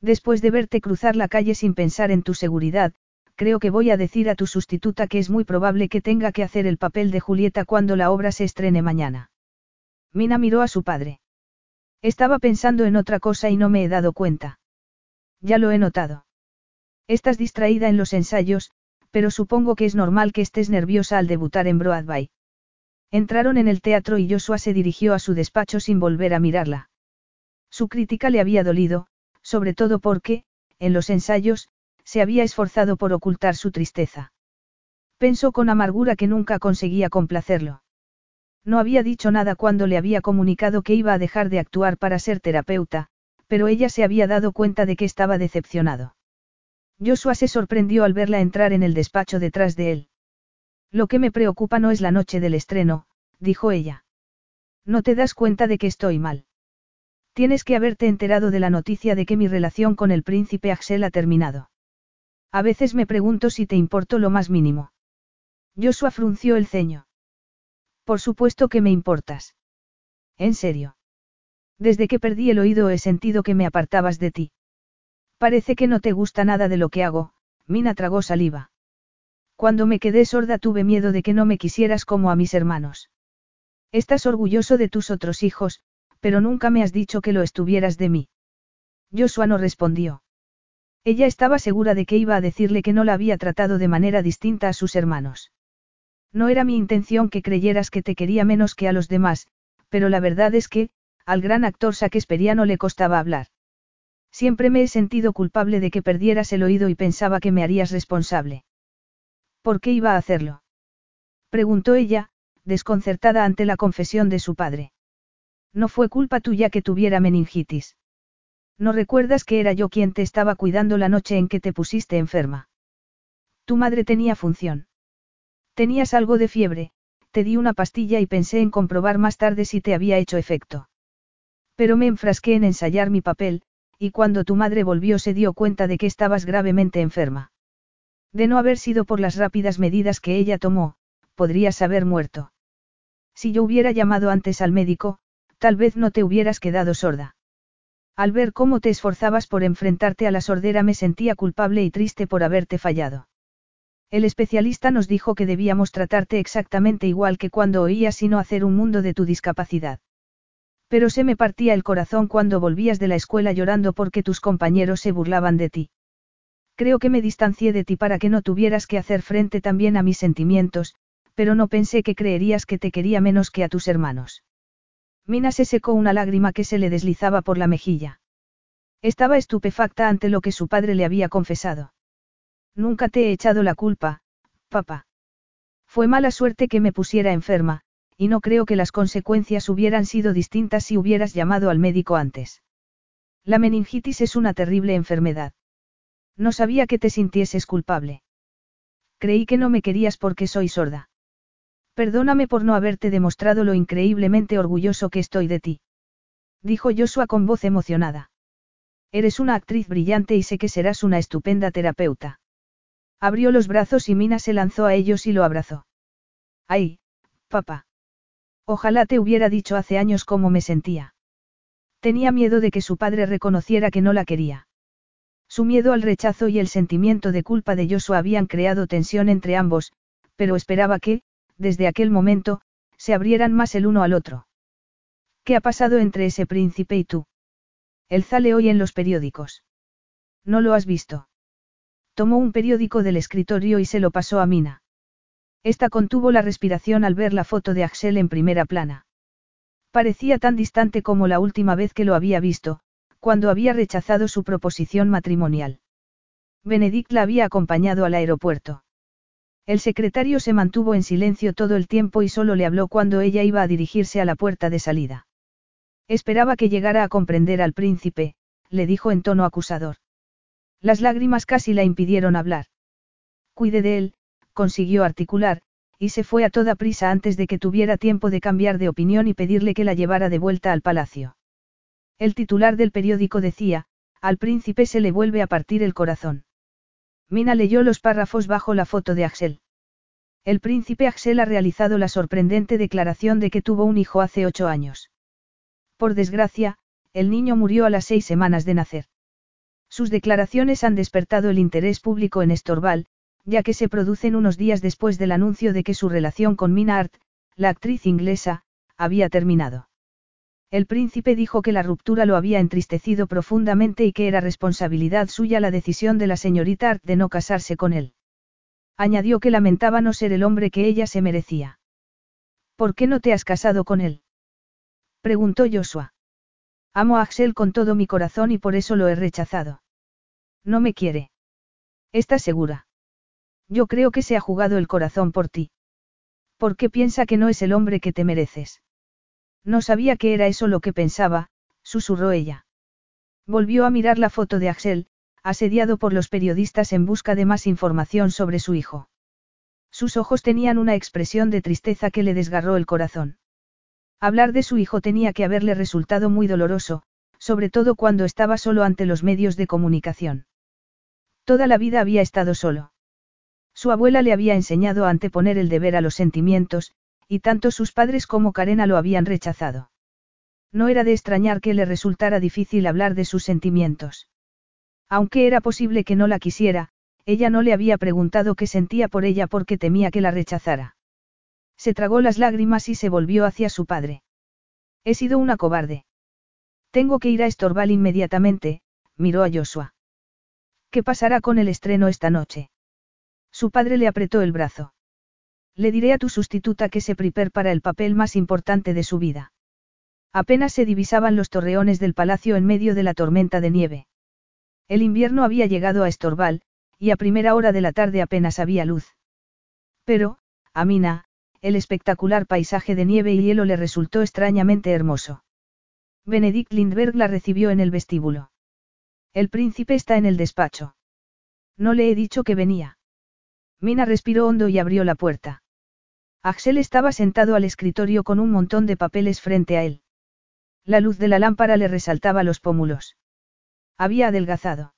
Después de verte cruzar la calle sin pensar en tu seguridad, creo que voy a decir a tu sustituta que es muy probable que tenga que hacer el papel de Julieta cuando la obra se estrene mañana. Mina miró a su padre. Estaba pensando en otra cosa y no me he dado cuenta. Ya lo he notado. Estás distraída en los ensayos, pero supongo que es normal que estés nerviosa al debutar en Broadway. Entraron en el teatro y Joshua se dirigió a su despacho sin volver a mirarla. Su crítica le había dolido, sobre todo porque, en los ensayos, se había esforzado por ocultar su tristeza. Pensó con amargura que nunca conseguía complacerlo. No había dicho nada cuando le había comunicado que iba a dejar de actuar para ser terapeuta, pero ella se había dado cuenta de que estaba decepcionado. Joshua se sorprendió al verla entrar en el despacho detrás de él. Lo que me preocupa no es la noche del estreno, dijo ella. No te das cuenta de que estoy mal. Tienes que haberte enterado de la noticia de que mi relación con el príncipe Axel ha terminado. A veces me pregunto si te importo lo más mínimo. Joshua frunció el ceño. Por supuesto que me importas. En serio. Desde que perdí el oído he sentido que me apartabas de ti. Parece que no te gusta nada de lo que hago, Mina tragó saliva. Cuando me quedé sorda tuve miedo de que no me quisieras como a mis hermanos. Estás orgulloso de tus otros hijos, pero nunca me has dicho que lo estuvieras de mí. Joshua no respondió. Ella estaba segura de que iba a decirle que no la había tratado de manera distinta a sus hermanos. No era mi intención que creyeras que te quería menos que a los demás, pero la verdad es que, al gran actor Shakespeareano le costaba hablar. Siempre me he sentido culpable de que perdieras el oído y pensaba que me harías responsable. ¿Por qué iba a hacerlo? Preguntó ella, desconcertada ante la confesión de su padre. No fue culpa tuya que tuviera meningitis. ¿No recuerdas que era yo quien te estaba cuidando la noche en que te pusiste enferma? Tu madre tenía función. Tenías algo de fiebre, te di una pastilla y pensé en comprobar más tarde si te había hecho efecto. Pero me enfrasqué en ensayar mi papel, y cuando tu madre volvió se dio cuenta de que estabas gravemente enferma. De no haber sido por las rápidas medidas que ella tomó, podrías haber muerto. Si yo hubiera llamado antes al médico, tal vez no te hubieras quedado sorda. Al ver cómo te esforzabas por enfrentarte a la sordera me sentía culpable y triste por haberte fallado. El especialista nos dijo que debíamos tratarte exactamente igual que cuando oías y no hacer un mundo de tu discapacidad. Pero se me partía el corazón cuando volvías de la escuela llorando porque tus compañeros se burlaban de ti. Creo que me distancié de ti para que no tuvieras que hacer frente también a mis sentimientos, pero no pensé que creerías que te quería menos que a tus hermanos. Mina se secó una lágrima que se le deslizaba por la mejilla. Estaba estupefacta ante lo que su padre le había confesado. Nunca te he echado la culpa, papá. Fue mala suerte que me pusiera enferma, y no creo que las consecuencias hubieran sido distintas si hubieras llamado al médico antes. La meningitis es una terrible enfermedad. No sabía que te sintieses culpable. Creí que no me querías porque soy sorda. Perdóname por no haberte demostrado lo increíblemente orgulloso que estoy de ti. Dijo Joshua con voz emocionada. Eres una actriz brillante y sé que serás una estupenda terapeuta. Abrió los brazos y Mina se lanzó a ellos y lo abrazó. ¡Ay, papá! Ojalá te hubiera dicho hace años cómo me sentía. Tenía miedo de que su padre reconociera que no la quería. Su miedo al rechazo y el sentimiento de culpa de Joshua habían creado tensión entre ambos, pero esperaba que, desde aquel momento, se abrieran más el uno al otro. ¿Qué ha pasado entre ese príncipe y tú? El sale hoy en los periódicos. ¿No lo has visto? Tomó un periódico del escritorio y se lo pasó a Mina. Esta contuvo la respiración al ver la foto de Axel en primera plana. Parecía tan distante como la última vez que lo había visto, cuando había rechazado su proposición matrimonial. Benedict la había acompañado al aeropuerto. El secretario se mantuvo en silencio todo el tiempo y solo le habló cuando ella iba a dirigirse a la puerta de salida. Esperaba que llegara a comprender al príncipe, le dijo en tono acusador. Las lágrimas casi la impidieron hablar. Cuide de él, consiguió articular, y se fue a toda prisa antes de que tuviera tiempo de cambiar de opinión y pedirle que la llevara de vuelta al palacio. El titular del periódico decía, al príncipe se le vuelve a partir el corazón. Mina leyó los párrafos bajo la foto de Axel. El príncipe Axel ha realizado la sorprendente declaración de que tuvo un hijo hace ocho años. Por desgracia, el niño murió a las seis semanas de nacer. Sus declaraciones han despertado el interés público en Estorval, ya que se producen unos días después del anuncio de que su relación con Mina Art, la actriz inglesa, había terminado. El príncipe dijo que la ruptura lo había entristecido profundamente y que era responsabilidad suya la decisión de la señorita Art de no casarse con él. Añadió que lamentaba no ser el hombre que ella se merecía. ¿Por qué no te has casado con él? preguntó Joshua. Amo a Axel con todo mi corazón y por eso lo he rechazado. No me quiere. ¿Estás segura? Yo creo que se ha jugado el corazón por ti. ¿Por qué piensa que no es el hombre que te mereces? No sabía que era eso lo que pensaba, susurró ella. Volvió a mirar la foto de Axel, asediado por los periodistas en busca de más información sobre su hijo. Sus ojos tenían una expresión de tristeza que le desgarró el corazón. Hablar de su hijo tenía que haberle resultado muy doloroso, sobre todo cuando estaba solo ante los medios de comunicación. Toda la vida había estado solo. Su abuela le había enseñado a anteponer el deber a los sentimientos, y tanto sus padres como Karena lo habían rechazado. No era de extrañar que le resultara difícil hablar de sus sentimientos. Aunque era posible que no la quisiera, ella no le había preguntado qué sentía por ella porque temía que la rechazara. Se tragó las lágrimas y se volvió hacia su padre. He sido una cobarde. Tengo que ir a Estorval inmediatamente, miró a Joshua. ¿Qué pasará con el estreno esta noche? Su padre le apretó el brazo. Le diré a tu sustituta que se prepare para el papel más importante de su vida. Apenas se divisaban los torreones del palacio en medio de la tormenta de nieve. El invierno había llegado a Estorval, y a primera hora de la tarde apenas había luz. Pero, a Mina, el espectacular paisaje de nieve y hielo le resultó extrañamente hermoso. Benedict Lindbergh la recibió en el vestíbulo. El príncipe está en el despacho. No le he dicho que venía. Mina respiró hondo y abrió la puerta. Axel estaba sentado al escritorio con un montón de papeles frente a él. La luz de la lámpara le resaltaba los pómulos. Había adelgazado.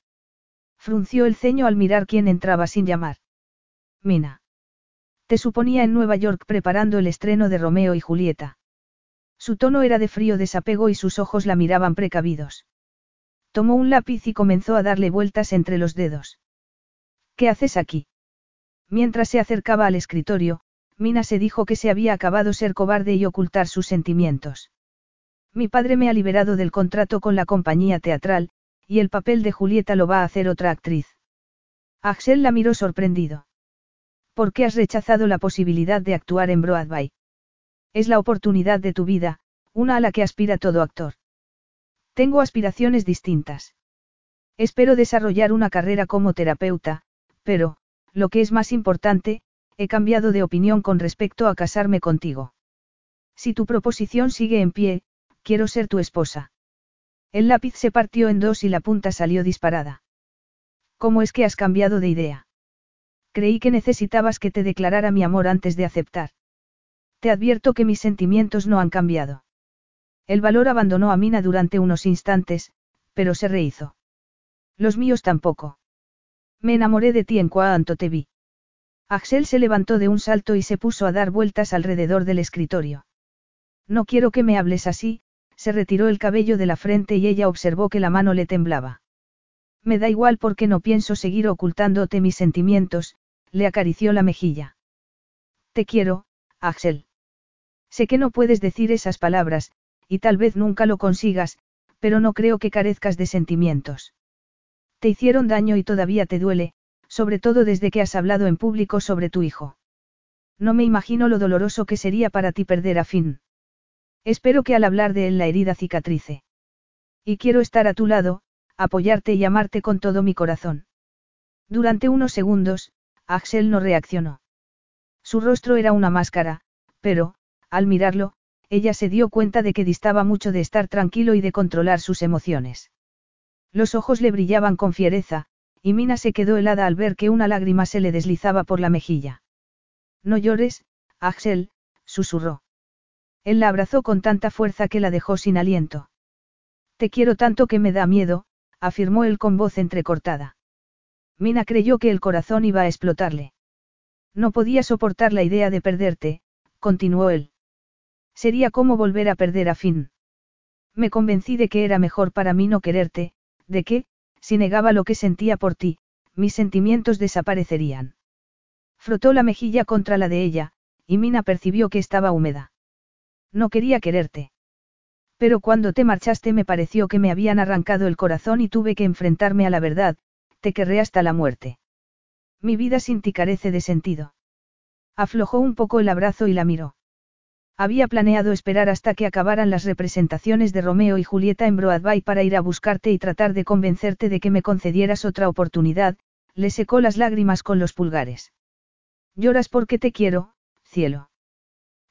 Frunció el ceño al mirar quién entraba sin llamar. Mina. Te suponía en Nueva York preparando el estreno de Romeo y Julieta. Su tono era de frío desapego y sus ojos la miraban precavidos. Tomó un lápiz y comenzó a darle vueltas entre los dedos. ¿Qué haces aquí? Mientras se acercaba al escritorio, Mina se dijo que se había acabado ser cobarde y ocultar sus sentimientos. Mi padre me ha liberado del contrato con la compañía teatral, y el papel de Julieta lo va a hacer otra actriz. Axel la miró sorprendido. ¿Por qué has rechazado la posibilidad de actuar en Broadway? Es la oportunidad de tu vida, una a la que aspira todo actor. Tengo aspiraciones distintas. Espero desarrollar una carrera como terapeuta, pero, lo que es más importante, he cambiado de opinión con respecto a casarme contigo. Si tu proposición sigue en pie, quiero ser tu esposa. El lápiz se partió en dos y la punta salió disparada. ¿Cómo es que has cambiado de idea? Creí que necesitabas que te declarara mi amor antes de aceptar. Te advierto que mis sentimientos no han cambiado. El valor abandonó a Mina durante unos instantes, pero se rehizo. Los míos tampoco. Me enamoré de ti en cuanto te vi. Axel se levantó de un salto y se puso a dar vueltas alrededor del escritorio. No quiero que me hables así, se retiró el cabello de la frente y ella observó que la mano le temblaba. Me da igual porque no pienso seguir ocultándote mis sentimientos, le acarició la mejilla. Te quiero, Axel. Sé que no puedes decir esas palabras, y tal vez nunca lo consigas, pero no creo que carezcas de sentimientos. Te hicieron daño y todavía te duele, sobre todo desde que has hablado en público sobre tu hijo. No me imagino lo doloroso que sería para ti perder a Finn. Espero que al hablar de él la herida cicatrice. Y quiero estar a tu lado, apoyarte y amarte con todo mi corazón. Durante unos segundos, Axel no reaccionó. Su rostro era una máscara, pero, al mirarlo, ella se dio cuenta de que distaba mucho de estar tranquilo y de controlar sus emociones. Los ojos le brillaban con fiereza, y Mina se quedó helada al ver que una lágrima se le deslizaba por la mejilla. No llores, Axel, susurró. Él la abrazó con tanta fuerza que la dejó sin aliento. Te quiero tanto que me da miedo, afirmó él con voz entrecortada. Mina creyó que el corazón iba a explotarle. No podía soportar la idea de perderte, continuó él. Sería como volver a perder a Finn. Me convencí de que era mejor para mí no quererte, de que, si negaba lo que sentía por ti, mis sentimientos desaparecerían. Frotó la mejilla contra la de ella, y Mina percibió que estaba húmeda. No quería quererte. Pero cuando te marchaste me pareció que me habían arrancado el corazón y tuve que enfrentarme a la verdad, te querré hasta la muerte. Mi vida sin ti carece de sentido. Aflojó un poco el abrazo y la miró. Había planeado esperar hasta que acabaran las representaciones de Romeo y Julieta en Broadway para ir a buscarte y tratar de convencerte de que me concedieras otra oportunidad, le secó las lágrimas con los pulgares. Lloras porque te quiero, cielo.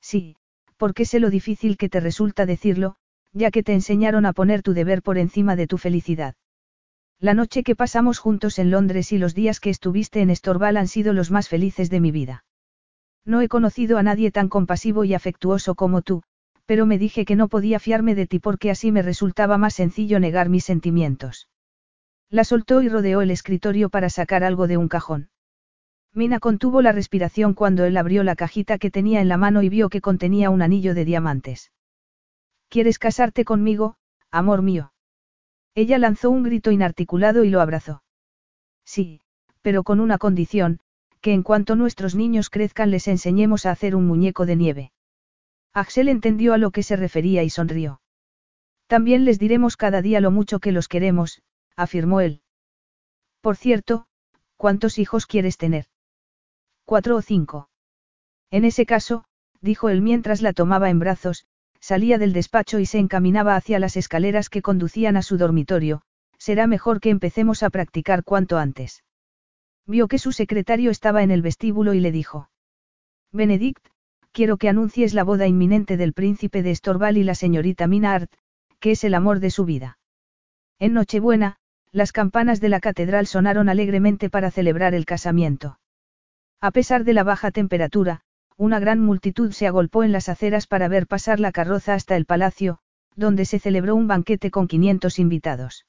Sí, porque sé lo difícil que te resulta decirlo, ya que te enseñaron a poner tu deber por encima de tu felicidad. La noche que pasamos juntos en Londres y los días que estuviste en Estorval han sido los más felices de mi vida. No he conocido a nadie tan compasivo y afectuoso como tú, pero me dije que no podía fiarme de ti porque así me resultaba más sencillo negar mis sentimientos. La soltó y rodeó el escritorio para sacar algo de un cajón. Mina contuvo la respiración cuando él abrió la cajita que tenía en la mano y vio que contenía un anillo de diamantes. ¿Quieres casarte conmigo, amor mío? Ella lanzó un grito inarticulado y lo abrazó. Sí, pero con una condición, que en cuanto nuestros niños crezcan les enseñemos a hacer un muñeco de nieve. Axel entendió a lo que se refería y sonrió. También les diremos cada día lo mucho que los queremos, afirmó él. Por cierto, ¿cuántos hijos quieres tener? Cuatro o cinco. En ese caso, dijo él mientras la tomaba en brazos, salía del despacho y se encaminaba hacia las escaleras que conducían a su dormitorio, será mejor que empecemos a practicar cuanto antes. Vio que su secretario estaba en el vestíbulo y le dijo. Benedict, quiero que anuncies la boda inminente del príncipe de Estorval y la señorita Mina Art, que es el amor de su vida. En Nochebuena, las campanas de la catedral sonaron alegremente para celebrar el casamiento. A pesar de la baja temperatura, una gran multitud se agolpó en las aceras para ver pasar la carroza hasta el palacio, donde se celebró un banquete con 500 invitados.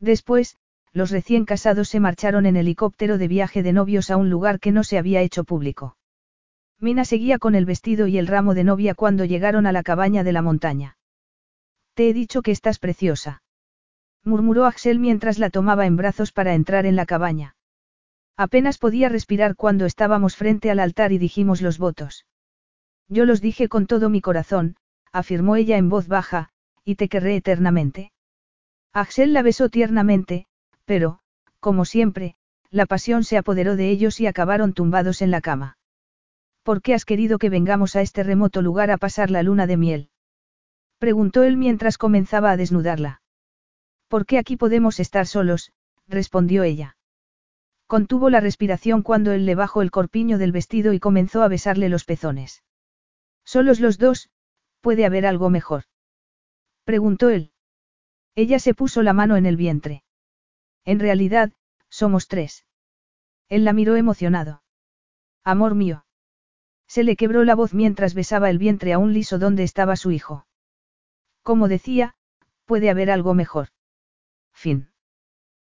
Después, los recién casados se marcharon en helicóptero de viaje de novios a un lugar que no se había hecho público. Mina seguía con el vestido y el ramo de novia cuando llegaron a la cabaña de la montaña. Te he dicho que estás preciosa. Murmuró Axel mientras la tomaba en brazos para entrar en la cabaña. Apenas podía respirar cuando estábamos frente al altar y dijimos los votos. Yo los dije con todo mi corazón, afirmó ella en voz baja, y te querré eternamente. Axel la besó tiernamente, pero, como siempre, la pasión se apoderó de ellos y acabaron tumbados en la cama. ¿Por qué has querido que vengamos a este remoto lugar a pasar la luna de miel? Preguntó él mientras comenzaba a desnudarla. ¿Por qué aquí podemos estar solos? respondió ella. Contuvo la respiración cuando él le bajó el corpiño del vestido y comenzó a besarle los pezones. Solos los dos, ¿puede haber algo mejor? Preguntó él. Ella se puso la mano en el vientre. En realidad, somos tres. Él la miró emocionado. Amor mío. Se le quebró la voz mientras besaba el vientre aún liso donde estaba su hijo. Como decía, puede haber algo mejor. Fin.